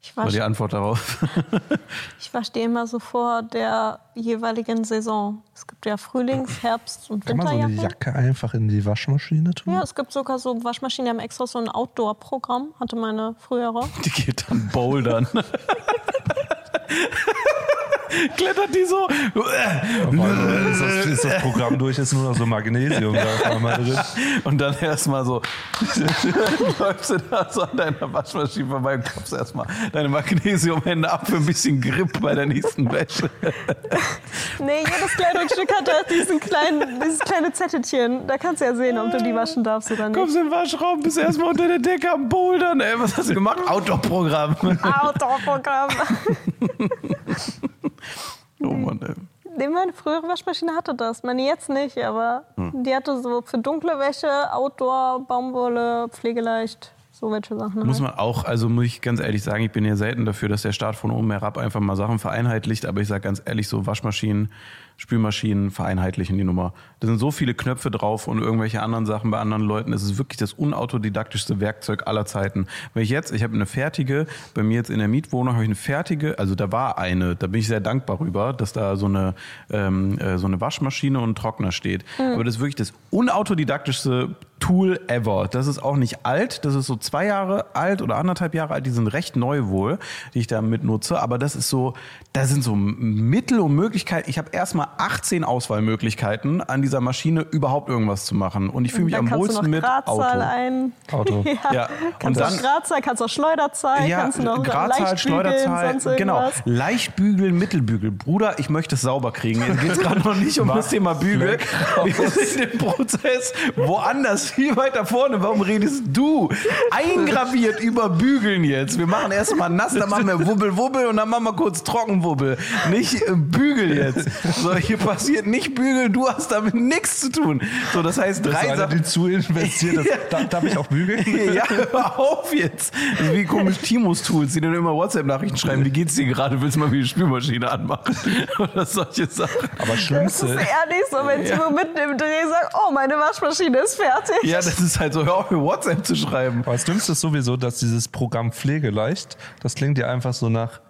Ich War die wasche Antwort darauf? ich die immer so vor der jeweiligen Saison. Es gibt ja Frühlings-, Herbst- und Kann man so eine. Jacke einfach in die Waschmaschine tun? Ja, es gibt sogar so Waschmaschinen, die haben extra so ein Outdoor-Programm, hatte meine frühere. Die geht dann bouldern. Klettert die so. Einmal ist, das, ist das Programm durch, ist nur noch so Magnesium. Und dann erstmal so. läufst du da so an deiner Waschmaschine vorbei und kaufst erstmal deine Magnesiumhände ab für ein bisschen Grip bei der nächsten Wäsche. Nee, jedes Kleidungsstück hat da diesen kleinen, dieses kleine Zettelchen. Da kannst du ja sehen, ob du die waschen darfst oder nicht. Kommst im Waschraum, bist erstmal unter der Decke am Bouldern. Ey, was hast du gemacht? Outdoor-Programm. Outdoor-Programm. Oh Mann, ey. Nee, meine frühere Waschmaschine hatte das. Meine jetzt nicht, aber die hatte so für dunkle Wäsche, Outdoor, Baumwolle, pflegeleicht, so welche Sachen. Muss halt. man auch, also muss ich ganz ehrlich sagen, ich bin ja selten dafür, dass der Staat von oben herab einfach mal Sachen vereinheitlicht, aber ich sage ganz ehrlich, so Waschmaschinen, Spülmaschinen vereinheitlichen die Nummer. Da sind so viele Knöpfe drauf und irgendwelche anderen Sachen bei anderen Leuten. Es ist wirklich das unautodidaktischste Werkzeug aller Zeiten. Wenn ich jetzt, ich habe eine fertige, bei mir jetzt in der Mietwohnung habe ich eine fertige, also da war eine, da bin ich sehr dankbar rüber, dass da so eine, ähm, äh, so eine Waschmaschine und ein Trockner steht. Aber das ist wirklich das unautodidaktischste Tool ever. Das ist auch nicht alt, das ist so zwei Jahre alt oder anderthalb Jahre alt. Die sind recht neu wohl, die ich da mit nutze. Aber das ist so, da sind so Mittel und Möglichkeiten. Ich habe erstmal 18 Auswahlmöglichkeiten an dieser Maschine überhaupt irgendwas zu machen. Und ich fühle mich am kannst du wohlsten mit Gradzahl Auto. ein. Auto. Ja. Ja, Kannst und du dann- auch Gradzahl, kannst du auch Schleuderzahl, Ja, kannst du noch Gradzahl, Schleuderzahl, genau. irgendwas. Leicht bügeln, Mittelbügel. Bruder, ich möchte es sauber kriegen. Jetzt geht es gerade noch nicht um das Thema Bügel. Wir sind im Prozess woanders, viel weiter vorne. Warum redest du eingraviert über Bügeln jetzt? Wir machen erstmal nass, dann machen wir Wubbel, Wubbel und dann machen wir kurz Trockenwubbel. Nicht äh, Bügel jetzt. So, hier passiert nicht Bügel, du hast damit nichts zu tun. So, das heißt, Das ist drei einer, Sachen. die zu investiert ist. Darf, darf ich auch bügeln? Ja, hör auf jetzt. Das ist wie komisch Timos Tools, die dann immer WhatsApp-Nachrichten schreiben. Wie geht's dir gerade? Willst du mal wieder die Spülmaschine anmachen? Oder solche Sachen. Aber Das ist Schlimmste, ehrlich so, wenn Timo mitten im Dreh sagt, oh, meine Waschmaschine ist fertig. Ja, das ist halt so, hör auf, mir WhatsApp zu schreiben. aber das Dümmste ist sowieso, dass dieses Programm Pflegeleicht, das klingt ja einfach so nach,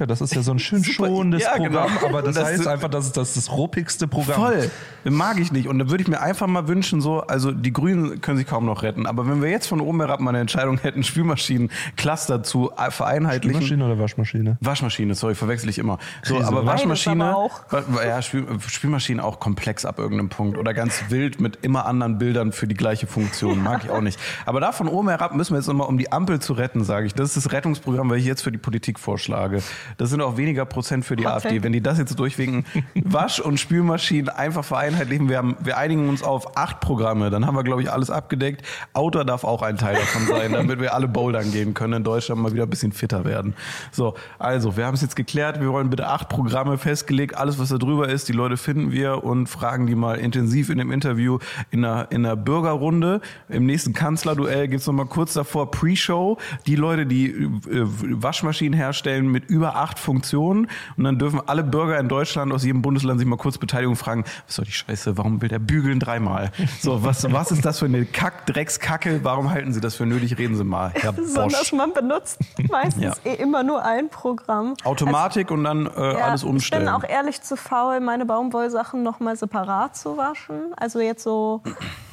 ja, das ist ja so ein schön Super, schonendes ja, genau. Programm, aber das, Das heißt ist- einfach, dass das, das ruppigste Programm Voll. Mag ich nicht. Und da würde ich mir einfach mal wünschen, so, also die Grünen können sich kaum noch retten. Aber wenn wir jetzt von oben herab mal eine Entscheidung hätten, Spülmaschinen-Cluster zu vereinheitlichen. Maschine oder Waschmaschine? Waschmaschine, sorry, verwechsel ich immer. So, Krise. aber Waschmaschine, aber auch. Ja, Spül, Spülmaschine auch komplex ab irgendeinem Punkt oder ganz wild mit immer anderen Bildern für die gleiche Funktion, mag ich auch nicht. Aber da von oben herab müssen wir jetzt nochmal, um die Ampel zu retten, sage ich. Das ist das Rettungsprogramm, was ich jetzt für die Politik vorschlage. Das sind auch weniger Prozent für die Hot AfD. Wenn die das jetzt durchwinken, Wasch- und Spülmaschinen einfach vereinheitlichen. Wir, haben, wir einigen uns auf acht Programme, dann haben wir, glaube ich, alles abgedeckt. Auto darf auch ein Teil davon sein, damit wir alle bouldern gehen können in Deutschland mal wieder ein bisschen fitter werden. So, also, wir haben es jetzt geklärt. Wir wollen bitte acht Programme festgelegt. Alles, was da drüber ist, die Leute finden wir und fragen die mal intensiv in dem Interview in einer, in einer Bürgerrunde. Im nächsten Kanzlerduell gibt es nochmal kurz davor Pre-Show. Die Leute, die äh, Waschmaschinen herstellen mit über acht Funktionen. Und dann dürfen alle Bürger in Deutschland aus jedem Bundesland sich mal kurz beteiligen und fragen, was soll die Scheiße, warum will der bügeln dreimal? So, was, was ist das für eine Kack, Dreckskacke? Warum halten Sie das für nötig? Reden Sie mal, Herr Besonders Bosch. man benutzt meistens Ja. eh immer nur ein Programm. Automatik und dann äh, Ja, alles umstellen. Ich bin auch ehrlich zu faul, meine Baumwollsachen nochmal separat zu waschen. Also jetzt so,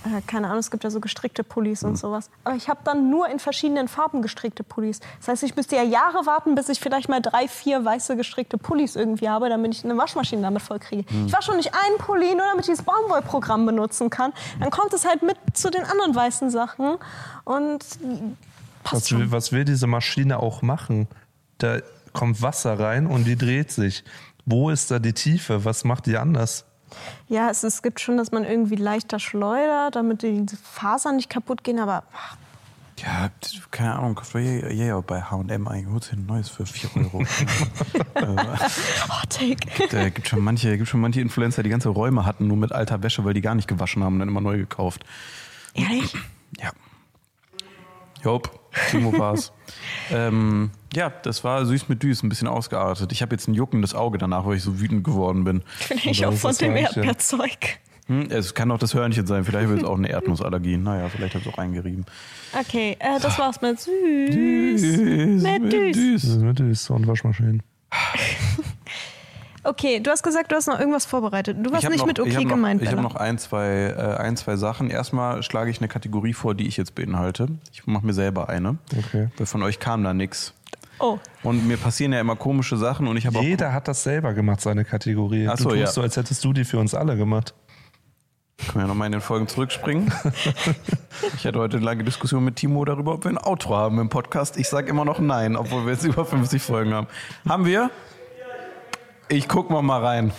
äh, keine Ahnung, es gibt ja so gestrickte Pullis Hm. und sowas. Aber ich habe dann nur in verschiedenen Farben gestrickte Pullis. Das heißt, ich müsste ja Jahre warten, bis ich vielleicht mal drei, vier weiße gestrickte Pullis irgendwie habe, damit ich eine Waschmaschine damit voll kriege. Hm. Ich wasche nicht einen Pulli, nur damit ich das Baumwollprogramm benutzen kann. Dann kommt es halt mit zu den anderen weißen Sachen und passt Was schon. will, was will diese Maschine auch machen? Da kommt Wasser rein und die dreht sich. Wo ist da die Tiefe? Was macht die anders? Ja, es, es gibt schon, dass man irgendwie leichter schleudert, damit die Fasern nicht kaputt gehen, aber ach, Ja, keine Ahnung, kauft man ja, bei H&M. Holst dir ein neues für 4 Euro. Hot Take. Da gibt schon manche, gibt schon manche Influencer, die ganze Räume hatten, nur mit alter Wäsche, weil die gar nicht gewaschen haben und dann immer neu gekauft. Ehrlich? Ja. Job, Timo war's. ähm, ja, das war süß mit Düs, ein bisschen ausgeartet. Ich habe jetzt ein juckendes Auge danach, weil ich so wütend geworden bin. Vielleicht Oder auch von dem? Erdbeerzeug. Hm, es kann auch das Hörnchen sein, vielleicht ich jetzt auch eine Erdnussallergie. Naja, vielleicht habe ich es auch eingerieben. Okay, äh, das war's mit süß. Mit Düs. Das ist mit Düs und Waschmaschinen. Okay, du hast gesagt, du hast noch irgendwas vorbereitet. Du warst nicht noch, mit ich okay noch, gemeint, Ich habe noch ein zwei, äh, ein, zwei Sachen. Erstmal schlage ich eine Kategorie vor, die ich jetzt beinhalte. Ich mache mir selber eine. Okay. Weil von euch kam da nichts. Oh, Und mir passieren ja immer komische Sachen und ich habe auch Jeder hat das selber gemacht, seine Kategorie. Ach du so, tust ja. so, als hättest du die für uns alle gemacht. Können wir nochmal in den Folgen zurückspringen? ich hatte heute eine lange Diskussion mit Timo darüber, ob wir ein Outro haben im Podcast. Ich sage immer noch nein, obwohl wir jetzt über 50 Folgen haben. Haben wir? Ich guck mal mal rein.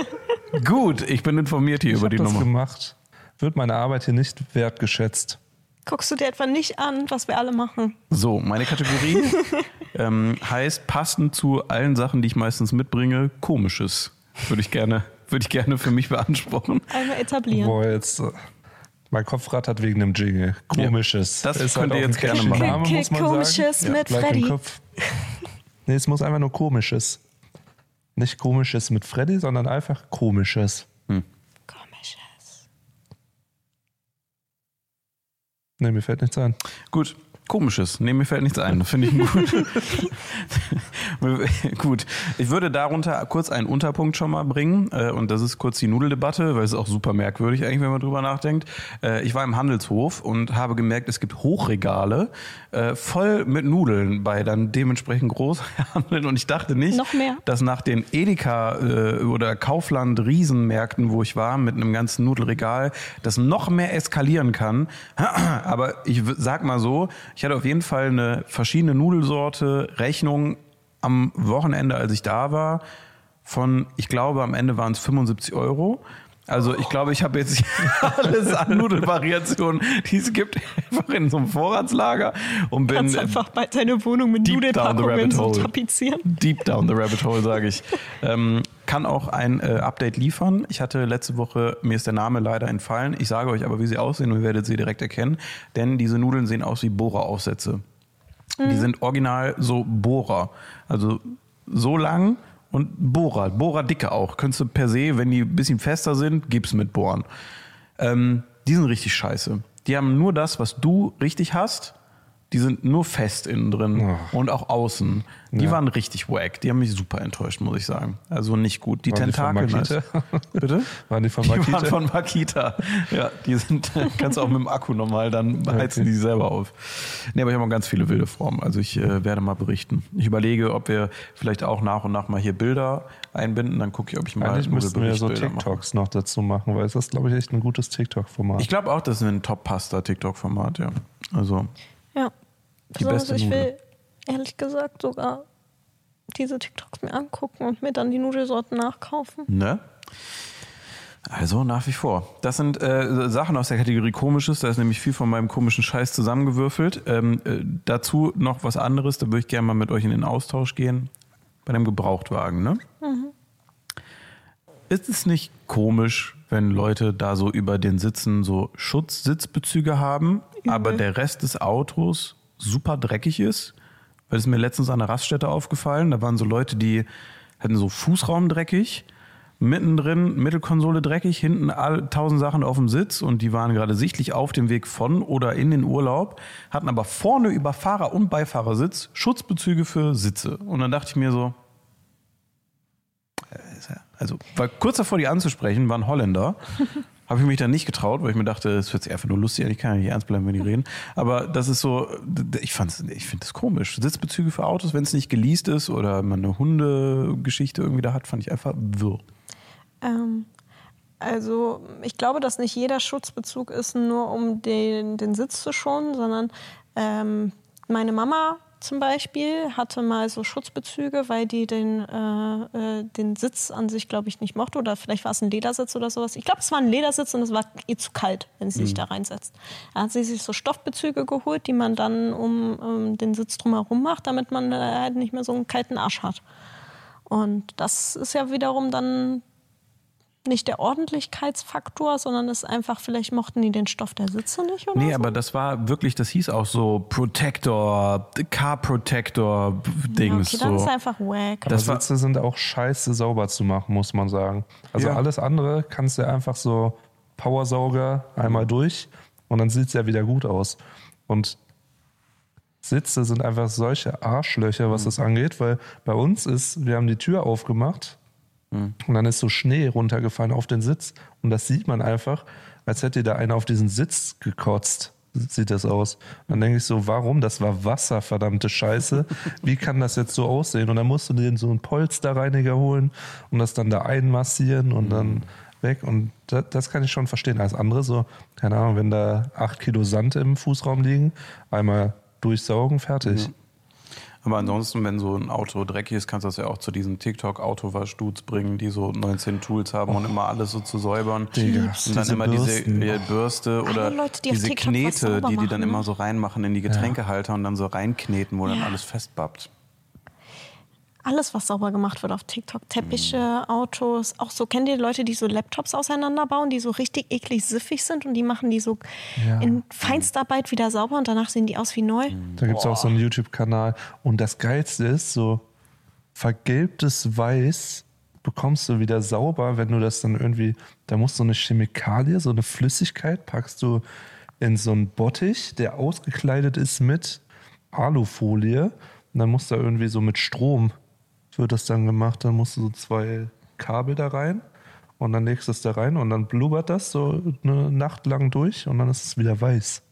Gut, ich bin informiert hier Ich über die das Nummer. gemacht. Wird meine Arbeit hier nicht wertgeschätzt. guckst du dir etwa nicht an, was wir alle machen? So, meine Kategorie ähm, heißt passend zu allen Sachen, die ich meistens mitbringe, komisches. Würde ich gerne, würde ich gerne für mich beanspruchen. Einmal etablieren. Boah, jetzt. äh, Mein Kopf rattert wegen dem Jingle. Komisches. Das Ist könnt ihr auch jetzt gerne machen. Name, muss man Komisches sagen. mit im Freddy. Kopf. Nee, es muss einfach nur komisches. Nicht komisches mit Freddy, sondern einfach komisches. Komisches. Nee, mir fällt nichts ein. Gut, Komisches. Nee, mir fällt nichts ein. Das finde ich gut. gut. Ich würde darunter kurz einen Unterpunkt schon mal bringen. äh, Und das ist kurz die Nudeldebatte, weil es ist auch super merkwürdig eigentlich, wenn man drüber nachdenkt. Äh, Ich war im Handelshof und habe gemerkt, es gibt Hochregale äh, voll mit Nudeln bei dann dementsprechend Großhandeln. Und ich dachte nicht, Noch mehr? dass nach den Edeka äh, oder Kaufland Riesenmärkten, wo ich war, mit einem ganzen Nudelregal, das noch mehr eskalieren kann. Aber ich sag mal so, ich hatte auf jeden Fall eine verschiedene Nudelsorte, Rechnung am Wochenende, als ich da war, von, ich glaube, am Ende waren es 75 Euro. Also ich glaube, ich habe jetzt alles an Nudelvariationen, die es gibt, einfach in so einem Vorratslager und bin Kannst einfach bei deine Wohnung mit Nudelpackungen so tapezieren. Deep down the rabbit hole, sage ich. ähm, kann auch ein äh, Update liefern. Ich hatte letzte Woche, mir ist der Name leider entfallen. Ich sage euch aber, wie sie aussehen und ihr werdet sie direkt erkennen. Denn diese Nudeln sehen aus wie Bohreraufsätze. Die sind original so Bohrer. Also so lang und Bohrer. Bohrerdicke auch. Könntest du per se, wenn die ein bisschen fester sind, gib's mit Bohren. Ähm, die sind richtig scheiße. Die haben nur das, was du richtig hast. Die sind nur fest innen drin und auch außen. Die waren richtig wack. Die haben mich super enttäuscht, muss ich sagen. Also nicht gut. Die Waren die von Tentakel. Makita? Bitte? Waren die von Die waren Makita? von Makita. Ja, die sind, kannst du auch mit dem Akku nochmal, dann heizen die selber auf. Nee, aber ich habe auch ganz viele wilde Formen. Also ich äh, werde mal berichten. Ich überlege, ob wir vielleicht auch nach und nach mal hier Bilder einbinden. Dann gucke ich, ob ich mal Eigentlich müssten wir so mache. TikToks noch dazu machen, weil es ist, glaube ich, echt ein gutes TikTok-Format. Ich glaube auch, das ist ein Top-Pasta-TikTok-Format, ja. Also, Ja. Die Besonders beste ich Nudel. will ehrlich gesagt sogar diese TikToks mir angucken und mir dann die Nudelsorten nachkaufen. ne? Also nach wie vor. Das sind äh, Sachen aus der Kategorie Komisches. Da ist nämlich viel von meinem komischen Scheiß zusammengewürfelt. Ähm, äh, dazu noch was anderes. Da würde ich gerne mal mit euch in den Austausch gehen. Bei dem Gebrauchtwagen, ne? Ist es nicht komisch, wenn Leute da so über den Sitzen so Schutzsitzbezüge haben, aber der Rest des Autos super dreckig ist? Weil es mir letztens an der Raststätte aufgefallen, da waren so Leute, die hatten so Fußraum dreckig, mittendrin Mittelkonsole dreckig, hinten all, tausend Sachen auf dem Sitz und die waren gerade sichtlich auf dem Weg von oder in den Urlaub, hatten aber vorne über Fahrer- und Beifahrersitz Schutzbezüge für Sitze. Und dann dachte ich mir so, also war kurz davor, die anzusprechen, waren Holländer. Habe ich mich dann nicht getraut, weil ich mir dachte, es wird sich einfach nur lustig, ich kann ja nicht ernst bleiben, wenn die reden. Aber das ist so, ich ich finde das komisch. Sitzbezüge für Autos, wenn es nicht geleast ist oder man eine Hundegeschichte irgendwie da hat, fand ich einfach wirr. Ähm, also ich glaube, dass nicht jeder Schutzbezug ist nur um den, den Sitz zu schonen, sondern ähm, meine Mama zum Beispiel hatte mal so Schutzbezüge, weil die den, äh, äh, den Sitz an sich, glaube ich, nicht mochte. Oder vielleicht war es ein Ledersitz oder sowas. Ich glaube, es war ein Ledersitz und es war ihr zu kalt, wenn sie sich da reinsetzt. Da hat sie sich so Stoffbezüge geholt, die man dann um, um den Sitz drumherum macht, damit man äh, halt nicht mehr so einen kalten Arsch hat. Und das ist ja wiederum dann nicht der Ordentlichkeitsfaktor, sondern es ist einfach, vielleicht mochten die den Stoff der Sitze nicht oder Nee, so. aber das war wirklich, das hieß auch so Protector, Car Protector ja, Dings. okay, dann so. ist einfach wack. Aber Das war- Sitze sind auch scheiße sauber zu machen, muss man sagen. Also Ja. alles andere kannst du einfach so Powersauger einmal durch und dann sieht es ja wieder gut aus. Und Sitze sind einfach solche Arschlöcher, was das angeht, weil bei uns ist, wir haben die Tür aufgemacht und dann ist so Schnee runtergefallen auf den Sitz und das sieht man einfach, als hätte da einer auf diesen Sitz gekotzt. Sieht das aus. Dann denke ich so, warum? Das war Wasser, verdammte Scheiße. Wie kann das jetzt so aussehen? Und dann musst du dir so einen Polsterreiniger holen und das dann da einmassieren und dann weg. Und das, das kann ich schon verstehen. Als andere so, keine Ahnung, wenn da acht Kilo Sand im Fußraum liegen, einmal durchsaugen, fertig. Aber ansonsten, wenn so ein Auto dreckig ist, kannst du das ja auch zu diesen TikTok-Autowaschdudes bringen, die so 19 Tools haben und immer alles so zu säubern. Digga, und dann diese immer diese Bürsten. äh, Bürste oder Leute, die diese Knete, die die dann immer so reinmachen in die Getränkehalter und dann so reinkneten, wo dann alles festbappt. Alles, was sauber gemacht wird auf TikTok. Teppiche, Autos, auch so, kennt ihr Leute, die so Laptops auseinanderbauen, die so richtig eklig siffig sind und die machen die so Ja. in Feinstarbeit wieder sauber und danach sehen die aus wie neu. Da gibt es auch so einen YouTube-Kanal. Und das Geilste ist, so vergilbtes Weiß bekommst du wieder sauber, wenn du das dann irgendwie, da musst du eine Chemikalie, so eine Flüssigkeit, packst du in so einen Bottich, der ausgekleidet ist mit Alufolie. Und dann muss da irgendwie so mit Strom wird das dann gemacht. Dann musst du so zwei Kabel da rein und dann legst du es da rein und dann blubbert das so eine Nacht lang durch und dann ist es wieder weiß.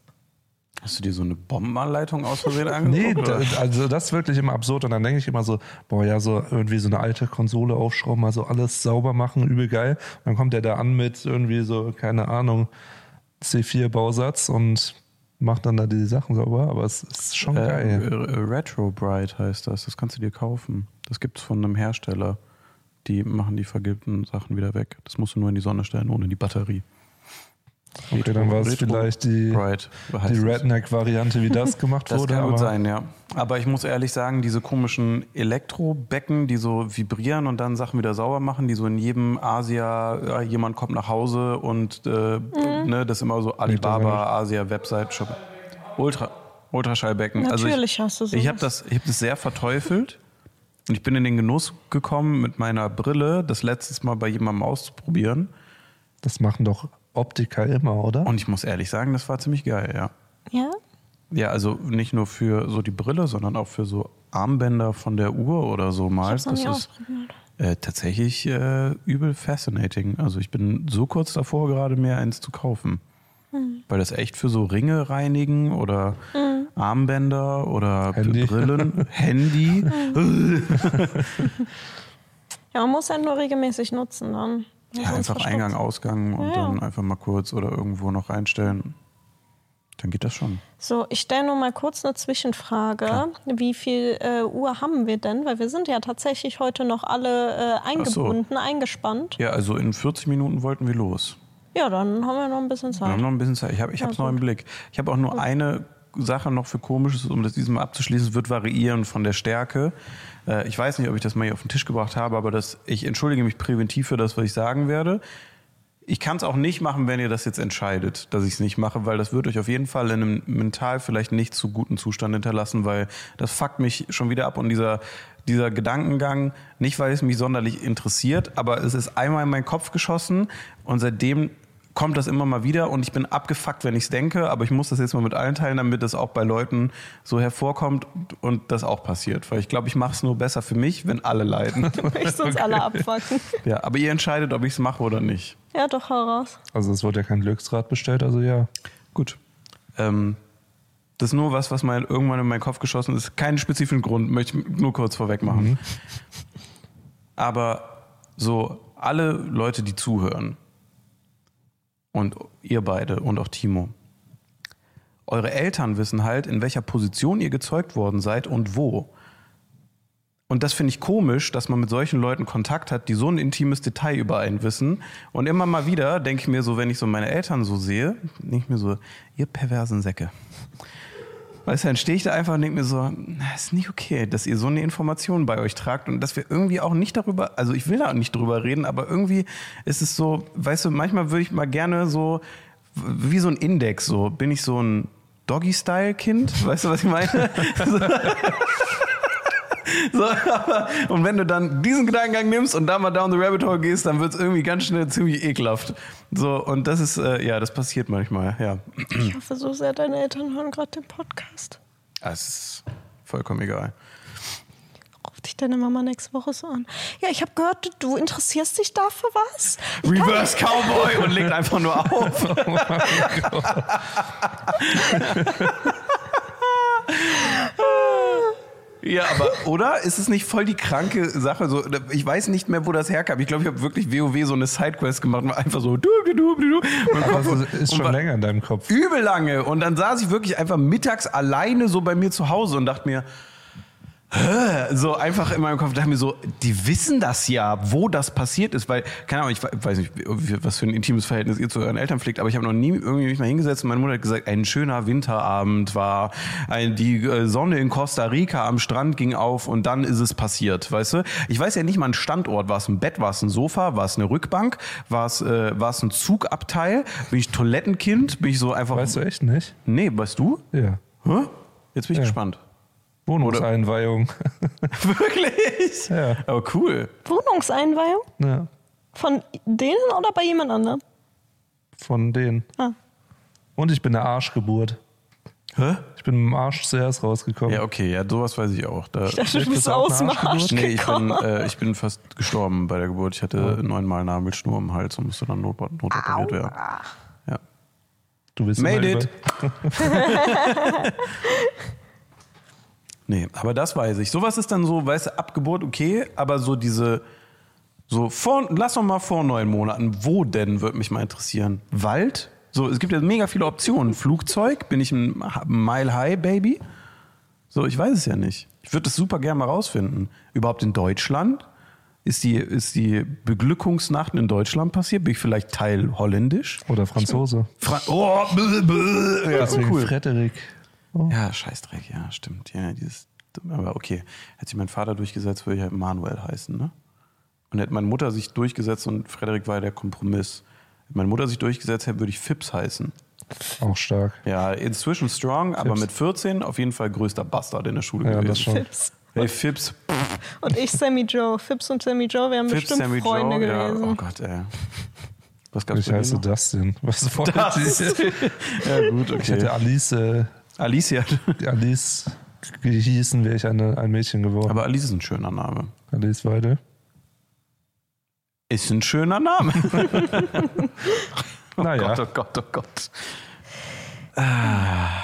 Hast du dir so eine Bombenanleitung aus Versehen Nee, angeguckt? da, oder? also das ist wirklich immer absurd. Und dann denke ich immer so, boah, ja, so irgendwie so eine alte Konsole aufschrauben, also alles sauber machen, übel geil. Und dann kommt der da an mit irgendwie so, keine Ahnung, C4-Bausatz und macht dann da die Sachen sauber. Aber es ist schon Äh, geil. Retro Bright heißt das. Das kannst du dir kaufen. Das gibt es von einem Hersteller. Die machen die vergilbten Sachen wieder weg. Das musst du nur in die Sonne stellen, ohne die Batterie. Okay, dann war es vielleicht die, Bright die. Redneck-Variante, wie das gemacht Das wurde. kann gut sein, ja. Aber ich muss ehrlich sagen, diese komischen Elektrobecken, die so vibrieren und dann Sachen wieder sauber machen, die so in jedem Asia, ja, jemand kommt nach Hause und äh, ne, das ist immer so Alibaba, Asia, Website, Shop. Ultra, Ultraschallbecken. Natürlich also hast du ich, sowas. ich habe das, ich hab das sehr verteufelt und ich bin in den Genuss gekommen, mit meiner Brille das letztes Mal bei jemandem auszuprobieren. das machen doch Optiker immer, oder? Und ich muss ehrlich sagen, das war ziemlich geil, ja. Ja? Ja, also nicht nur für so die Brille, sondern auch für so Armbänder von der Uhr oder so mal. Ich hab's noch Das nie ist ausprobiert. äh, tatsächlich äh, übel fascinating. Also ich bin so kurz davor, gerade mir eins zu kaufen. Hm. Weil das echt für so Ringe reinigen oder Armbänder oder Handy. Brillen, Handy. Ja, man muss ja nur regelmäßig nutzen dann. Ja, einfach. Eingang, Ausgang und Ja. dann einfach mal kurz oder irgendwo noch reinstellen. Dann geht das schon. So, ich stelle nur mal kurz eine Zwischenfrage. Wie viel äh, Uhr haben wir denn? Weil wir sind ja tatsächlich heute noch alle äh, eingebunden, eingespannt. Ja, also in 40 Minuten wollten wir los. Ja, dann haben wir noch ein bisschen Wir Zeit. haben noch ein bisschen Zeit. Ich habe es Ja, noch im gut. Blick. Ich habe auch nur eine Sache noch für Komisches, um das diesmal abzuschließen. Es wird variieren von der Stärke. Äh, ich weiß nicht, ob ich das mal hier auf den Tisch gebracht habe, aber das, ich entschuldige mich präventiv für das, was ich sagen werde. Ich kann es auch nicht machen, wenn ihr das jetzt entscheidet, dass ich es nicht mache, weil das wird euch auf jeden Fall in einem mental vielleicht nicht zu guten Zustand hinterlassen, weil das fuckt mich schon wieder ab und dieser, dieser Gedankengang, nicht weil es mich sonderlich interessiert, aber es ist einmal in meinen Kopf geschossen und seitdem kommt das immer mal wieder und ich bin abgefuckt, wenn ich es denke, aber ich muss das jetzt mal mit allen teilen, damit es auch bei Leuten so hervorkommt und, das auch passiert. Weil ich glaube, ich mache es nur besser für mich, wenn alle leiden. Du möchtest uns alle abfacken. ja, aber ihr entscheidet, ob ich es mache oder nicht. Ja, doch, hau raus. Also es wurde ja kein Glücksrad bestellt, also ja. Gut. Ähm, das ist nur was, was mal irgendwann in meinen Kopf geschossen ist. Keinen spezifischen Grund, möchte ich nur kurz vorweg machen. Aber so alle Leute, die zuhören, und ihr beide und auch Timo, eure Eltern wissen halt, in welcher Position ihr gezeugt worden seid und wo. Und das finde ich komisch, dass man mit solchen Leuten Kontakt hat, die so ein intimes Detail über einen wissen. Und immer mal wieder denke ich mir so, wenn ich so meine Eltern so sehe, denke ich mir so, ihr perversen Säcke. Weißt du, dann stehe ich da einfach und denke mir so, na, ist nicht okay, dass ihr so eine Information bei euch tragt und dass wir irgendwie auch nicht darüber, also ich will da auch nicht drüber reden, aber irgendwie ist es so, weißt du, manchmal würde ich mal gerne so, wie so ein Index, so, bin ich so ein Doggy-Style-Kind? Weißt du, was ich meine? So, aber, und wenn du dann diesen Gedankengang nimmst und da mal down the rabbit hole gehst, dann wird es irgendwie ganz schnell ziemlich ekelhaft. So, und das ist, äh, ja, das passiert manchmal, ja. Ich hoffe so sehr, deine Eltern hören gerade den Podcast. Es ist vollkommen egal. Ruft dich deine Mama nächste Woche so an. Ja, ich habe gehört, du- interessierst dich dafür was? Ich Reverse Cowboy und legt einfach nur auf. Ja, aber, oder? Ist es nicht voll die kranke Sache? So, ich weiß nicht mehr, wo das herkam. Ich glaube, ich habe wirklich WoW so eine Sidequest gemacht und war einfach so. Du, du, du, du. Und es ist schon länger in deinem Kopf. Übel lange. Und dann saß ich wirklich einfach mittags alleine so bei mir zu Hause und dachte mir? So einfach in meinem Kopf dachte mir so, die wissen das ja, wo das passiert ist, weil, keine Ahnung, ich weiß nicht, was für ein intimes Verhältnis ihr zu euren Eltern pflegt, aber ich habe noch nie irgendwie mich mal hingesetzt und meine Mutter hat gesagt, ein schöner Winterabend war, ein, die äh, Sonne in Costa Rica am Strand ging auf und dann ist es passiert, weißt du? Ich weiß ja nicht mal einen Standort, war es ein Bett, war es ein Sofa, war es eine Rückbank, war es, äh, war es ein Zugabteil, bin ich Toilettenkind, bin ich so einfach... Weißt du echt nicht? Nee, weißt du? Ja. Hä? Jetzt bin ich Ja. gespannt. Wohnungseinweihung. Wirklich? Ja. Aber cool. Und ich bin eine Arschgeburt. Hä? Ich bin mit dem Arsch zuerst rausgekommen. Ja, okay, ja, sowas weiß ich auch. Da, Ich dachte, du Bist bist aus dem Arsch Arschgeburt? nee, ich bin, gekommen. äh, ich bin fast gestorben bei der Geburt. Ich hatte neunmal Nabelschnur im Hals und musste dann not, notoperiert werden. Ja. Du willst Made it. Nee, aber das weiß ich. Sowas ist dann so, weißt du, ab Geburt okay, aber so diese, so vor, lass doch mal vor neun Monaten, wo denn, würde mich mal interessieren. Wald? So, es gibt ja mega viele Optionen. Flugzeug, bin ich ein Mile High Baby? So, ich weiß es ja nicht. Ich würde das super gerne mal rausfinden. Überhaupt in Deutschland? Ist die, ist die Beglückungsnacht in Deutschland passiert? Bin ich vielleicht Teil holländisch? Oder Franzose. Fra oh, bäh, bäh. Ja, cool. Frederik. Ja, Scheißdreck, ja, stimmt. Ja, dieses, aber okay. Hätte sich mein Vater durchgesetzt, würde ich halt Manuel heißen, ne? Und hätte meine Mutter sich durchgesetzt und Frederik war ja der Kompromiss. Hätte meine Mutter sich durchgesetzt, hätte, würde ich Fips heißen. Auch stark. Ja, inzwischen strong, aber Fips. mit 14 auf jeden Fall größter Bastard in der Schule Ja, gewesen. das schon. Fips. Hey, Fips, Und ich, Sammy Joe. Fips und Sammy Joe wären Fips, bestimmt Sammy Freunde Joe. Ja, gewesen. oh Gott, ey. Was gab's Ich heiße? Dustin. Was wollte Das. ich? Ja, gut, Ich hätte okay. Alice, äh, Alicia. Alice gehießen, wäre ich eine, ein Mädchen geworden. Aber Alice ist ein schöner Name. Alice Weide. Ist ein schöner Name. Oh Naja. Gott, oh Gott, oh Gott. Ah.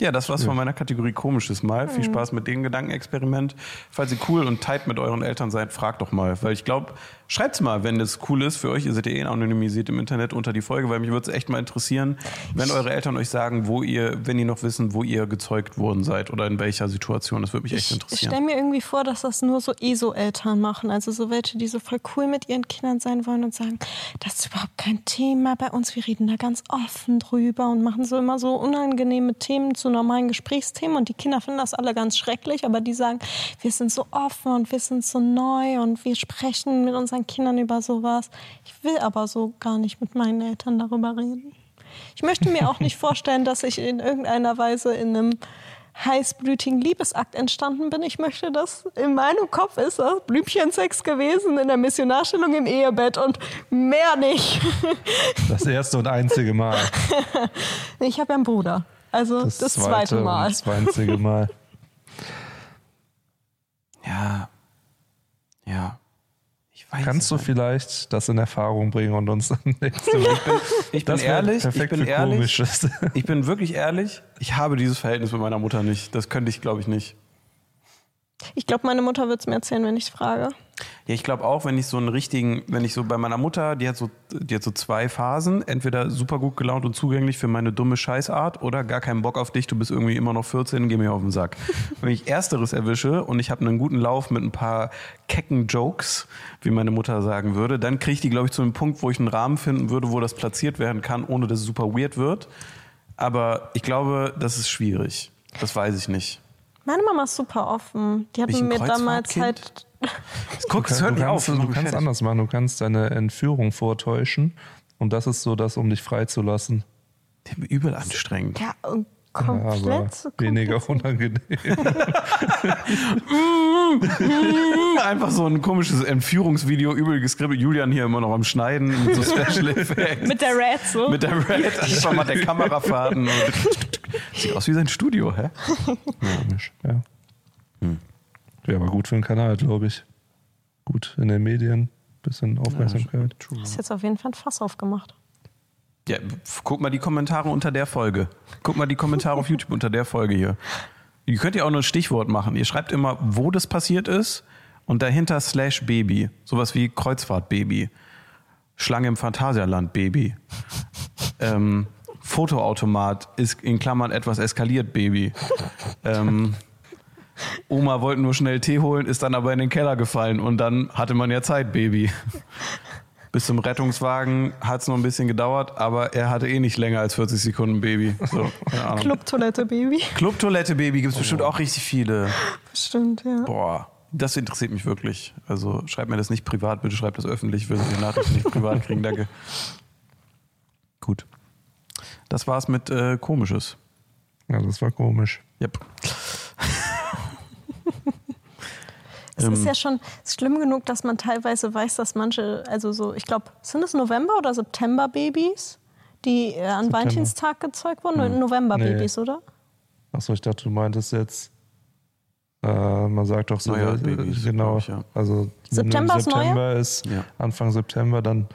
Ja, das war's von meiner Kategorie Komisches Mal. Viel Spaß mit dem Gedankenexperiment. Falls ihr cool und tight mit euren Eltern seid, fragt doch mal. Weil ich glaube, schreibt's mal, wenn das cool ist für euch. Ihr seid ja eh anonymisiert im Internet unter die Folge, weil mich würde es echt mal interessieren, wenn eure Eltern euch sagen, wo ihr, wenn die noch wissen, wo ihr gezeugt worden seid oder in welcher Situation. Das würde mich echt Ich, ich interessieren. stelle mir irgendwie vor, dass das nur so ESO-Eltern machen. Also so welche, die so voll cool mit ihren Kindern sein wollen und sagen, das ist überhaupt kein Thema bei uns. Wir reden da ganz offen drüber und machen so immer so unangenehme Themen zu normalen Gesprächsthemen. Und die Kinder finden das alle ganz schrecklich, aber die sagen, wir sind so offen und wir sind so neu und wir sprechen mit unseren Kindern über sowas. Ich will aber so gar nicht mit meinen Eltern darüber reden. Ich möchte mir auch nicht vorstellen, dass ich in irgendeiner Weise in einem heißblütigen Liebesakt entstanden bin. Ich möchte, dass in meinem Kopf ist das Blümchensex gewesen in der Missionarstellung im Ehebett und mehr nicht. Das erste und einzige Mal. Ich habe ja einen Bruder. Also das, zweite, und Mal. Das einzige Mal. Ja. Ja. Ich weiß Kannst du vielleicht das in Erfahrung bringen und uns dann nächste Woche. Ich bin Das ehrlich, ich bin ehrlich. Ich bin wirklich ehrlich, ich habe dieses Verhältnis mit meiner Mutter nicht. Das könnte ich, glaube ich, nicht. Ich glaube, meine Mutter wird es mir erzählen, wenn ich es frage. Ja, ich glaube auch, wenn ich so einen richtigen, wenn ich so bei meiner Mutter, die hat so, die hat so zwei Phasen, entweder super gut gelaunt und zugänglich für meine dumme Scheißart oder gar keinen Bock auf dich, du bist irgendwie immer noch 14, geh mir auf den Sack. wenn ich ersteres erwische und ich habe einen guten Lauf mit ein paar kecken Jokes, wie meine Mutter sagen würde, dann kriege ich die, glaube ich, zu einem Punkt, wo ich einen Rahmen finden würde, wo das platziert werden kann, ohne dass es super weird wird. Aber ich glaube, das ist schwierig. Das weiß ich nicht. Meine Mama ist super offen. Die hat mir damals halt. Guck, es Du hört nicht kannst, auf. du kannst anders machen. Du kannst deine Entführung vortäuschen. Und das ist so das, um dich freizulassen. Übel anstrengend. Ja, und Ja, aber komplett. weniger unangenehm. Einfach so ein komisches Entführungsvideo, übel geskriptet. Julian hier immer noch am Schneiden mit so Special Effects. Mit der Red so. Mit der Red, einfach mal der Kamerafahrten. Und Sieht aus wie sein Studio, hä? Komisch, ja. Wäre aber gut für den Kanal, glaube ich. Gut in den Medien, bisschen Aufmerksamkeit. True. hast jetzt auf jeden Fall ein Fass aufgemacht. Ja, guck mal die Kommentare unter der Folge. Guck mal die Kommentare auf YouTube unter der Folge hier. Ihr könnt ja auch nur ein Stichwort machen. Ihr schreibt immer, wo das passiert ist und dahinter slash Baby. Sowas wie Kreuzfahrt-Baby. Schlange im Phantasialand Baby. ähm, Fotoautomat ist in Klammern etwas eskaliert Baby. Ähm, Oma wollte nur schnell Tee holen, ist dann aber in den Keller gefallen und dann hatte man ja Zeit, Baby. Bis zum Rettungswagen hat es noch ein bisschen gedauert, aber er hatte eh nicht länger als 40 Sekunden Baby. So. Clubtoilette, Baby. Clubtoilette Baby gibt es bestimmt auch richtig viele. Bestimmt, ja. Boah, das interessiert mich wirklich. Also schreibt mir das nicht privat, bitte schreibt das öffentlich. Ich will die Nachrichten nicht privat kriegen, danke. Gut. Das war's mit äh, Komisches. Ja, das war komisch. Yep. Es Ähm. ist ja schon schlimm genug, dass man teilweise weiß, dass manche, also so, ich glaube, sind es November- oder September-Babys, Die äh, an September. Valentinstag gezeugt wurden? November-Babys, oder? Achso, ich dachte, du meintest jetzt. Äh, man sagt doch so, Neujahrsbabys, äh, genau. glaub ich, ja. Also September wenn ist September ist, Ja. Anfang September, dann,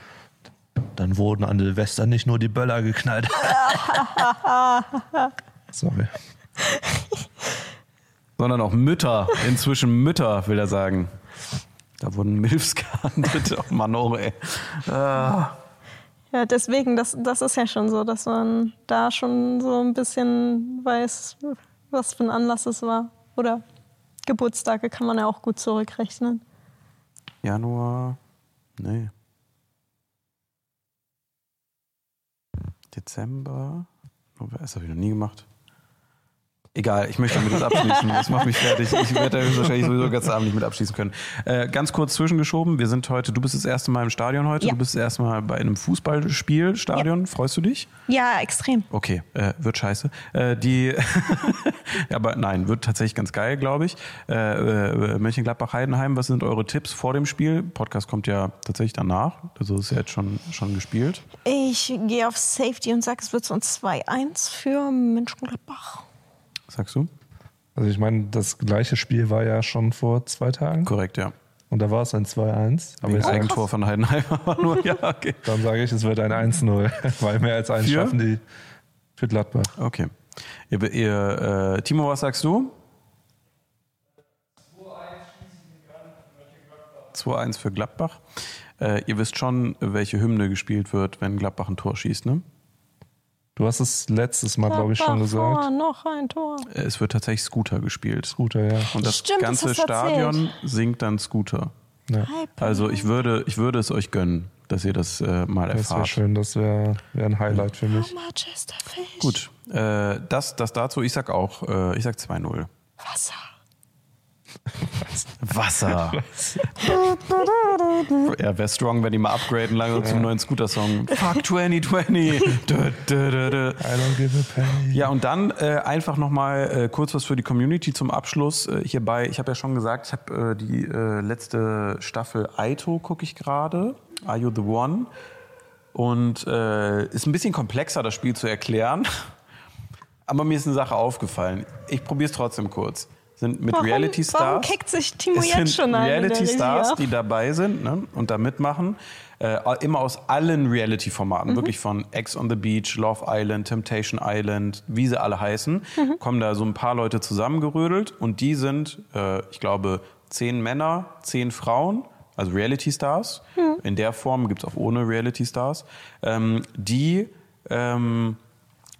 dann wurden an Silvester nicht nur die Böller geknallt. Sorry. Sondern auch Mütter. Inzwischen Mütter, will er sagen. Da wurden Milfs gehandelt. Oh Mann, oh, ey. Ah. Ja, deswegen, das, das ist ja schon so, dass man da schon so ein bisschen weiß, was für ein Anlass es war. Oder Geburtstage kann man ja auch gut zurückrechnen. Januar. Nee. Dezember. November. Das habe ich noch nie gemacht. Egal, ich möchte damit jetzt abschließen. Das macht mich fertig. Ich werde da wahrscheinlich sowieso ganzen Abend nicht mit abschließen können. Äh, ganz kurz zwischengeschoben. Wir sind heute, du bist das erste Mal im Stadion heute. Ja. Du bist das erste Mal bei einem Fußballspiel, Stadion. Freust du dich? Ja, extrem. Okay, äh, wird scheiße. Äh, die, ja, aber nein, wird tatsächlich ganz geil, glaube ich. Äh, äh, Mönchengladbach-Heidenheim, was sind eure Tipps vor dem Spiel? Podcast kommt ja tatsächlich danach, also ist ja jetzt schon, schon gespielt. Ich gehe auf Safety und sage, es wird so ein 2-1 für Mönchengladbach. Sagst du? Also ich meine, das gleiche Spiel war ja schon vor zwei Tagen. Korrekt, ja. Und da war es ein 2-1. Aber sag, Eigentor von Heidenheim, aber nur, ja, okay. dann sage ich, es wird ein 1-0. Weil mehr als Für? schaffen die für Gladbach. Okay. Ihr, ihr, äh, Timo, was sagst du? 2-1 für Gladbach. Äh, ihr wisst schon, welche Hymne gespielt wird, wenn Gladbach ein Tor schießt, ne? Du hast es letztes Mal, glaube ich, schon gesagt. noch ein Tor. Äh, Es wird tatsächlich Scooter gespielt. Guter, ja. Und das Stimmt, das ganze hast du erzählt. Stadion singt dann Scooter. ja. Also ich würde, ich würde es euch gönnen, dass ihr das äh, mal Das wäre erfahrt. schön, das wäre wär ein Highlight für mich. Manchester Fish. Gut, äh, das, das dazu. Ich sag auch, äh, ich sag 2-0. Wasser. Wasser. ja, wäre strong, wenn die mal upgraden langsam zum neuen Scooter-Song. Fuck 2020. Dö, dö, dö, dö. I don't give a penny. Ja, und dann äh, einfach nochmal äh, kurz was für die Community zum Abschluss. Äh, hierbei, ich habe ja schon gesagt, ich habe äh, die äh, letzte Staffel Aito, gucke ich gerade. Are You the One? Und äh, ist ein bisschen komplexer, das Spiel zu erklären. Aber mir ist eine Sache aufgefallen. Ich probiere es trotzdem kurz. Sind mit Warum, Reality Stars. warum kickt sich Timo es jetzt schon an? Reality Stars, die dabei sind ne, und da mitmachen. Äh, immer aus allen Mhm. Reality-Formaten, wirklich von Ex on the Beach, Love Island, Temptation Island, wie sie alle heißen, Mhm. kommen da so ein paar Leute zusammengerödelt und die sind, äh, ich glaube, zehn Männer, zehn Frauen, also Reality Stars. Mhm. In der Form gibt es auch ohne Reality Stars. Ähm, die ähm,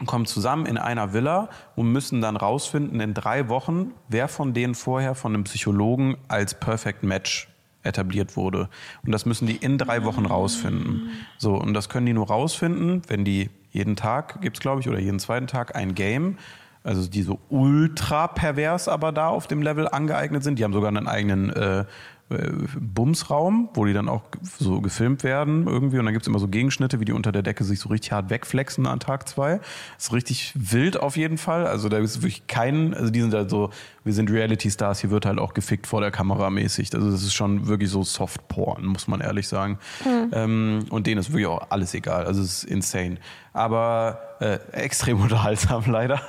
kommen zusammen in einer Villa und müssen dann rausfinden in drei Wochen, wer von denen vorher von einem Psychologen als Perfect Match etabliert wurde. Und das müssen die in drei Wochen rausfinden. So, und das können die nur rausfinden, wenn die jeden Tag, gibt's glaube ich, oder jeden zweiten Tag ein Game, also die so ultra pervers aber da auf dem Level angeeignet sind. Die haben sogar einen eigenen äh, Bumsraum, wo die dann auch so gefilmt werden irgendwie. Und dann gibt's immer so Gegenschnitte, wie die unter der Decke sich so richtig hart wegflexen an Tag zwei. Ist richtig wild auf jeden Fall. Also da ist wirklich kein, also die sind halt so, wir sind Reality-Stars, hier wird halt auch gefickt vor der Kamera mäßig. Also das ist schon wirklich so Soft-Porn, muss man ehrlich sagen. Ähm, und denen ist wirklich auch alles egal. Also es ist insane. Aber äh, extrem unterhaltsam leider.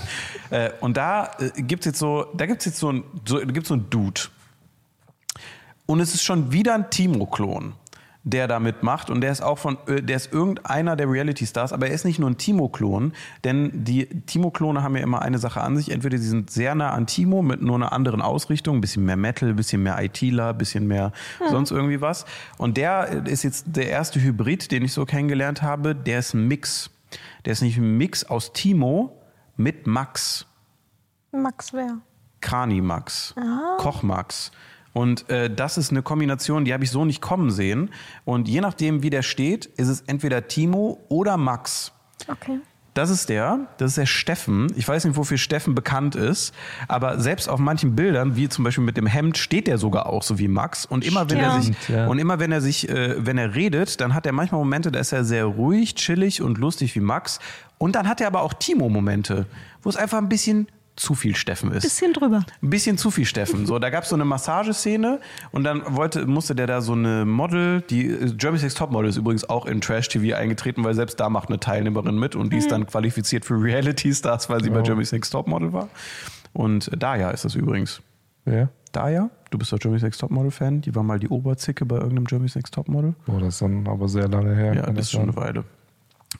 äh, und da äh, gibt's jetzt so, da gibt's jetzt so ein, so, gibt's so ein Dude. Und es ist schon wieder ein Timo-Klon, der da mitmacht. Und der ist auch von, äh, der ist irgendeiner der Reality-Stars, aber er ist nicht nur ein Timo-Klon, denn die Timo-Klone haben ja immer eine Sache an sich. Entweder sie sind sehr nah an Timo mit nur einer anderen Ausrichtung, ein bisschen mehr Metal, ein bisschen mehr ITler, ein bisschen mehr sonst irgendwie was. Und der ist jetzt der erste Hybrid, den ich so kennengelernt habe. Der ist ein Mix. Der ist nicht ein Mix aus Timo mit Max. Max wer? Krani Max, Koch Max. Und äh, das ist eine Kombination, die habe ich so nicht kommen sehen. Und je nachdem, wie der steht, ist es entweder Timo oder Max. Okay. Das ist der, das ist der Steffen. Ich weiß nicht, wofür Steffen bekannt ist, aber selbst auf manchen Bildern, wie zum Beispiel mit dem Hemd, steht er sogar auch so wie Max. Und immer wenn er sich Stimmt, ja. und immer wenn er sich, äh, wenn er redet, dann hat er manchmal Momente, da ist er sehr ruhig, chillig und lustig wie Max. Und dann hat er aber auch Timo-Momente, wo es einfach ein bisschen zu viel Steffen ist. Bisschen drüber. Ein bisschen zu viel Steffen. So, da gab es so eine Massageszene und dann wollte, musste der da so eine Model, die äh, Germany's Next Topmodel ist übrigens auch in Trash TV eingetreten, weil selbst da macht eine Teilnehmerin mit und die ist dann qualifiziert für Reality Stars, weil sie bei Germany's Next Topmodel war. Und äh, Daya ist das übrigens. Ja. Daya, du bist doch Germany's Next Topmodel Fan. Die war mal die Oberzicke bei irgendeinem Germany's Next Topmodel. Oh, das ist dann aber sehr lange her. Ja, das ist schon sein. eine Weile.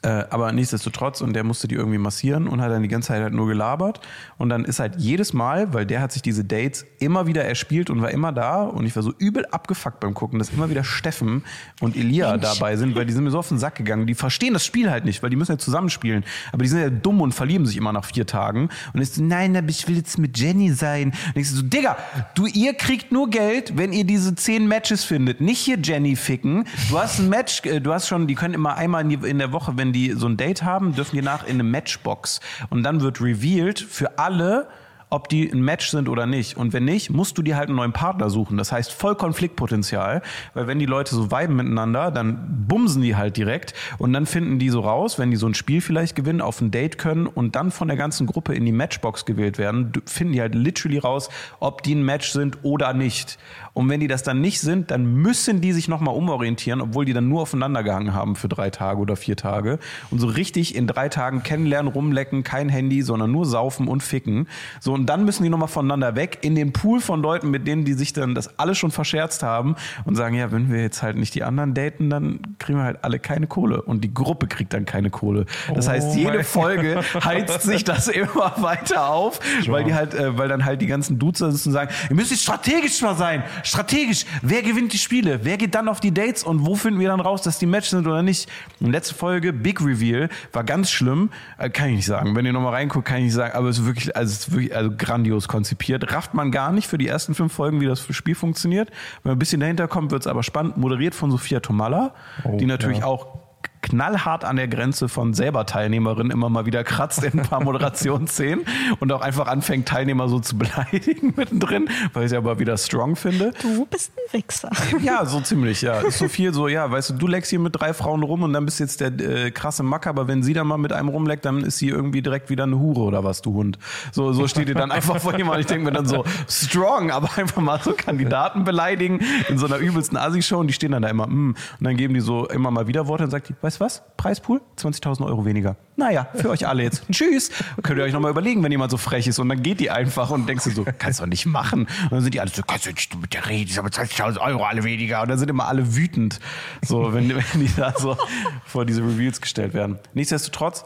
Äh, aber nichtsdestotrotz, und der musste die irgendwie massieren und hat dann die ganze Zeit halt nur gelabert. Und dann ist halt jedes Mal, weil der hat sich diese Dates immer wieder erspielt und war immer da. Und ich war so übel abgefuckt beim Gucken, dass immer wieder Steffen und Elia dabei sind, weil die sind mir so auf den Sack gegangen. Die verstehen das Spiel halt nicht, weil die müssen ja zusammenspielen. Aber die sind ja dumm und verlieben sich immer nach vier Tagen. Und ist so, nein, aber ich will jetzt mit Jenny sein. Und ich so, Digga, du, ihr kriegt nur Geld, wenn ihr diese zehn Matches findet. Nicht hier Jenny ficken. Du hast ein Match, äh, du hast schon, die können immer einmal in der Woche, wenn die so ein Date haben, dürfen die nach in eine Matchbox. Und dann wird revealed für alle, ob die ein Match sind oder nicht. Und wenn nicht, musst du dir halt einen neuen Partner suchen. Das heißt voll Konfliktpotenzial, weil wenn die Leute so viben miteinander, dann bumsen die halt direkt und dann finden die so raus, wenn die so ein Spiel vielleicht gewinnen, auf ein Date können und dann von der ganzen Gruppe in die Matchbox gewählt werden, finden die halt literally raus, ob die ein Match sind oder nicht. Und wenn die das dann nicht sind, dann müssen die sich nochmal umorientieren, obwohl die dann nur aufeinander gehangen haben für drei Tage oder vier Tage. Und so richtig in drei Tagen kennenlernen, rumlecken, kein Handy, sondern nur saufen und ficken. So, und dann müssen die nochmal voneinander weg in den Pool von Leuten, mit denen die sich dann das alles schon verscherzt haben und sagen, ja, wenn wir jetzt halt nicht die anderen daten, dann kriegen wir halt alle keine Kohle. Und die Gruppe kriegt dann keine Kohle. Das Oh heißt, jede Folge heizt sich das immer weiter auf, weil die halt, äh, weil dann halt die ganzen Dudes sitzen und sagen, ihr müsst jetzt strategisch mal sein. Strategisch. Wer gewinnt die Spiele? Wer geht dann auf die Dates und wo finden wir dann raus, dass die Match sind oder nicht? Und letzte Folge, Big Reveal, war ganz schlimm. Äh, kann ich nicht sagen. Wenn ihr nochmal reinguckt, kann ich nicht sagen. Aber es ist wirklich, also es ist wirklich also grandios konzipiert. Rafft man gar nicht für die ersten fünf Folgen, wie das Spiel funktioniert. Wenn man ein bisschen dahinter kommt, wird es aber spannend. Moderiert von Sophia Tomalla, Oh, die natürlich ja. auch knallhart an der Grenze von selber Teilnehmerin immer mal wieder kratzt in ein paar Moderationsszenen und auch einfach anfängt, Teilnehmer so zu beleidigen mittendrin, weil ich sie aber wieder strong finde. Du bist ein Wichser. Ja, so ziemlich, ja. Ist so viel so, ja, weißt du, du leckst hier mit drei Frauen rum und dann bist jetzt der äh, krasse Mack, aber wenn sie dann mal mit einem rumleckt, dann ist sie irgendwie direkt wieder eine Hure oder was, du Hund. So, so steht ihr dann einfach vor jemandem. Ich denke mir dann so, strong, aber einfach mal so Kandidaten beleidigen in so einer übelsten Assi-Show und die stehen dann da immer, mm. und dann geben die so immer mal wieder Worte und sagt die, weißt was, Preispool, 20.000 Euro weniger. Naja, für euch alle jetzt. Tschüss. Könnt ihr euch nochmal überlegen, wenn jemand so frech ist und dann geht die einfach und denkst du so, kannst du nicht machen. Und dann sind die alle so, kannst du nicht mit der reden, ist aber 20.000 Euro alle weniger. Und dann sind immer alle wütend, so, wenn, wenn die da so vor diese Reveals gestellt werden. Nichtsdestotrotz,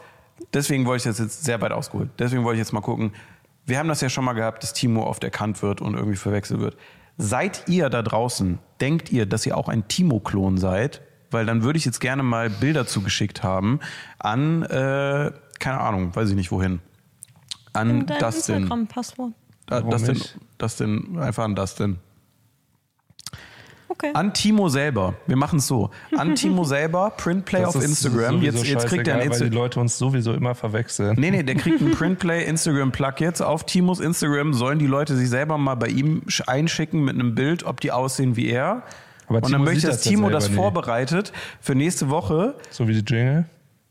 deswegen wollte ich das jetzt sehr weit ausgeholt. Deswegen wollte ich jetzt mal gucken. Wir haben das ja schon mal gehabt, dass Timo oft erkannt wird und irgendwie verwechselt wird. Seid ihr da draußen, denkt ihr, dass ihr auch ein Timo-Klon seid? Weil dann würde ich jetzt gerne mal Bilder zugeschickt haben an, äh, keine Ahnung, weiß ich nicht wohin. An Dustin. Instagram-Passwort. Äh, Warum Dustin, einfach an Dustin. Okay. An Timo selber. Wir machen es so. An Timo selber, Printplay Das auf Instagram. Jetzt, jetzt kriegt er ein scheißegal, weil die Instagram. Leute uns sowieso immer verwechseln. Nee, nee, der kriegt einen Printplay Instagram-Plug jetzt. Auf Timos Instagram sollen die Leute sich selber mal bei ihm sch- einschicken mit einem Bild, ob die aussehen wie er. Aber Und dann Timo möchte ich, sieht dass das Timo das vorbereitet für nächste Woche. So wie die Jingle.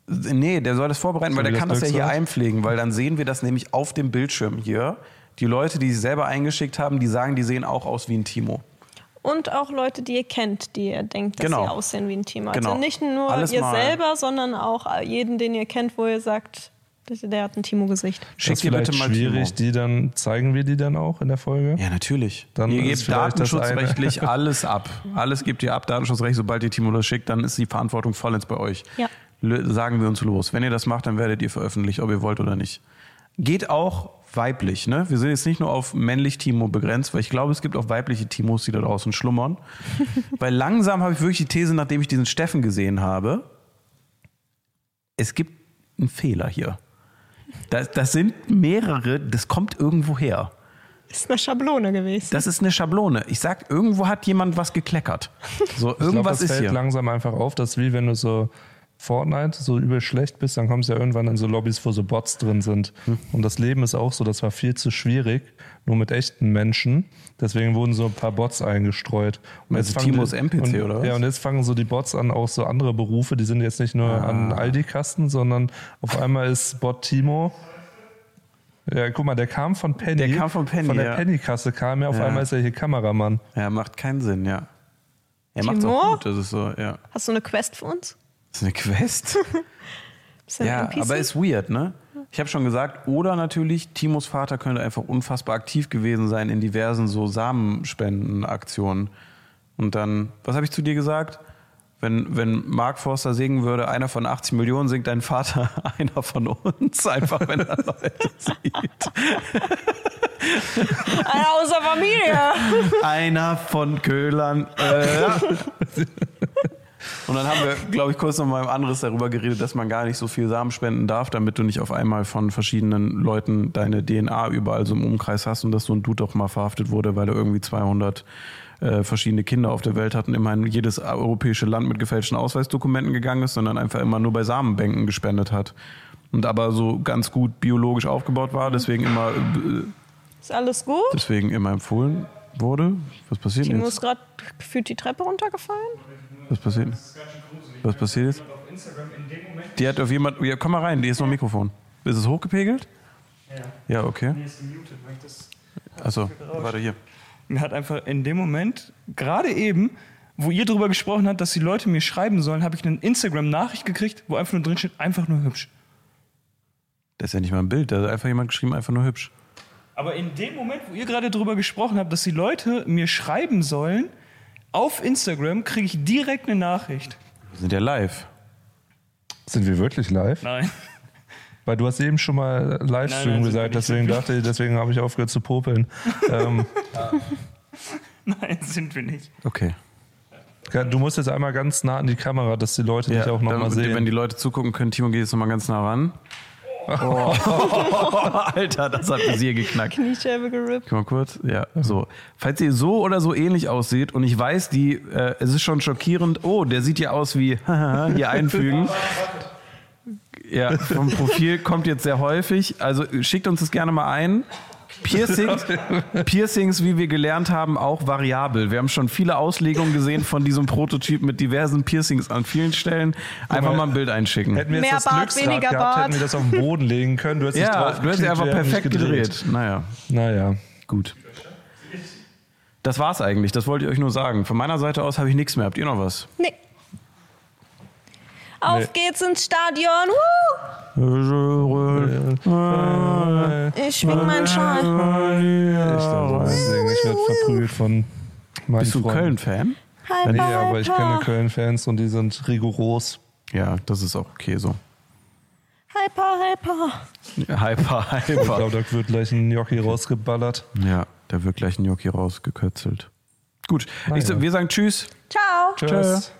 Nee, der soll das vorbereiten, So weil der das kann das ja hier einpflegen, weil dann sehen wir das nämlich auf dem Bildschirm hier. Die Leute, die sich selber eingeschickt haben, die sagen, die sehen auch aus wie ein Timo. Und auch Leute, die ihr kennt, die ihr denkt, dass Genau. sie aussehen wie ein Team. Also Genau. nicht nur Alles ihr mal. selber, sondern auch jeden, den ihr kennt, wo ihr sagt, der hat ein Timo-Gesicht. Schickt vielleicht bitte mal schwierig, Timo. die dann, zeigen wir die dann auch in der Folge? Ja, natürlich. Dann ihr gebt datenschutzrechtlich alles ab. Alles gebt ihr ab, Datenschutzrecht. Sobald ihr Timo das schickt, dann ist die Verantwortung vollends bei euch. Ja. Sagen wir uns los. Wenn ihr das macht, dann werdet ihr veröffentlicht, ob ihr wollt oder nicht. Geht auch weiblich, ne? Wir sind jetzt nicht nur auf männlich Timo begrenzt, weil ich glaube, es gibt auch weibliche Timos, die da draußen schlummern. weil langsam habe ich wirklich die These, nachdem ich diesen Steffen gesehen habe, es gibt einen Fehler hier. Das, das sind mehrere, das kommt irgendwo her. Ist eine Schablone gewesen. Das ist eine Schablone. Ich sag, irgendwo hat jemand was gekleckert. So, Ich glaube, irgendwas das ist fällt hier. langsam einfach auf, dass wie wenn du so Fortnite so übel schlecht bist, dann kommst du ja irgendwann in so Lobbys, wo so Bots drin sind. Hm. Und das Leben ist auch so, das war viel zu schwierig, nur mit echten Menschen. Deswegen wurden so ein paar Bots eingestreut. Und Also fangen Timos die- NPC und, oder was? Ja, und jetzt fangen so die Bots an, auch so andere Berufe, die sind jetzt nicht nur Ah. an Aldi-Kasten, sondern auf einmal ist Bot Timo Ja, guck mal, der kam von Penny. Der kam von Penny, Von der ja. Penny-Kasse kam er, auf Ja. einmal ist er hier Kameramann. Ja, macht keinen Sinn, ja. Er macht Timo? auch gut, das ist so, ja. Hast du eine Quest für uns? Das ist eine Quest. Ein ja, NPC? aber ist weird, ne? Ich habe schon gesagt, oder natürlich, Timos Vater könnte einfach unfassbar aktiv gewesen sein in diversen so Samenspendenaktionen. Und dann, was habe ich zu dir gesagt? Wenn, wenn Mark Forster singen würde, einer von 80 Millionen singt dein Vater, einer von uns, einfach wenn er Leute sieht. Einer der Familie. Einer von Köhlern. Äh. Und dann haben wir, glaube ich, kurz noch mal anderes darüber geredet, dass man gar nicht so viel Samen spenden darf, damit du nicht auf einmal von verschiedenen Leuten deine DNA überall so im Umkreis hast und dass so ein Dude doch mal verhaftet wurde, weil er irgendwie 200 äh, verschiedene Kinder auf der Welt hat und immer in jedes europäische Land mit gefälschten Ausweisdokumenten gegangen ist, sondern einfach immer nur bei Samenbänken gespendet hat. Und aber so ganz gut biologisch aufgebaut war, deswegen immer, äh, Ist alles gut? deswegen immer empfohlen wurde. Was passiert Timo jetzt? ist gerade gefühlt die Treppe runtergefallen. Was passiert? Was passiert jetzt? Die hat auf jemand. Ja, komm mal rein, die ist noch ein Mikrofon. Ist es hochgepegelt? Ja. Ja, okay. Achso, warte hier. Mir hat einfach in dem Moment, gerade eben, wo ihr drüber gesprochen habt, dass die Leute mir schreiben sollen, habe ich eine Instagram-Nachricht gekriegt, wo einfach nur drin steht, einfach nur hübsch. Das ist ja nicht mal ein Bild, da hat einfach jemand geschrieben, einfach nur hübsch. Aber in dem Moment, wo ihr gerade drüber gesprochen habt, dass die Leute mir schreiben sollen, auf Instagram kriege ich direkt eine Nachricht. Wir sind ja live. Sind wir wirklich live? Nein. Weil du hast eben schon mal Nein, Livestream nein, wir gesagt, deswegen dachte ich, deswegen habe ich aufgehört zu popeln. ähm, Nein, sind wir nicht. Okay. du musst jetzt einmal ganz nah an die Kamera, dass die Leute dich auch nochmal sehen. Wenn die Leute zugucken können, Timo geht jetzt nochmal ganz nah ran. Oh. Alter, das hat bis hier geknackt. Kniescheibe gerippt. Guck mal kurz. Ja, so. Falls ihr so oder so ähnlich aussieht und ich weiß, die, äh, es ist schon schockierend. Oh, der sieht ja aus wie hier einfügen. Ja, vom Profil kommt jetzt sehr häufig. Also schickt uns das gerne mal ein. Piercings, Piercings, wie wir gelernt haben, auch variabel. Wir haben schon viele Auslegungen gesehen von diesem Prototyp mit diversen Piercings an vielen Stellen. Einfach mal, mal ein Bild einschicken. Hätten wir jetzt Mehr das Bart, Glücksrad weniger gehabt, Bart. hätten wir das auf den Boden legen können. Du hättest dich Ja, drauf du hast ja einfach perfekt wäre nicht gedreht. Naja. Naja. Gut. Das war's eigentlich, das wollte ich euch nur sagen. Von meiner Seite aus habe ich nichts mehr. Habt ihr noch was? Nee. Auf Nee. geht's ins Stadion. Woo! Ich schwing meinen Schal. Ich, darf nicht singen. ich werde verprügelt von meinen Bist du. Köln-Fan? Hyper, Nee, aber ich kenne Köln-Fans und die sind rigoros. Ja, das ist auch okay so. Hyper, hyper. Hyper, Ich hyper. glaube, da wird gleich ein Gnocchi rausgeballert. Ja, da wird gleich ein Gnocchi rausgekötzelt. Gut, ich, ja. wir sagen Tschüss. Ciao. Tschüss.